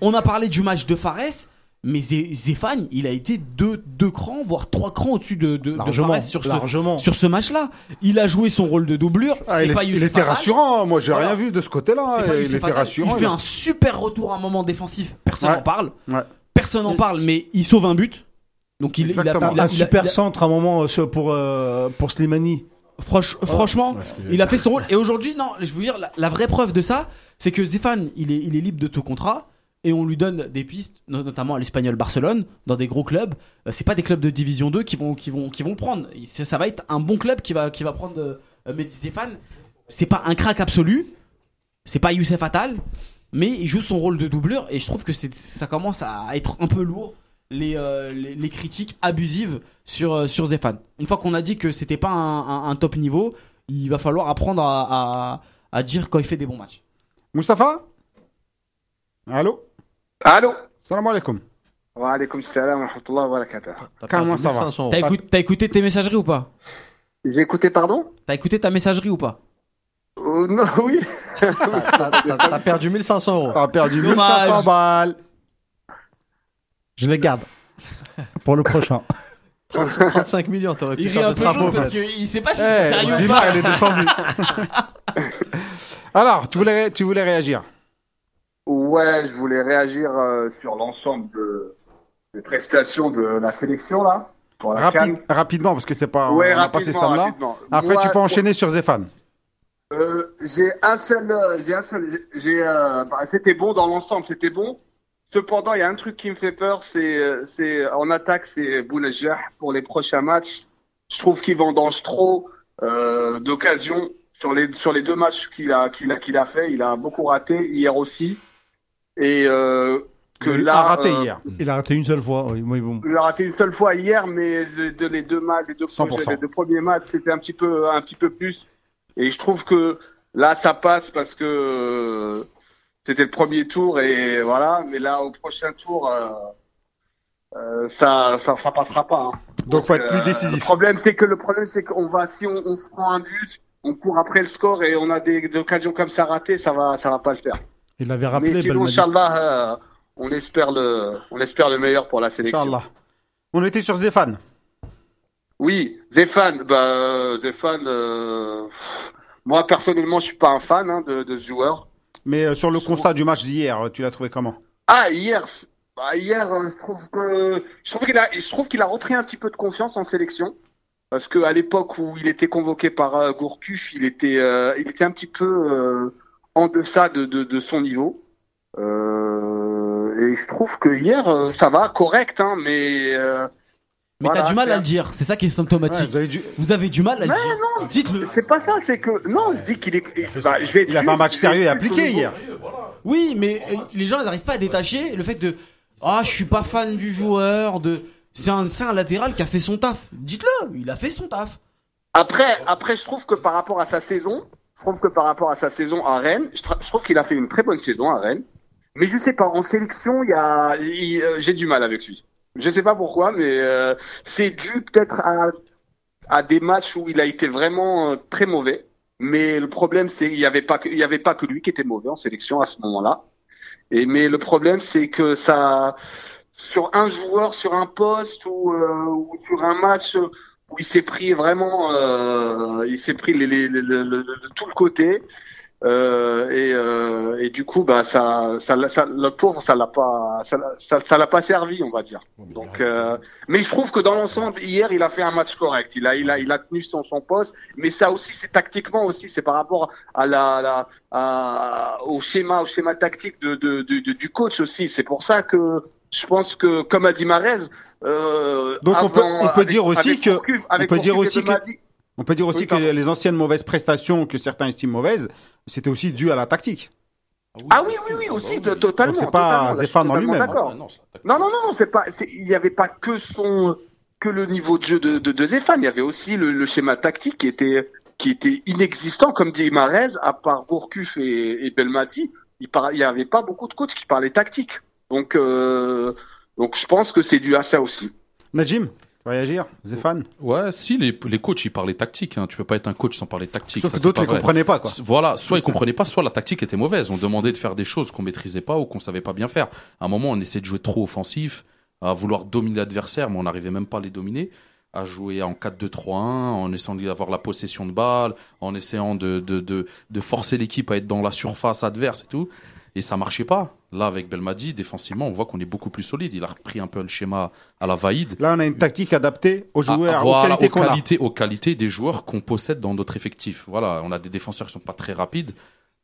On a parlé du match de Fares, mais Zé- Zéphane, il a été deux, deux crans, voire trois crans au-dessus de, de, de Largement, Fares sur ce, sur ce match-là. Il a joué son rôle de doublure. Ah, c'est il, pas est- il était rassurant. Moi, j'ai Voilà. rien vu de ce côté-là. Pas Il était rassurant. Il fait là. un super retour à un moment défensif. Personne Ouais. n'en parle. Ouais. Personne n'en parle, mais il sauve un but. Donc il, il a, il a- un il a- super il a- centre à un moment euh, pour, euh, pour Slimani. Franch- franchement, il a fait son rôle. Et aujourd'hui, non, je veux dire, la, la vraie preuve de ça, c'est que Zéphane, il est, il est libre de tout contrat. Et on lui donne des pistes, no- notamment à l'Espagnol Barcelone, dans des gros clubs. Euh, C'est pas des clubs de Division 2 qui vont, qui vont, qui vont prendre. Ça, va être un bon club qui va, qui va prendre euh, Mehdi Zéphane. C'est pas un crack absolu. C'est pas Youssef Attal. Mais il joue son rôle de doubleur. Et je trouve que ça commence à être un peu lourd. Les, euh, les, les critiques abusives sur, euh, sur Zéphane. Une fois qu'on a dit que c'était pas un, top niveau, il va falloir apprendre à, à, à dire quand il fait des bons matchs. Mustapha? Allô? Allô Salam alaikum. Wa alaikum salam wa rahmatullahi wa barakatuh. T'as Comment ça va 1500 euros. T'as écouté, t'as écouté tes messageries ou pas J'ai écouté, pardon T'as écouté ta messagerie ou pas Euh, Non, *laughs* oui. T'as- T'as t'as perdu 1500 euros. T'as perdu Dommage. 1500 balles. Je les garde. pour le prochain. *laughs* 35 millions, t'aurais pu Il rit faire un peu travaux. jaune parce qu'il sait pas si Eh, c'est sérieux ou Dima, pas. elle est descendue. *laughs* Alors, tu voulais, tu voulais réagir Ouais, je voulais réagir euh, sur l'ensemble de, des prestations de la sélection, là, pour la rapidement, parce que c'est pas. Ouais, on a passé ce rapidement. Après, Moi, tu peux enchaîner sur Zéphane. Euh, j'ai un seul, euh, j'ai un seul, j'ai- euh, bah, c'était bon dans l'ensemble, c'était bon. Cependant, il y a un truc qui me fait peur, c'est, euh, c'est en attaque, c'est Bounajah pour les prochains matchs. Je trouve qu'il vendange trop euh, d'occasions sur les sur les deux matchs qu'il a qu'il a qu'il a fait. Il a beaucoup raté hier aussi, et euh, que Il là, a raté euh, hier. Il a raté une seule fois. Oui, bon. il a raté une seule fois hier, mais de, de les deux matchs, les deux, 100%. les deux premiers matchs, c'était un petit peu, un petit peu plus. Et je trouve que là, ça passe parce que euh, c'était le premier tour et voilà. Mais là, au prochain tour, euh, euh, ça, ça, ça passera pas. hein. Donc, faut être plus Euh, décisif. Le problème, c'est que le problème, c'est qu'on va, si on, on se prend un but, on court après le score et on a des, des occasions comme ça ratées, ça va, ça va pas le faire. Il avait rappelé mais sinon. Inch'Allah, euh, on espère le, on espère le meilleur pour la sélection. Inch'Allah. On était sur Zéphane. Oui, Zéphane, bah, euh, Zéphane, euh, moi personnellement, je suis pas un fan hein, de, de ce joueur. Mais euh, sur le constat du match d'hier, tu l'as trouvé comment? Ah, hier, bah, hier, je trouve que, je trouve qu'il a, je trouve qu'il a repris un petit peu de confiance en sélection. Parce que à l'époque où il était convoqué par euh, Gourcuff, il était, euh, il était un petit peu euh, en deçà de, de, de son niveau. Euh, et je trouve que hier, euh, ça va, correct, hein, mais. euh, Mais voilà, t'as du mal à un- le dire, c'est ça qui est symptomatique. Ouais, vous avez dû- Vous avez du mal à le Mais dire. non, Dites-le. C'est pas ça, c'est que non, je dis qu'il est. bah, je vais être Il a fait un juste- match sérieux et appliqué hier. Oui, mais euh, les gens ils n'arrivent pas à détacher le fait de ah je suis pas fan du joueur de c'est un c'est un latéral qui a fait son taf. Dites-le, il a fait son taf. Après, après, je trouve que par rapport à sa saison, je trouve que par rapport à sa saison à Rennes, je, trouve qu'il a fait une très bonne saison à Rennes. Mais je sais pas, en sélection, il y a, euh, j'ai du mal avec lui. Je sais pas pourquoi, mais euh, c'est dû peut-être à, des matchs où il a été vraiment euh, très mauvais. Mais le problème, c'est qu'il y avait pas que, avait pas que lui qui était mauvais en sélection à ce moment-là. Mais le problème, c'est que ça, sur un joueur, sur un poste ou sur un match où il s'est pris vraiment, euh, il s'est pris les, les, les- le- le- le- tout le côté. Euh, et, euh, et du coup, bah ça, ça, ça, le pauvre, ça l'a pas, ça, ça, l'a pas servi, on va dire. Donc, euh, mais je trouve que dans l'ensemble, hier, il a fait un match correct. Il a, il a, il a tenu son, son poste. Mais ça aussi, c'est tactiquement aussi, c'est par rapport à la, la à- au schéma, au schéma tactique de, de, de- de- du coach aussi. C'est pour ça que je pense que, comme a dit Marez, euh, Donc, on peut- on peut avec- dire aussi que- on peut dire aussi que- On peut dire aussi Oui, que les anciennes mauvaises prestations que certains estiment mauvaises, c'était aussi dû à la tactique. Ah oui, oui, oui, aussi, to- totalement. Donc, c'est pas totalement, Zéphane en totalement lui-même. D'accord. Non, non, non, non, c'est pas, il n'y avait pas que son, que le niveau de jeu de, de, de Zéphane. Il y avait aussi le, le schéma tactique qui était, qui était inexistant, comme dit Marez, à part Gourcuff et, et Belmadi. Il par- il y avait pas beaucoup de coachs qui parlaient tactique. Donc, euh, donc je pense que c'est dû à ça aussi. Najim Réagir, Zéphane Ouais, si les, les coachs ils parlaient tactique, hein. tu peux pas être un coach sans parler tactique. Sauf ça, que d'autres les vrai. comprenaient pas, quoi. Voilà, soit ils comprenaient pas, soit la tactique était mauvaise. On demandait de faire des choses qu'on maîtrisait pas ou qu'on savait pas bien faire. À un moment, on essayait de jouer trop offensif, à vouloir dominer l'adversaire, mais on n'arrivait même pas à les dominer. À jouer en 4-2-3-1, en essayant d'avoir la possession de balle, en essayant de, de, de, de forcer l'équipe à être dans la surface adverse et tout. Et ça marchait pas. Là, avec Belmadi, défensivement, on voit qu'on est beaucoup plus solide. Il a repris un peu le schéma à la Vaïd. Là, on a une tactique adaptée aux joueurs, Ah, voilà, qualités aux qualités, aux qualités des joueurs qu'on possède dans notre effectif. Voilà, on a des défenseurs qui sont pas très rapides,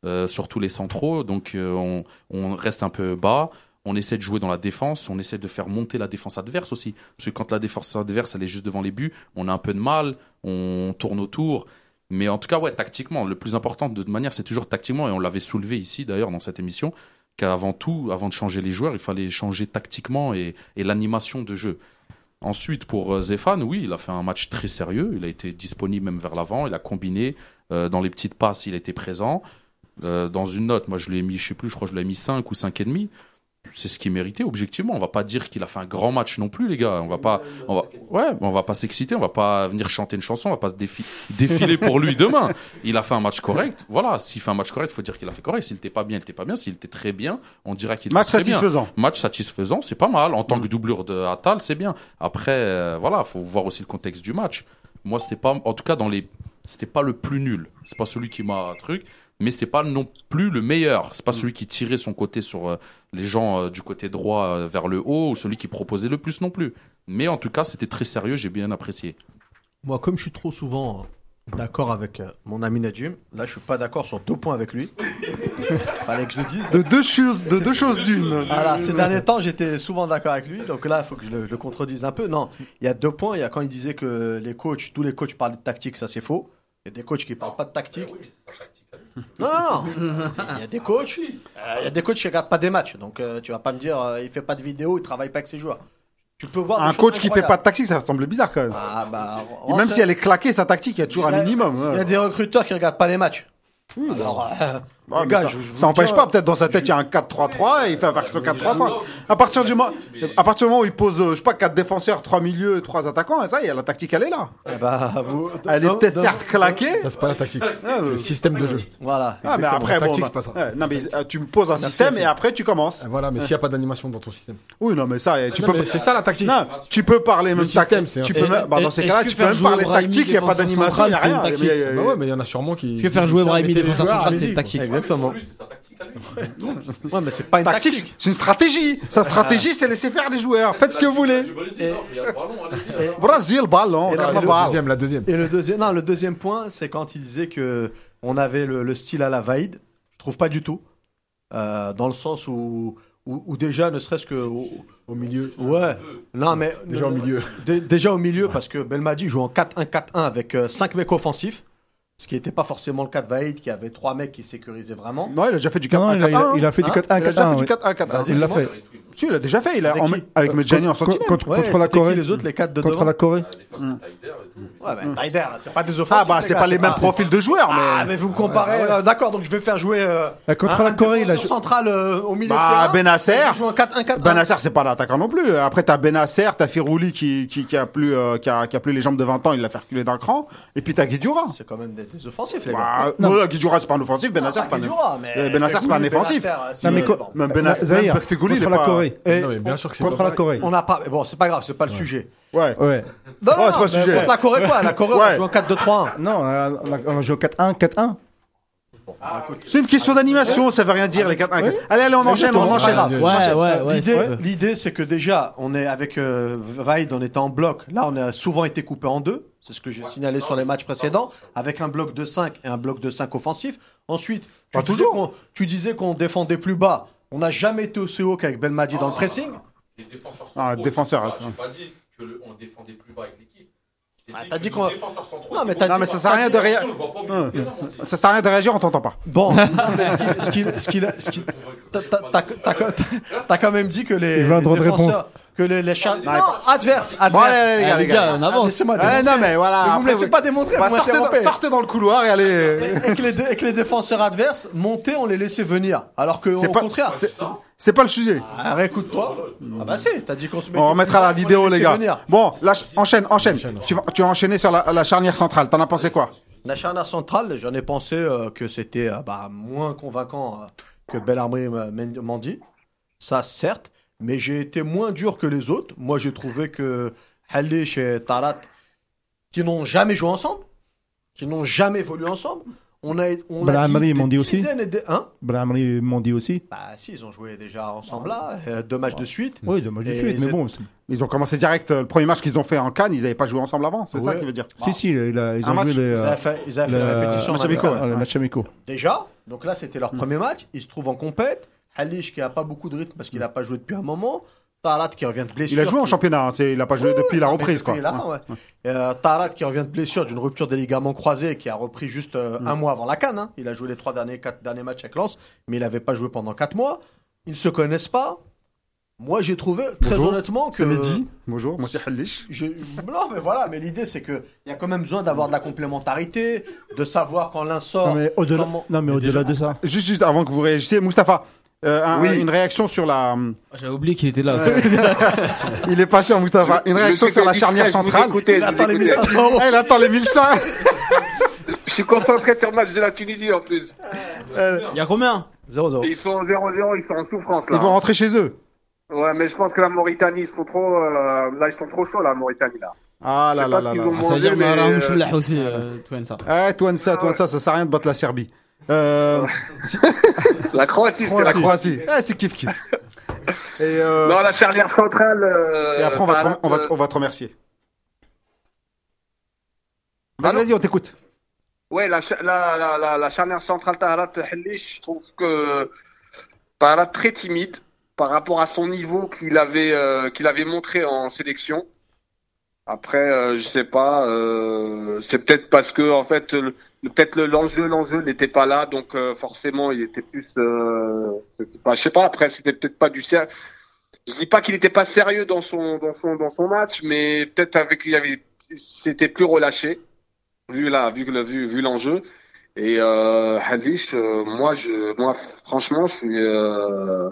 euh, surtout les centraux, donc euh, on, on reste un peu bas. On essaie de jouer dans la défense, on essaie de faire monter la défense adverse aussi. Parce que quand la défense adverse elle est juste devant les buts, on a un peu de mal, on tourne autour. Mais en tout cas, ouais, tactiquement, le plus important de toute manière, c'est toujours tactiquement, et on l'avait soulevé ici d'ailleurs dans cette émission, qu'avant tout, avant de changer les joueurs, il fallait changer tactiquement et, l'animation de jeu. Ensuite, pour euh, Zéphane, oui, il a fait un match très sérieux. Il a été disponible même vers l'avant. Il a combiné euh, dans les petites passes. Il était présent. Euh, dans une note, moi, je l'ai mis, je sais plus, je crois que je l'ai mis 5 ou 5 et demi. C'est ce qu'il méritait, objectivement. On va pas dire qu'il a fait un grand match non plus, les gars. On va pas, on va, ouais, on va pas s'exciter. On va pas venir chanter une chanson. On va pas se défi- défiler pour lui demain. Il a fait un match correct. Voilà. S'il fait un match correct, faut dire qu'il a fait correct. S'il était pas bien, il était pas bien. S'il était très bien, on dirait qu'il Match très bien. satisfaisant. Match satisfaisant, c'est pas mal. En tant que doublure de Atal, c'est bien. Après, euh, voilà, faut voir aussi le contexte du match. Moi, c'était pas, en tout cas, dans les, c'était pas le plus nul. C'est pas celui qui m'a truc, mais c'était pas non plus le meilleur. C'est pas celui qui tirait son côté sur euh, les gens euh, du côté droit euh, vers le haut ou celui qui proposait le plus non plus. Mais en tout cas, c'était très sérieux. J'ai bien apprécié. Moi, comme je suis trop souvent d'accord avec mon ami Najim, là, je suis pas d'accord sur deux points avec lui. *laughs* Fallait que je le dise. De deux choses, de deux choses d'une. Voilà, ces derniers temps, j'étais souvent d'accord avec lui, donc là, il faut que je le, je le contredise un peu. Non, il y a deux points. Il y a quand il disait que les coachs, tous les coachs parlent de tactique, ça c'est faux. Il y a des coachs qui parlent pas de tactique. Non, non, non. Il y a des coachs, euh, il y a des coachs qui regardent pas des matchs, donc euh, tu vas pas me dire, euh, il fait pas de vidéo, il travaille pas avec ses joueurs. Tu peux voir des Un choses coach qui fait pas de tactique, ça semble bizarre quand même. Ah, bah, Et même si elle est claquée, sa tactique, il y a toujours un minimum. Il y ouais. a des recruteurs qui regardent pas les matchs. Oui, Alors, euh, Ouais, les mais gars, ça, je- je vous ça empêche pas, euh, peut-être dans sa tête il y a un 4-3-3 et il fait un version 4-3-3. À partir du moment, à partir du moment où il pose, euh, je sais pas, 4 défenseurs, 3 milieux, et 3 attaquants, et ça y est, la tactique elle est là. eh bah, vous- Elle est peut-être certes claquée. Ça, c'est pas la tactique. Ah, C'est euh, le système de jeu. Voilà. Ah, mais après, La bon, tactique, bah, c'est pas ça. ouais, non, mais euh, tu me poses un Merci, système merci. et après tu commences. Voilà, mais s'il n'y a pas d'animation dans ton système. Oui, non, mais ça, euh, tu peux. c'est ça la tactique. Non, tu peux parler même système, Tu peux, bah, dans ces cas-là, tu peux même parler tactique, il n'y a pas d'animation, il n'y a rien. euh, ouais, mais il y en a sûrement qui. Parce que faire jouer Brahimi défenseur central, c'est une tactique. Exactement. Ouais, mais c'est pas une Tactique, tactique. c'est une stratégie. Sa stratégie, c'est laisser faire les joueurs. Faites ce que vous voulez. Brésil, ballon, la. Deuxième, la deuxième. Et le deuxième, non, le deuxième point, c'est quand il disait que on avait le, le style à la Vaïd. Je trouve pas du tout. Euh, dans le sens où, où, où déjà, ne serait-ce que au, Au milieu. ouais, non mais Déjà au milieu. Dé- déjà au milieu parce que Belmadi joue en 4-1-4-1 avec 5 mecs offensifs, ce qui n'était pas forcément le cas de Vaïd qui avait 3 mecs qui sécurisaient vraiment. Non, il a déjà fait du Non, 4 il a, il a- il a fait du Hein 4 1 Il a déjà 4 fait 1 du 4 1 4 Vas-y, Il l'a fait. Si, il a déjà fait. Il a Avec avec Medjani en sentinelle. Contre, Ouais, contre la Corée. les autres, les 4 de Contre devant la Corée. Ouais, mais Taider, c'est pas des offensifs. Ah bah c'est gars, pas les mêmes profils de joueurs, Ah, mais. mais vous me comparez. euh, D'accord, donc je vais faire jouer. euh, Euh, Contre un- la Corée, il a joué. central euh, au milieu Bah, de terrain. Benasser. Il joue en 4-1-4-1. Benasser, c'est pas l'attaquant non plus. Après, t'as Benasser, t'as Firouli qui, qui, qui a plus, euh, qui a, qui a plus les jambes de 20 ans, il l'a fait reculer d'un cran. Et puis t'as Guidura. C'est quand même des, des offensifs, les gars. Bah, non, non, Guidura, c'est pas un offensif. Benasser, c'est pas un mais- Euh, Benasser, c'est pas un euh, si, Non, mais euh, Benasser, Figouli, il est pas. Corée. Et Non, mais bien sûr que c'est Contre pas la. Corée. on n'a pas. Bon, c'est pas grave, c'est pas le sujet. Ouais. Ouais. Non, non, non, c'est pas le sujet. Contre la Corée, quoi La Corée, on joué en 4-2-3-1. Non, on a, joué au 4-1 4-1. C'est une question d'animation, ça veut rien dire, les 4 1 Allez, allez, on enchaîne, on enchaîne. Ouais, Enchaîne. ouais, ouais. L'idée, c'est- l'idée, c'est que déjà, on est avec euh, Vaid, on était en bloc. Là, on a souvent été coupé en deux. C'est ce que j'ai signalé sur les matchs précédents, avec un bloc de 5 et un bloc de 5 offensif. Ensuite, tu Pas disais toujours. qu'on- tu disais qu'on défendait plus bas. On n'a jamais été aussi haut qu'avec Belmadi dans le pressing. Les défenseurs Ah, centraux, défenseur, j'ai pas dit qu'on défendait plus bas avec l'équipe. Ah, dit t'as dit les qu'on- défenseurs Non, mais t'as mais ça sert à rien de réagir. Ça sert à rien de réagir, on t'entend pas. Bon, *laughs* mais ce qui, ce qui, ce qui, ce qui- t'as- quand même dit que les, Il veut un droit de défenseurs, que les, Non, adverse, adverse. Bon, allez, les gars, les gars. on avance. Laissez-moi Ouais, démontrer. non, mais voilà. Mais vous me laissez pas démontrer, Bah, vous sortez, dans, m'interrompez. sortez dans le couloir et allez. Et que, les, et que les défenseurs adverses montaient, on les laissait venir. Alors que, C'est au pas, contraire. c'est- c'est pas le sujet. Ah, réécoute-toi. Ah bah si, t'as dit qu'on se met. On remettra la vidéo, les gars. Venir. Bon, là, enchaîne, enchaîne. Tu vas, tu vas enchaîner sur la, la charnière centrale. T'en as pensé quoi? La charnière centrale, j'en ai pensé euh, que c'était euh, bah, moins convaincant euh, que Bellarmé Mandi. Ça, certes. Mais j'ai été moins dur que les autres. Moi, j'ai trouvé que Halish et Tarat, qui n'ont jamais joué ensemble, qui n'ont jamais évolué ensemble, on a, on l'a dit aussi. des- Hein? Dit aussi. Bah si, ils ont joué déjà ensemble là, euh, deux matchs de suite. Oui, dommage de Et suite, mais bon. Ils ont commencé direct. euh, Le premier match qu'ils ont fait en Cannes, ils n'avaient pas joué ensemble avant. C'est ça Ouais. qui veut dire? Si, si, il a- ils Un ont match, joué les, Ils euh, avaient fait, ils avaient fait le- la répétition. match les matchs amicaux. Déjà, donc là c'était leur premier match, ils se trouvent en compète. Halish qui a pas beaucoup de rythme parce qu'il n'a pas joué depuis un moment. Tarat qui revient de blessure. Il a joué en qui- championnat. hein, c'est- Il a pas joué depuis la reprise, depuis quoi. la fin, ouais. Euh, Tarat qui revient de blessure, d'une rupture des ligaments croisés, qui a repris juste euh, Mm. un mois avant la canne. hein. Il a joué les trois derniers, quatre derniers matchs avec Lens, mais il n'avait pas joué pendant quatre mois. Ils ne se connaissent pas. Moi, j'ai trouvé très Bonjour, honnêtement que C'est midi. Bonjour, moi c'est Halish. je- Non, mais voilà, mais l'idée c'est que il y a quand même besoin d'avoir de la complémentarité, de savoir quand l'un sort. Non, mais au-delà comment- non, mais au-delà de ça. Juste, juste avant que vous réagissiez, Mustapha, euh, un- Oui. une réaction sur la. J'avais oublié qu'il était là. *laughs* Il est patient, Mustapha. Une Je réaction suis sur la charnière je centrale. écoutais, Il je attend les écoutais. 1500 euros. Il attend les 1100. Je suis concentré sur le match de la Tunisie en plus. Il y a combien 0-0. Ils sont 0-0, ils sont en souffrance là. Ils vont rentrer chez eux. Ouais, mais je pense que la Mauritanie, ils sont trop, euh, là, ils sont trop chauds, la Mauritanie là. Ah là Je là là là. Ça veut dire mais, Mahram euh, Choulah aussi, euh, Touen, ça. Eh, Touansa, Touansa, ça sert à rien de battre la Serbie. Euh, *laughs* La Croatie, la Croatie. Eh, c'est kiff kiff. Et, euh, Non, la charnière centrale. euh, et après, on va, te, Tarat, on, va, on va te remercier. Vas-y, on t'écoute. Ouais, la, la, la, charnière centrale Taharat Hellish, je trouve que Taharat très timide par rapport à son niveau qu'il avait, euh, qu'il avait montré en sélection. Après, euh, je sais pas, euh, c'est peut-être parce que en fait, le- peut-être le- l'enjeu, l'enjeu n'était pas là, donc euh, forcément, il était plus, euh, c'était pas- je sais pas. Après, c'était peut-être pas du sérieux. Je dis pas qu'il n'était pas sérieux dans son, dans son, dans son match, mais peut-être avec, il y avait, c'était plus relâché vu la vu le vu, vu l'enjeu et euh, euh, moi je moi franchement je euh,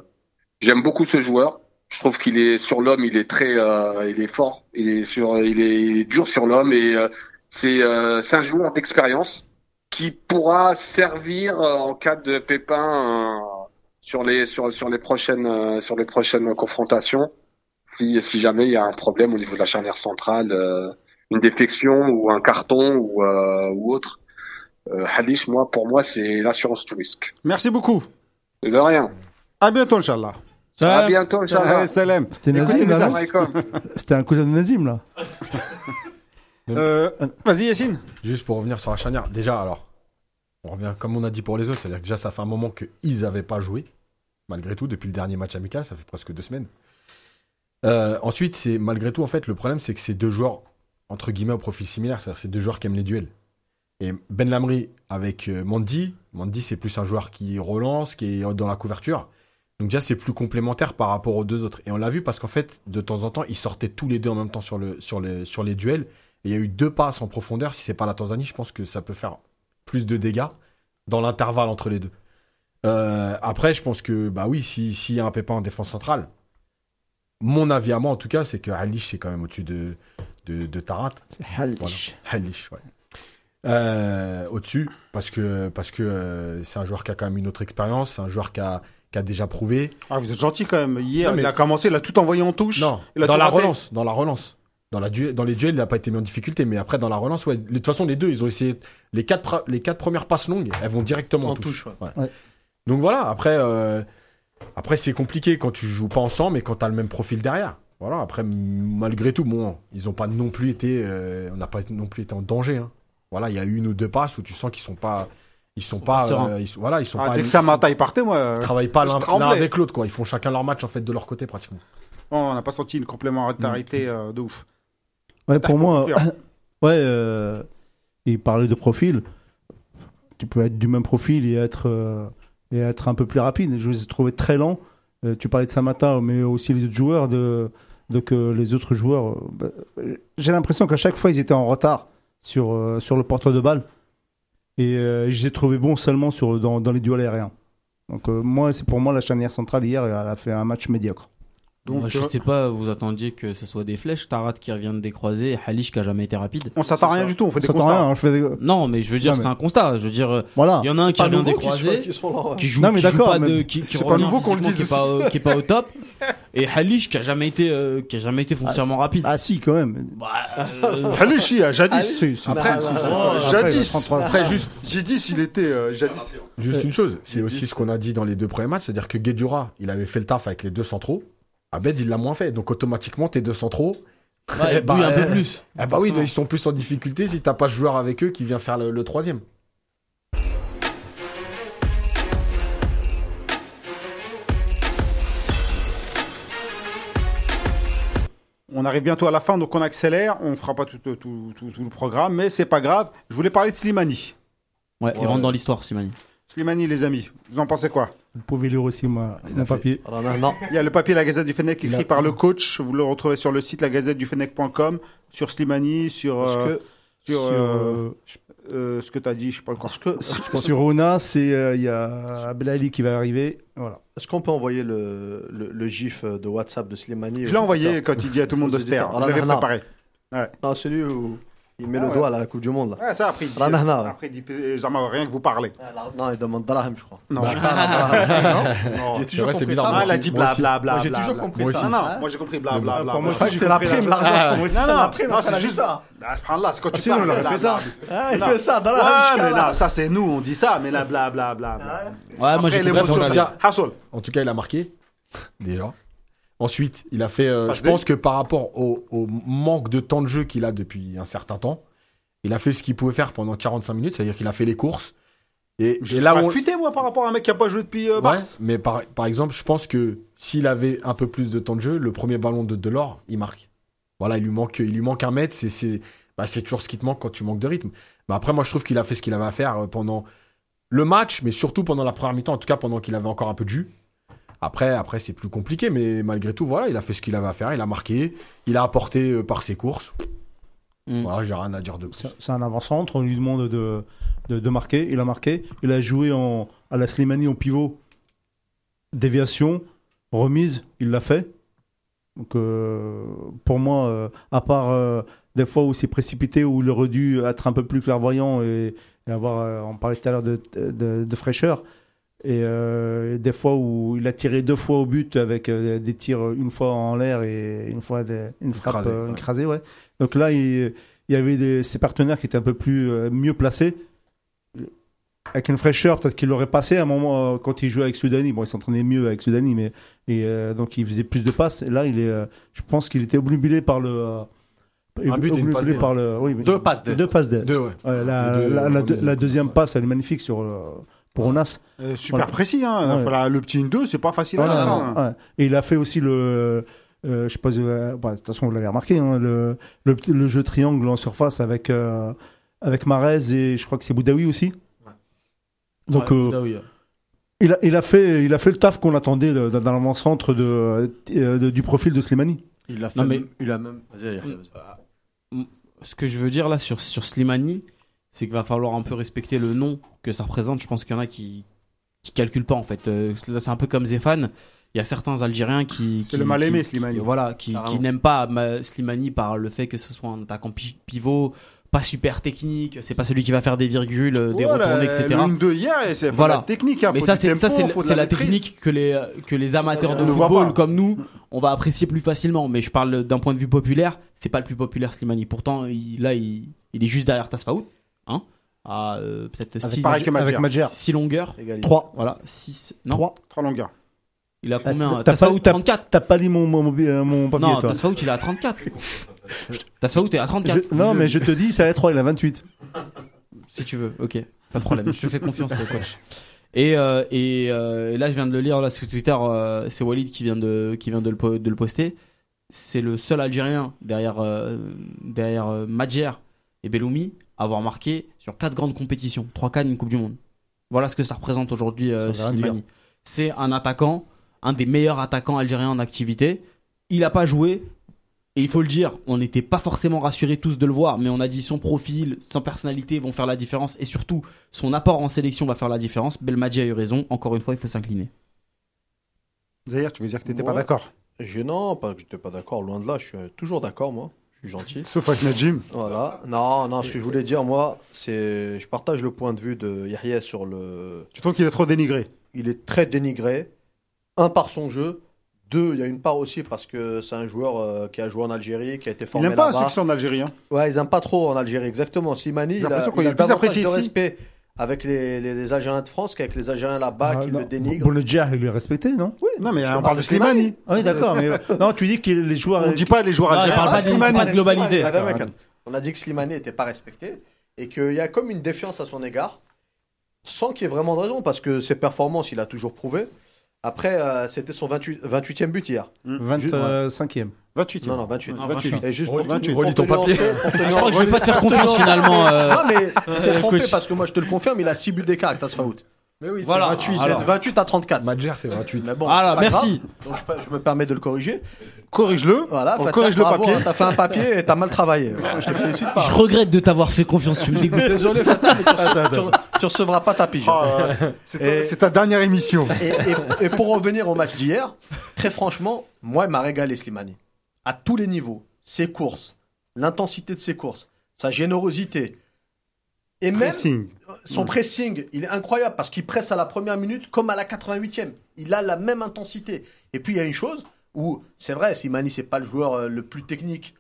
j'aime beaucoup ce joueur je trouve qu'il est sur l'homme il est très euh, il est fort il est sur il est, il est dur sur l'homme et euh, c'est c'est un joueur d'expérience qui pourra servir euh, en cas de pépin euh, sur les sur sur les prochaines euh, sur les prochaines confrontations si si jamais il y a un problème au niveau de la charnière centrale euh, une défection ou un carton ou, euh, ou autre. Euh, Halish, moi, pour moi, c'est l'assurance tout risque. Merci beaucoup. De rien. À bientôt, Inch'Allah. À bientôt, Inch'Allah. Allez, salam. C'était Nazim, *laughs* C'était un cousin de Nazim, là. *laughs* Euh, Vas-y, Yacine. Juste pour revenir sur la charnière. Déjà, alors, on revient comme on a dit pour les autres, c'est-à-dire que déjà, ça fait un moment qu'ils n'avaient pas joué, malgré tout, depuis le dernier match amical, ça fait presque deux semaines. Euh, ensuite, c'est malgré tout, en fait, le problème, c'est que c'est deux joueurs, entre guillemets, au profil similaire, c'est-à-dire c'est deux joueurs qui aiment les duels. Et Ben Lamry avec euh, Mandy, Mandy, c'est plus un joueur qui relance, qui est dans la couverture. Donc déjà, c'est plus complémentaire par rapport aux deux autres. Et on l'a vu parce qu'en fait, de temps en temps, ils sortaient tous les deux en même temps sur les duels. Et il y a eu deux passes en profondeur. Si c'est pas la Tanzanie, je pense que ça peut faire plus de dégâts dans l'intervalle entre les deux. Euh, après, je pense que, bah oui, s'il si y a un pépin en défense centrale, mon avis à moi en tout cas, c'est que Halish, c'est quand même au-dessus de, de, de Tarat. Halish. Voilà. Halish, ouais. Euh, au-dessus, parce que parce que euh, c'est un joueur qui a quand même une autre expérience, c'est un joueur qui a, qui a déjà prouvé. Ah, vous êtes gentil quand même. Hier, Non, mais- il a commencé, il a tout envoyé en touche. Non, Il a dans la raté. relance, dans la relance. Dans, la duel- dans les duels, il n'a pas été mis en difficulté, mais après, dans la relance, ouais. De toute façon, les deux, ils ont essayé. Les quatre, pre- les quatre premières passes longues, elles vont directement en, En touche. touche, Ouais. Ouais. Donc voilà, après, euh, après c'est compliqué quand tu joues pas ensemble et quand tu as le même profil derrière. Voilà, après, malgré tout, bon, ils n'ont pas non plus été. euh, on n'a pas non plus été en danger. hein. Voilà, il y a eu une ou deux passes où tu sens qu'ils sont pas. Ils sont pas euh, ils sont, voilà, ils sont Ah, pas. dès que Samata est parti, moi. Ils travaillent pas l'un avec l'autre, quoi. Ils font chacun leur match, en fait, de leur côté, pratiquement. On n'a pas senti une complémentarité Mm. euh, de ouf. Ouais, pour moi, *laughs* ouais, euh, il parlait de profil. Tu peux être du même profil et être, euh, et être un peu plus rapide. Je les ai trouvés très lents. Euh, tu parlais de Samata, mais aussi les autres joueurs de, Donc les autres joueurs, euh, bah, j'ai l'impression qu'à chaque fois ils étaient en retard sur, sur le porteur de balle. Et je les ai trouvés bons seulement sur, dans, dans les duels aériens. Donc moi, c'est pour moi la charnière centrale hier, elle a fait un match médiocre. Donc, Moi, je euh, sais pas, vous attendiez que ce soit des flèches, Tarat qui revient de décroiser, et Halish qui a jamais été rapide. On s'attend à rien du tout, on fait des constats. rien, hein, je fais des- Non, mais je veux dire, mais- c'est un constat. Je veux dire, euh, Voilà. il y en a un qui revient décroiser, là, qui joue, Non, mais qui joue d'accord, pas mais de, qui, pas nouveau qu'on le dise qui est pas, au- qui est pas au top. Et Halish qui a jamais été, euh, qui a jamais été foncièrement rapide. Ah si, quand même. Bah, euh, Halishi, euh, jadis. Si, si. Après, Ah, jadis. Après, juste, J'ai dit s'il était euh, jadis. juste une chose, c'est aussi ce qu'on a dit dans les deux premiers matchs, c'est-à-dire que Guedjura, il avait fait le taf avec les deux centraux. Abed, il l'a moins fait. Donc automatiquement, tes deux centraux, ouais, bah, oui, un peu plus. ah bah oui, ils sont plus en difficulté si t'as pas ce joueur avec eux qui vient faire le, le troisième. On arrive bientôt à la fin, donc on accélère. On fera pas tout, tout, tout, tout- tout le programme, mais c'est pas grave. Je voulais parler de Slimani. Ouais, il rentre dans l'histoire, Slimani. Slimani, les amis, vous en pensez quoi? Vous pouvez lire aussi moi, mon fait- papier. Non, non. Il y a le papier La Gazette du Fennec écrit a- par le coach. Vous le retrouvez sur le site lagazetteDuFennec.com, sur Slimani, sur, euh, que, sur, Sur, euh, euh, ce que tu as dit, je sais pas encore. que, *laughs* Sur Ona, c'est euh, il y a Abdelali qui va arriver. Voilà. est-ce qu'on peut envoyer le, le, le gif de WhatsApp de Slimani Je l'ai envoyé quand il dit à tout le monde de se taire. Ah, non, non. préparé. Non, celui où il met Ah, le ouais. doigt à la Coupe du Monde. Là. Ouais, ça, après, il dit, Ah, après, il dit, Zama, rien que vous parlez. Non, il demande Dalahem, je crois. Non. Bah, *laughs* Dalahem, non Non. J'ai toujours vrai, compris bizarre, ça. Ah, moi elle a dit Moi bla aussi. bla bla Moi, j'ai toujours compris Moi ça. Non, non, moi j'ai compris bla bla Mais bla. pour moi, c'est la prime, l'argent. Ah, Non, c'est non, c'est juste. Ah, subhanallah, c'est quand tu parles. bla, fait ça. Ah, il fait ça. Ouais, mais là. là, ça c'est nous, on dit ça, mais là, bla bla bla bla. Ouais. Moi Après, j'ai l'émotion. En tout cas, il a marqué. Déjà. Ensuite, il a fait. euh, je pense que par rapport au, au manque de temps de jeu qu'il a depuis un certain temps, il a fait ce qu'il pouvait faire pendant 45 minutes, c'est-à-dire qu'il a fait les courses. Et, Je et là, on... futé moi par rapport à un mec qui a pas joué depuis euh, Ouais, mars. mais par, par exemple, je pense que s'il avait un peu plus de temps de jeu, le premier ballon de Delors, il marque. Voilà, il lui manque, il lui manque un mètre. C'est, c'est, bah, c'est toujours ce qui te manque quand tu manques de rythme. Mais après, moi, je trouve qu'il a fait ce qu'il avait à faire euh, pendant le match, mais surtout pendant la première mi-temps, en tout cas pendant qu'il avait encore un peu de jus. Après, après c'est plus compliqué, mais malgré tout, voilà, il a fait ce qu'il avait à faire. Il a marqué, il a apporté euh, par ses courses. Mm. Voilà, j'ai rien à dire de plus. C'est un avant-centre, on lui demande de, de, de marquer, il a marqué. Il a joué en, à la Slimani en pivot. Déviation, remise, il l'a fait. Donc euh, pour moi, euh, à part euh, des fois où c'est précipité, où il aurait dû être un peu plus clairvoyant et, et avoir, euh, on parlait tout à l'heure de, de, de fraîcheur, et, euh, et des fois où il a tiré deux fois au but avec euh, des tirs une fois en l'air et une fois des- une frappe euh, ouais. écrasée, ouais. Donc là, il, il y avait des, ses partenaires qui étaient un peu plus euh, mieux placés. Avec une fraîcheur, peut-être qu'il l'aurait passé à un moment euh, quand il jouait avec Soudani. Bon, il s'entraînait mieux avec Soudani, mais et, euh, donc il faisait plus de passes. Et là, il est, euh, je pense qu'il était obnubilé par le. euh, Un but et une passe D, par le. Oui, mais- Deux passes. Deux passes D. Deux, ouais. Ouais, la, Les deux, la- euh, la- remises la de deuxième passe, elle est magnifique sur, euh, pour Onas. Euh, super Voilà. précis, hein. Ouais. Voilà, le petit 2, c'est pas facile à Voilà, faire. hein. ouais. Et il a fait aussi le. euh, je sais pas, euh, bah, de toute façon, vous l'avez remarqué, hein, le, le, le jeu triangle en surface avec, euh, avec Marez et je crois que c'est Boudaoui aussi. Donc, Ouais, euh, bah oui. il, a, il, a fait, il a fait le taf qu'on attendait dans l'avant-centre de, euh, de- du profil de Slimani. Il a fait. Non, mais- Il a même. Vas-y, Yahya, vas-y. Ce que je veux dire là sur, sur Slimani, c'est qu'il va falloir un peu respecter le nom que ça représente. Je pense qu'il y en a qui qui calculent pas en fait. Euh, là, c'est un peu comme Zéphane. Il y a certains Algériens qui. C'est qui- le mal aimé, qui- Slimani. qui- Voilà, qui, qui n'aiment pas ma- Slimani par le fait que ce soit un attaquant pi- pivot, pas super technique. C'est pas celui qui va faire des virgules, des retournées, etc. Le 1-2 hier, et c'est Voilà. de la technique. hein, Mais ça, c'est ça, c'est de la, maîtrise. technique que les que les amateurs Ça, de football comme nous, on va apprécier plus facilement. Mais je parle d'un point de vue populaire, c'est pas le plus populaire Slimani. Pourtant, il, là, il, il est juste derrière Tasfaout, hein, à euh, peut-être Avec 6 pareil que Madjer. Madjer. six longueurs. Égalité. 3. Voilà, 6 non. Trois. Trois longueurs. Il a T'as- combien t'as pas- t'as- 34. T'as pas lu mon, mon, mon, mon papier, Non, toi Tasfaout il est à 34. *laughs* Tasfaout est à 34. Je- Non, mais je te dis, ça a 3, il a 28. Si tu veux, ok, pas de problème, je te fais confiance, coach. Et, euh, et, euh, et là, je viens de le lire là sur Twitter, euh, c'est Walid qui vient de, qui vient de, le, de le poster. C'est le seul Algérien derrière, euh, derrière euh, Madjer et Belloumi avoir marqué sur quatre grandes compétitions, trois cannes, une Coupe du Monde. Voilà ce que ça représente aujourd'hui, euh. C'est un attaquant, un des meilleurs attaquants algériens en activité. Il n'a pas joué Et il faut le dire, on n'était pas forcément rassurés tous de le voir, mais on a dit son profil, sa personnalité vont faire la différence et surtout son apport en sélection va faire la différence. Belmadi a eu raison. Encore une fois, il faut s'incliner. Zahir, tu veux dire que t'étais pas Ouais. d'accord? Je non, pas que j'étais pas d'accord, loin de là, je suis toujours d'accord moi, je suis gentil. Sauf avec Najim. Voilà. Non, non, ce que je voulais dire moi, c'est je partage le point de vue de Yahya sur le Tu trouves qu'il est trop dénigré? Il est très dénigré. Un par son jeu, deux, il y a une part aussi parce que c'est un joueur euh, qui a joué en Algérie, qui a été Il formé n'aime pas là-bas. ceux qui sont en Algérie. hein. Ouais, ils aiment pas trop en Algérie, exactement. Slimani, J'ai il a, l'impression qu'il il a plus de ici. Avec les, les, les Algériens de France qu'avec les Algériens là-bas Ah, qui non. le dénigrent. Bounedjah, il est respecté, non Non, mais on parle de Slimani. Ah oui, d'accord, mais non, tu dis que les joueurs. On dit pas les joueurs algériens. parle pas Ah, de- Slimani. pas de globalité. Mec, On a dit que Slimani n'était pas respecté et qu'il y a comme une défiance à son égard, sans qu'il y ait vraiment de raison, parce que ses performances, il a toujours prouvé. Après, euh, c'était son 28, 28e but hier. 25e. 28. Non, non, 28. Non, 28. Et juste pour, Relis- pour relis te ton papier. nuancer- pour te Je crois que je vais pas te faire confiance finalement. euh, Non, mais *laughs* il s'est euh, trompé coach. parce que moi, je te le confirme, il a 6 buts d'écart avec Tasfaout. Mais oui, Voilà. 28. Alors. 28 à 34. Madjer, c'est 28. Mais bon, pas merci. grave. Donc je, me permets de le corriger. Corrige-le. Voilà, On corrige le bravo, papier. hein, T'as fait un papier et t'as mal travaillé. Je te félicite pas. Je regrette de t'avoir fait confiance. Tu me dégoûtes. *laughs* Désolé, Fatah, mais tu, re- tu recevras pas ta pige. Oh, euh, C'est ta- dernière émission. Et, et- et pour revenir au match d'hier, très franchement, moi, il m'a régalé Slimani. À tous les niveaux. Ses courses, l'intensité de ses courses, sa générosité. Et même son pressing, il est incroyable parce qu'il presse à la première minute comme à la 88e. Il a la même intensité. Et puis il y a une chose où, c'est vrai, Slimani, c'est pas le joueur euh, le plus technique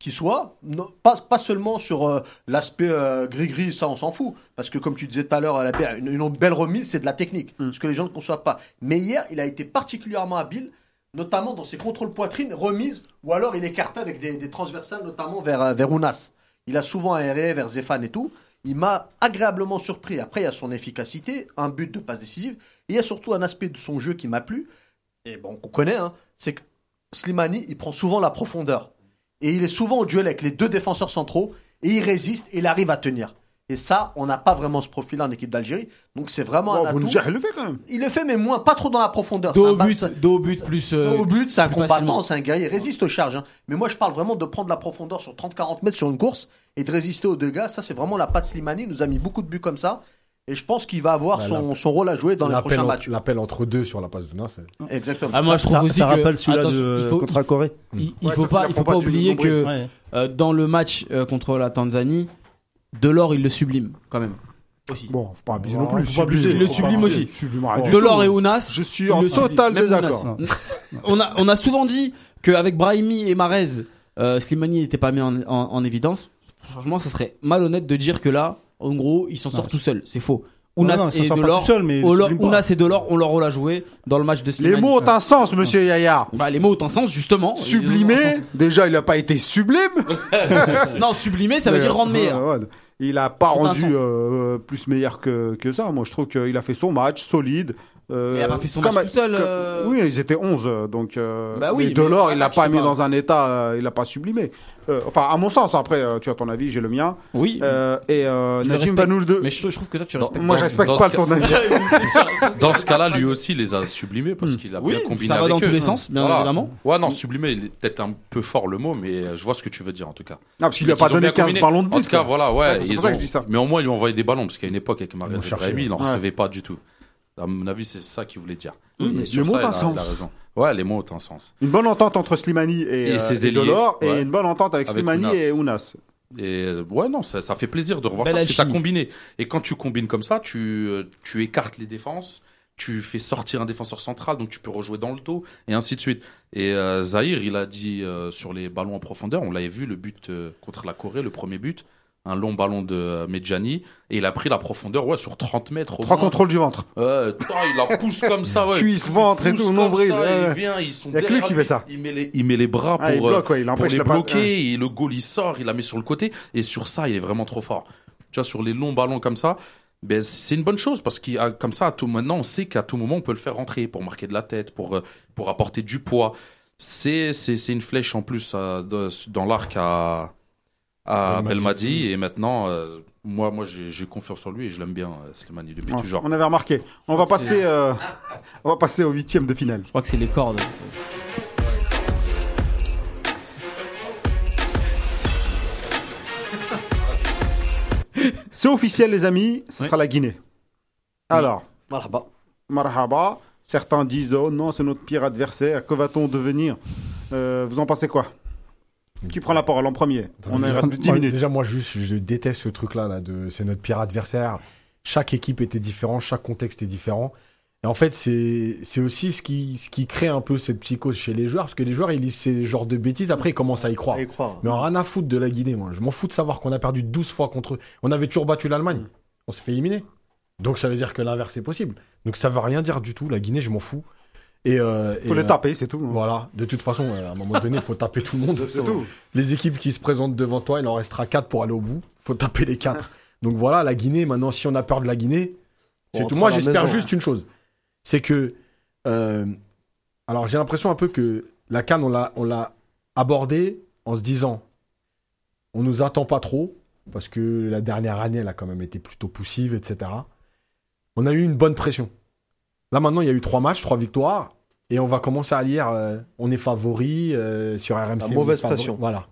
qui soit, non, pas, pas seulement sur euh, l'aspect euh, gris-gris, ça on s'en fout, parce que comme tu disais tout à l'heure, une, une belle remise, c'est de la technique, ce que les gens ne conçoivent pas. Mais hier, il a été particulièrement habile, notamment dans ses contrôles poitrine, remises, ou alors il écartait avec des, transversales, notamment vers, euh, vers Ounas. Il a souvent aéré vers Zéphane et tout. Il m'a agréablement surpris. Après, il y a son efficacité, un but de passe décisive, et il y a surtout un aspect de son jeu qui m'a plu, et bon, qu'on connaît, hein, c'est que Slimani, il prend souvent la profondeur. Et il est souvent au duel avec les deux défenseurs centraux, et il résiste, et il arrive à tenir. Et ça, on n'a pas vraiment ce profil-là en équipe d'Algérie. Donc c'est vraiment Bon, un atout. Bounedjah, il le fait quand même. Il le fait, mais moins, pas trop dans la profondeur. Dos au but, dos but plus. euh, Dos au but, c'est un combattant, c'est un guerrier, il résiste aux charges. hein. Mais moi, je parle vraiment de prendre la profondeur sur 30-40 mètres sur une course et de résister aux deux gars. Ça, c'est vraiment la patte Slimani. Il nous a mis beaucoup de buts comme ça. Et je pense qu'il va avoir Bah, son, son rôle à jouer dans les prochains en- matchs. L'appel entre deux sur la passe de Nas. c'est- Exactement. Ah, moi, je trouve ça, aussi ça que. rappelle celui-là attention, de il faut, contre la Corée. il, il Ouais, faut pas, il faut pas oublier que Ouais. euh, dans le match euh, contre la Tanzanie, Delors il le sublime quand même. Aussi. Bon, faut pas abuser non plus. faut pas abuser. Sublime. Il le sublime aussi. Delors et Ounas. Je suis en total désaccord. *laughs* On a, on a souvent dit qu'avec Brahimi et Marez, euh, Slimani n'était pas mis en, en- en évidence. Franchement, ça serait malhonnête de dire que là, en gros, il s'en sort tout seul. C'est faux. Ounas Non, et Delors, seul, mais. Ounas et Delors ont leur rôle à jouer dans le match de Slimani. Les mots ont un sens, monsieur Yaya. Bah, les mots ont un sens, justement. Sublimé, déjà, il n'a pas été sublime. *laughs* Non, sublimé, ça veut Mais, dire rendre meilleur. ouais, ouais. Il a pas rendu euh, plus meilleur que, que ça. Moi, je trouve qu'il a fait son match solide. Euh, Mais il a pas fait son match tout seul, euh. Oui, ils étaient 11. Donc, euh, Bah oui, Delors, mais il l'a je pas mis pas. dans un état, euh, il l'a pas sublimé. Euh, enfin, à mon sens, après, euh, tu as ton avis, j'ai le mien. Oui. Euh, et euh, Najim. Banoul 2. Mais je, je trouve que toi, tu Dans- respectes. Moi, dans- je respecte dans pas ton avis. *laughs* Dans ce cas-là, lui aussi les a sublimés parce qu'il a Oui, bien combiné ça va avec dans eux. tous les sens, bien Voilà. évidemment. Ouais, non, sublimé, il est peut-être un peu fort le mot, mais je vois ce que tu veux dire en tout cas. Non, parce qu'il a pas donné bien 15 combiné. ballons de but. En tout cas, voilà, ouais. C'est ils pour ça que ont- je dis ça. Mais au moins, ils lui ont envoyé des ballons parce qu'à une époque, avec Brahimi, il n'en recevait pas du tout. À mon avis, c'est ça qu'il voulait dire. Oui, mais Et sur les mots ont un a- sens. Ouais, les mots ont un sens. Une bonne entente entre Slimani et, Et euh, ses et Delors, et ouais. une bonne entente avec, Avec Slimani Ounas. et Ounas. Et euh, ouais, non, ça, ça fait plaisir de revoir Belle ça parce que ça combiné. Et quand tu combines comme ça, tu, euh, tu écartes les défenses, tu fais sortir un défenseur central, donc tu peux rejouer dans le dos, et ainsi de suite. Et euh, Zahir, il a dit euh, sur les ballons en profondeur, on l'avait vu, le but euh, contre la Corée, le premier but, un long ballon de euh, Medjani, et il a pris la profondeur ouais, sur 30 mètres. au Trois moins. contrôles du ventre. Il la pousse comme ça, ouais. *laughs* Cuisse, ventre et tout, nombril. ça, ouais. Il vient, ils sont Y a que lui qui fait ça. Il met les, il met les bras Ah, il pour, euh, bloque, ouais, il pour les bloquer et le goal il sort, il la met sur le côté et sur ça il est vraiment trop fort. Tu vois sur les longs ballons comme ça, ben c'est une bonne chose parce qu'il a comme ça à tout maintenant on sait qu'à tout moment on peut le faire rentrer pour marquer de la tête, pour euh, pour apporter du poids. C'est c'est c'est une flèche en plus euh, de- dans l'arc à ah, à Belmadi. Et maintenant, euh, moi, moi j'ai confiance en lui et je l'aime bien, euh, Slimani, depuis ah, toujours. On avait remarqué. On va, passer, euh, on va passer au huitième de finale. Je crois que c'est les cordes. C'est officiel, les amis, ce sera la Guinée. Alors, Marhaba. Marhaba. Certains disent, oh non, c'est notre pire adversaire, que va-t-on devenir? Euh, vous en pensez quoi? Qui prend la parole en premier On a reste 10 Moi, minutes. Déjà, moi, juste, je déteste ce truc-là. Là, de, c'est notre pire adversaire. Chaque équipe était différente, chaque contexte est différent. Et en fait, c'est, c'est aussi ce qui, ce qui crée un peu cette psychose chez les joueurs. Parce que les joueurs, ils lisent ces genres de bêtises. Après, ils commencent à y croire. À y croire. Mais on rien à foutre de la Guinée, moi. Je m'en fous de savoir qu'on a perdu 12 fois contre eux. On avait toujours battu l'Allemagne. On s'est fait éliminer. Donc ça veut dire que l'inverse est possible. Donc ça veut rien dire du tout. La Guinée, je m'en fous. Et, euh, Faut et, les euh, taper, c'est tout. hein. Voilà. De toute façon, euh, à un moment donné, il faut taper tout le monde. C'est tout. Les équipes qui se présentent devant toi, il en restera 4 pour aller au bout. faut taper les 4. Donc voilà, la Guinée, maintenant, si on a peur de la Guinée, c'est tout. Moi, j'espère juste une chose. C'est que. euh, alors, j'ai l'impression un peu que la Cannes, on l'a, on l'a abordée en se disant on nous attend pas trop, parce que la dernière année, elle a quand même été plutôt poussive, etc. On a eu une bonne pression. Là, maintenant, il y a eu trois matchs, trois victoires, et on va commencer à lire euh, on est favori euh, sur RMC. La on mauvaise pression. Voilà.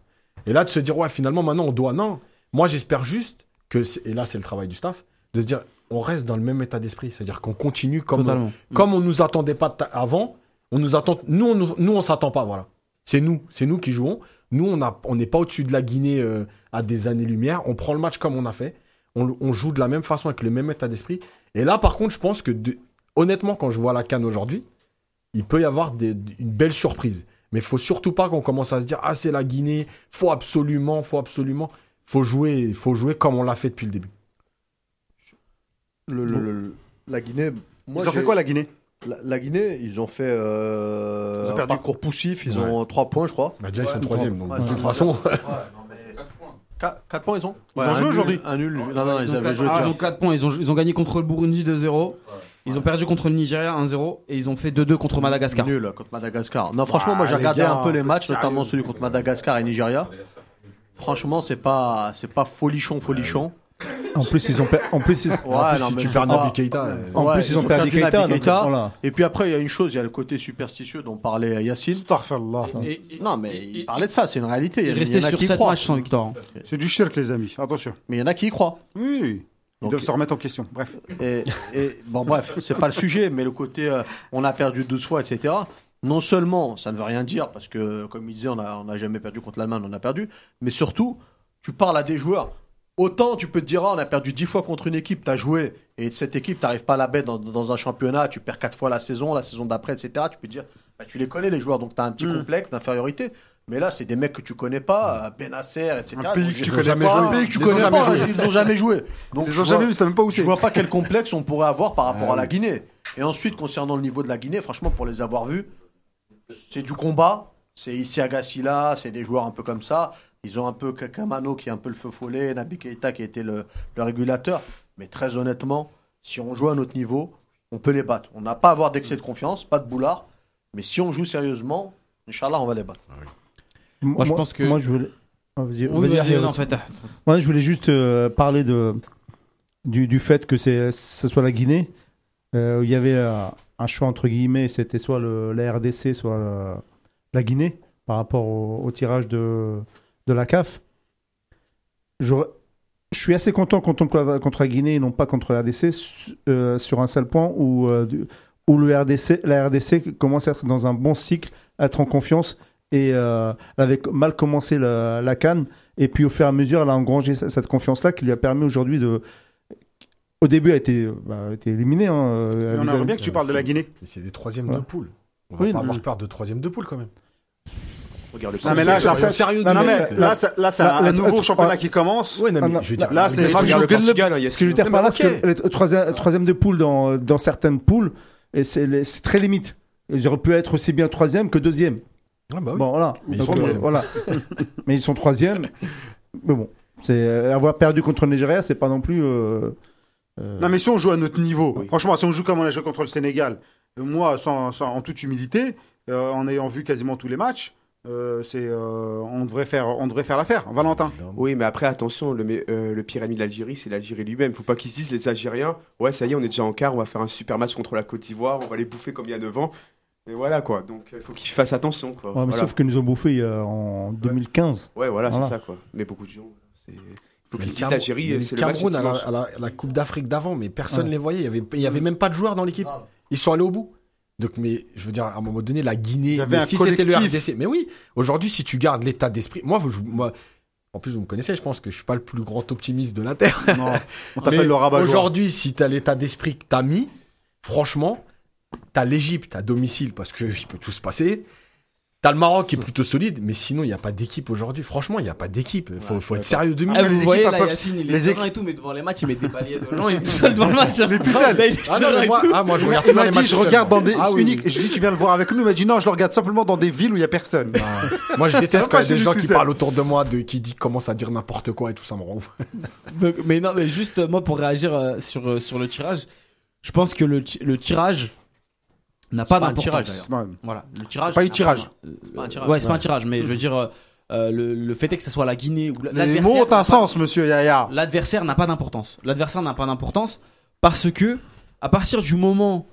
Et là, de se dire ouais, finalement, maintenant, on doit. Non. Moi, j'espère juste que, et là, c'est le travail du staff, de se dire on reste dans le même état d'esprit. C'est-à-dire qu'on continue comme Totalement. comme on nous attendait pas avant, on nous attend. Nous, on nous, nous, on s'attend pas. Voilà. C'est nous, c'est nous qui jouons. Nous, on a, on n'est pas au-dessus de la Guinée euh, à des années-lumière. On prend le match comme on a fait. On, on joue de la même façon avec le même état d'esprit. Et là, par contre, je pense que, de- honnêtement, quand je vois la canne aujourd'hui, il peut y avoir des- une belle surprise. Mais il faut surtout pas qu'on commence à se dire ah c'est la Guinée, faut absolument, faut absolument, faut jouer, faut jouer comme on l'a fait depuis le début. Le- le- le- la Guinée. Moi, Ils ont fait quoi, la Guinée? La, la Guinée, ils ont fait euh, Ils ont un perdu. parcours poussif, ils Ouais. ont 3 points, je crois. Bah, déjà ils sont tout troisième, le donc temps. de toute ouais, façon. 4, points, ils ont Ils ont un joué aujourd'hui Un nul. Non, non, ils, ont avaient quatre- joué. ah, ils ont 4 points. Ils ont, ils ont gagné contre le Burundi 2-0. Ils ont perdu contre le Nigeria 1-0. Et ils ont fait 2-2 contre Madagascar. Nul contre Madagascar. Non, franchement, Bah, moi j'ai regardé gars, un peu les peu matchs, sérieux. notamment celui contre Madagascar et Nigeria. Franchement, c'est pas, c'est pas folichon, folichon. En plus, ils ont, per- en plus, ils- Ouais, En plus, non, si mais tu perds Naby Keita, euh, en Ouais, plus, ils ont perdu Keita. Keita. voilà. Et puis après, il y a une chose, il y a le côté superstitieux dont parlait Yacine. Et- et- Non, mais il parlait de ça, c'est une réalité. Il Il restait y en a sur qui y 7 croient. matchs sans victoire. C'est du shirk, les amis. Attention. Mais il y en a qui y croient. Oui, oui. Ils Donc- doivent se remettre en question. Bref. Et, et- bon, bref, c'est pas le sujet, mais le côté euh, on a perdu 12 fois, etc. Non seulement ça ne veut rien dire, parce que, comme il disait, on n'a on a jamais perdu contre l'Allemagne, on a perdu, mais surtout, tu parles à des joueurs. Autant tu peux te dire, Ah, on a perdu 10 fois contre une équipe, tu as joué, et cette équipe, tu n'arrives pas à la bête dans, dans un championnat, tu perds 4 fois la saison, la saison d'après, etc. Tu peux te dire, bah, tu les connais les joueurs, donc tu as un petit Mm. complexe d'infériorité. Mais là, c'est des mecs que tu connais pas, euh, Benasser, etc. Un pays que tu connais jamais pas, joué. Un pays que tu ils ont connais jamais pas, joué. ils ont jamais joué. Donc, Ils tu ont vois- jamais vu, ils savent même pas où je c'est. vois pas quel complexe on pourrait avoir par rapport Ah à la. Guinée. Et ensuite, concernant le niveau de la Guinée, franchement, pour les avoir vus, c'est du combat. C'est ici Agassila, c'est des joueurs un peu comme ça. Ils ont un peu Kakamano qui est un peu le feu follet, Nabi Keita qui était le, le régulateur. Mais très honnêtement, si on joue à notre niveau, on peut les battre. On n'a pas à avoir d'excès de confiance, pas de boulard. Mais si on joue sérieusement, Inch'Allah, on va les battre. Moi, je pense que- Moi, je voulais. Ah, vas-y, Oui, vas-y, vas-y, Ariel. non, en fait. Moi, je voulais juste euh, parler de, du, du fait que c'est, ce soit la Guinée. Euh, il y avait euh, un choix entre guillemets, c'était soit le, la RDC, soit le- la Guinée par rapport au, au tirage de, de la CAF. Je, je suis assez content qu'on tombe contre la- Guinée et non pas contre la RDC euh, sur un seul point où, où le RDC, la RDC commence à être dans un bon cycle, à être en confiance et euh, elle avait mal commencé la, la canne et puis au fur et à mesure elle a engrangé ce- cette confiance là qui lui a permis aujourd'hui de au début elle a été, bah, elle a été éliminée hein, euh, Mais on aimerait bien que tu parles de la Guinée. Mais c'est des troisièmes Ouais. de poule. On va Oui, pas avoir peur de troisième de poule quand même. Regarde Non, mais là, sérieux Non, non, mais là, ça- là, c'est un nouveau championnat qui commence. Ouais, non, mais je veux là- dire, là, c'est match le. Portugal, Ce que je veux dire par là, c'est que troisième, de poule dans, dans certaines poules, et c'est les- c'est très limite. Ils auraient pu être aussi bien troisième que deuxième. Ah bah oui. Bon, voilà. Mais ils sont euh, troisième. voilà. *laughs* Mais ils sont troisième. Mais bon, c'est euh, avoir perdu contre le Nigeria, c'est pas non plus. euh, euh, Non, mais si on joue à notre niveau, Oui. franchement, si on joue comme on a joué contre le Sénégal, moi, sans, sans- en toute humilité, euh, en ayant vu quasiment tous les matchs, euh, c'est, euh, on devrait faire, on devrait faire l'affaire. Valentin. Oui, mais après, attention, le, euh, le pire ami de l'Algérie, c'est l'Algérie lui-même. Faut pas qu'ils se disent, les Algériens, ouais, ça y est, on est déjà en quart, on va faire un super match contre la Côte d'Ivoire, on va les bouffer comme il y a 9 ans. Et voilà, quoi. Donc, il faut qu'ils fassent attention, quoi. ouais, mais Voilà. Sauf que nous ont bouffé euh, en 2015. Ouais, voilà, Voilà. c'est ça, quoi. Mais beaucoup de gens, c'est. Donc Mais ils le disent l'Algérie, mais c'est le Cameroun à la, dimanche. à la- à la Coupe d'Afrique d'avant, mais personne ne Ouais. les voyait. Il y avait, il y avait même pas de joueurs dans l'équipe. Ils sont allés au bout. Donc, mais je veux dire, à un moment donné, la Guinée, Il mais si c'était le. RDC. Mais oui, aujourd'hui, si tu gardes l'état d'esprit, moi, je- moi, en plus, vous me connaissez, je pense que je suis pas le plus grand optimiste de la Terre. Non, on *laughs* Mais t'appelle le rabat Aujourd'hui, si tu as l'état d'esprit que tu as mis, franchement, tu as l'Égypte à domicile parce qu'il peut tout se passer. Tu as le Maroc qui est plutôt solide, mais sinon, il n'y a pas d'équipe aujourd'hui. Franchement, il n'y a pas d'équipe. Il faut, faut être sérieux de Ah, les vous équipes, voyez elles là, peuvent- Yacine, il est les serein et tout, mais devant les matchs, il met des balayettes aux gens, il est *laughs* tout seul devant le match. Il est tout seul. Là, il est Ah non, et tout. ah, moi, je regarde Il m'a les dit, matchs je seul, regarde moi. dans des Ah oui, uniques. oui. Je dis, tu viens le voir avec nous. Il m'a dit, non, je le regarde simplement dans des villes où il y a personne. Moi, je *laughs* déteste quand il y a des gens qui parlent autour de moi, de, qui dit, commencent à dire n'importe quoi et tout ça me rend *laughs* mais non, mais juste euh, moi pour réagir euh, sur, euh, sur le tirage, je pense que le tirage n'a pas d'importance. Voilà, le tirage. Pas eu tirage. Pas un tirage. Ouais, c'est pas un tirage, mais je veux dire, euh, le, le fait est que ce soit la Guinée ou Les l'adversaire. mots ont un pas- sens, monsieur Yaya. L'adversaire n'a pas d'importance. L'adversaire n'a pas d'importance parce que à partir du moment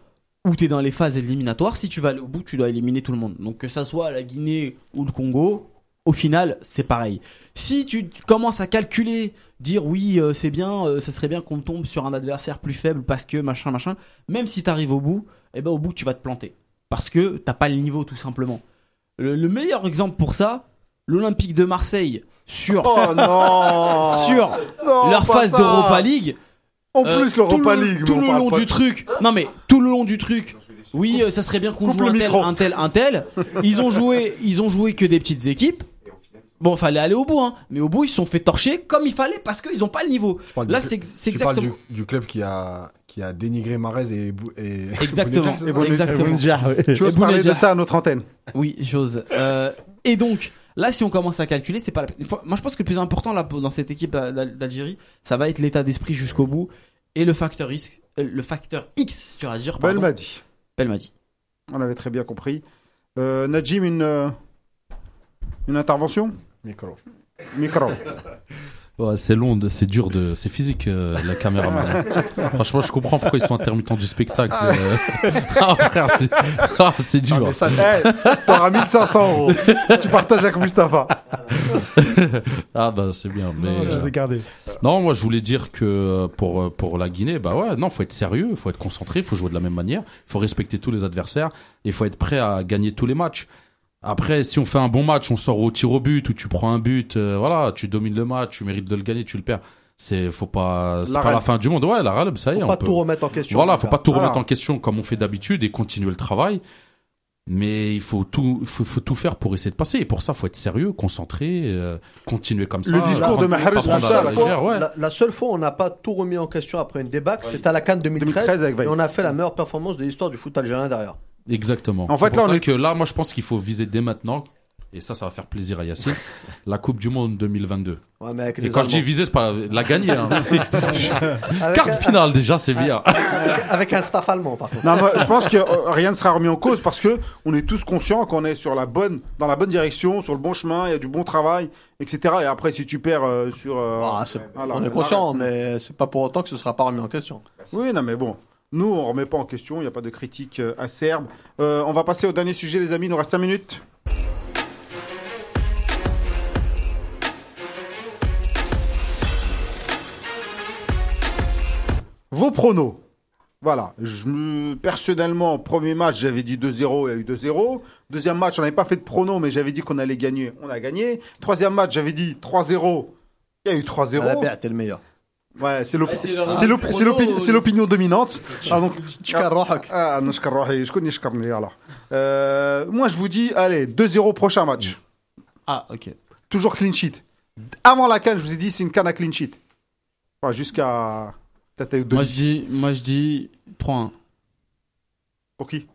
où tu es dans les phases éliminatoires, si tu vas aller au bout, tu dois éliminer tout le monde. Donc que ça soit la Guinée ou le Congo, au final, c'est pareil. Si tu commences à calculer, dire oui, euh, c'est bien, euh, ce serait bien qu'on tombe sur un adversaire plus faible parce que machin machin, même si tu arrives au bout, eh ben au bout tu vas te planter parce que t'as pas le niveau tout simplement. Le, le meilleur exemple pour ça, l'Olympique de Marseille sur Oh non *laughs* sur Non, leur phase d'Europa League. En euh, plus, l'Europa tout le- League. Tout le long du de- truc. Non mais tout le long du truc. Oui, euh, ça serait bien qu'on joue un tel, un tel, un tel. Ils ont joué, ils ont joué que des petites équipes. Bon, fallait aller au bout, hein. Mais au bout, ils se sont fait torcher comme il fallait parce qu'ils ont pas le niveau. Là, c'est c'est Tu parles exactement. du, du club qui a, qui a dénigré Marez et, et *laughs* Exactement. Ça Exactement. Tu oses Et parler de ça à notre antenne Oui, j'ose. Euh, et donc, là, si on commence à calculer, c'est pas la peine. Moi, je pense que le plus important là, dans cette équipe d'Al- d'Algérie, ça va être l'état d'esprit jusqu'au bout et le facteur risque, euh, le facteur X, tu vas dire. Belle m'a dit. Belmadi. On avait très bien compris. Euh, Najim, une, euh, une intervention? Micro. Micro. Ouais, c'est long, c'est dur, de, c'est physique euh, la caméra. *laughs* Franchement, je comprends pourquoi ils sont intermittents du spectacle. euh. *laughs* Ah, frère, c'est ah, c'est dur. message. Eh, T'auras 1500 euros. tu partages avec Mustapha. *laughs* Ah bah c'est bien. Mais Non, je les euh, ai gardés. non, moi je voulais dire que euh, pour euh, pour la Guinée, bah ouais, non, faut être sérieux, faut être concentré, faut jouer de la même manière, faut respecter tous les adversaires et faut être prêt à gagner tous les matchs. Après, si on fait un bon match, on sort au tir au but ou tu prends un but, euh, voilà, tu domines le match, tu mérites de le gagner, tu le perds. C'est faut pas, c'est La pas la fin du monde. Ouais, la râle, ça y est. Faut on pas peut- tout remettre en question. Voilà, faut pas tout remettre en question comme on fait d'habitude et continuer le travail. Mais il faut tout, il faut, faut tout faire pour essayer de passer. Et pour ça, faut être sérieux, concentré, euh, continuer comme ça. Le discours de Mahrez, la ouais. la, la seule fois où on n'a pas tout remis en question après une débâcle, c'était à la Cannes 2013, 2013 avec Veil. et on a fait la meilleure performance de l'histoire du foot algérien derrière. Exactement. En C'est fait, pour là, on ça est- que là, moi, je pense qu'il faut viser dès maintenant. Et ça, ça va faire plaisir à Yacine. *laughs* la Coupe du Monde 2022. Ouais, mais avec Et des quand je dis viser, c'est pas la gagner. Hein. *laughs* Carte *laughs* un- finale, déjà, c'est bien. avec, avec un staff allemand par contre. Non, moi, je pense que euh, rien ne sera remis en cause parce que on est tous conscients qu'on est sur la bonne, dans la bonne direction, sur le bon chemin, il y a du bon travail, etc. Et après, si tu perds euh, sur, euh, Ah, on est conscient, mais c'est pas pour autant que ce sera pas remis en question. Oui, non, mais bon. Nous, on remet pas en question, il n'y a pas de critique euh, acerbe. Euh, on va passer au dernier sujet, les amis. Il nous reste 5 minutes. Vos pronos. Voilà. Personnellement, premier match, j'avais dit 2-0, il y a eu 2-0. Deuxième match, on n'avait pas fait de pronos, mais j'avais dit qu'on allait gagner. On a gagné. Troisième match, j'avais dit 3-0. Il y a eu 3-0. À la t'es le meilleur. Ouais, c'est l'opinion dominante. *laughs* Ah, donc, ah, moi, je vous dis, allez, 2-0 prochain match. Ah, ok. Toujours clean sheet. Avant la canne, je vous ai dit, c'est une canne à clean sheet. Enfin, jusqu'à. Moi, je dis, dis 3-1. Pour qui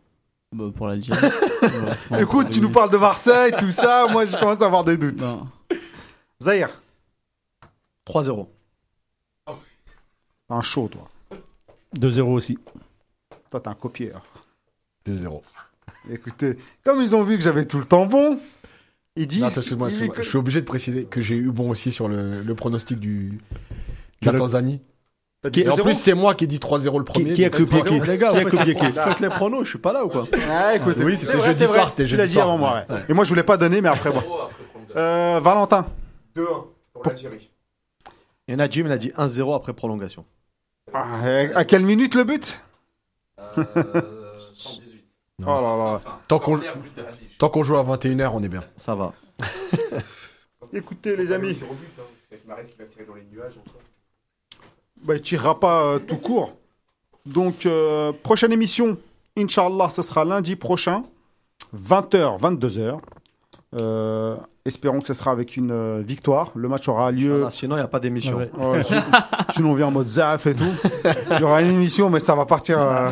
Pour l'Algérie. *laughs* Bah, Écoute, tu nous parles de Marseille, tout ça. moi, je commence à avoir des doutes. Zahir 3-0 t'es un chaud, toi. 2-0 aussi. Toi, t'es un copieur. 2-0. Écoutez, comme ils ont vu que j'avais tout le temps bon, ils disent. Non, attends, excuse-moi, excuse-moi. Je suis obligé de préciser que j'ai eu bon aussi sur le, le pronostic du, de la Tanzanie. Et en 2-0? plus, c'est moi qui ai dit 3-0 le premier. qui a donc- copié qui? Les gars, Qui a vous copié faites, qui faites les pronos, je suis pas là ou quoi? Ah, écoute, Oui, c'est c'était vrai, jeudi c'est vrai. soir, c'était Tu jeudi l'as dit soir. avant moi, ouais. Et moi, je voulais pas donner, mais après, moi. Euh, Valentin, 2-1 pour l'Algérie. Et Najim, il a dit 1-0 après prolongation. Ah, à quelle minute le but? Euh, Oh là là. Tant qu'on tant qu'on joue à 21h, on est bien. Ça va. *laughs* Écoutez les amis, bah, il tirera pas euh, tout court. Donc euh, prochaine émission, Inch'Allah, ce sera lundi prochain, 20h, 22h. Euh, espérons que ce sera avec une euh, victoire. Le match aura lieu. Ah, Sinon, il n'y a pas d'émission. Ouais. Ouais, si- *laughs* sinon on vient en mode zaf et tout. Il y aura une émission, mais ça va partir, euh,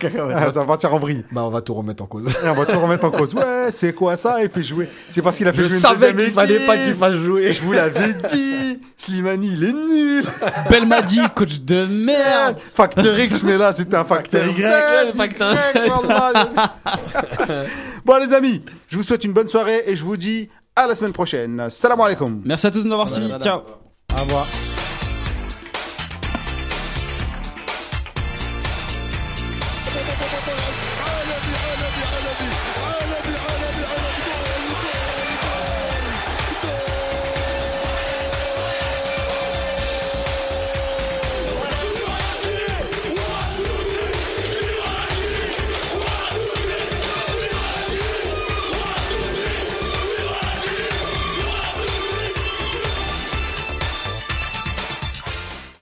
*laughs* *laughs* ça va partir en vrille. Bah, on va tout remettre en cause. Et on va tout remettre en cause. Ouais, c'est quoi ça? Il fait jouer. C'est parce qu'il a fait Je jouer une savais deuxième qu'il fallait pas qu'il fasse jouer. Je vous l'avais dit. Slimani, il est nul. Belmadi, coach de merde. Facteur X, mais là, c'était un facteur Y. Facteur- voilà. bon, les amis, je vous souhaite une bonne soirée et je vous dis à la semaine prochaine. Salam alaikum. Merci à tous de nous avoir suivis. Ciao. Au revoir.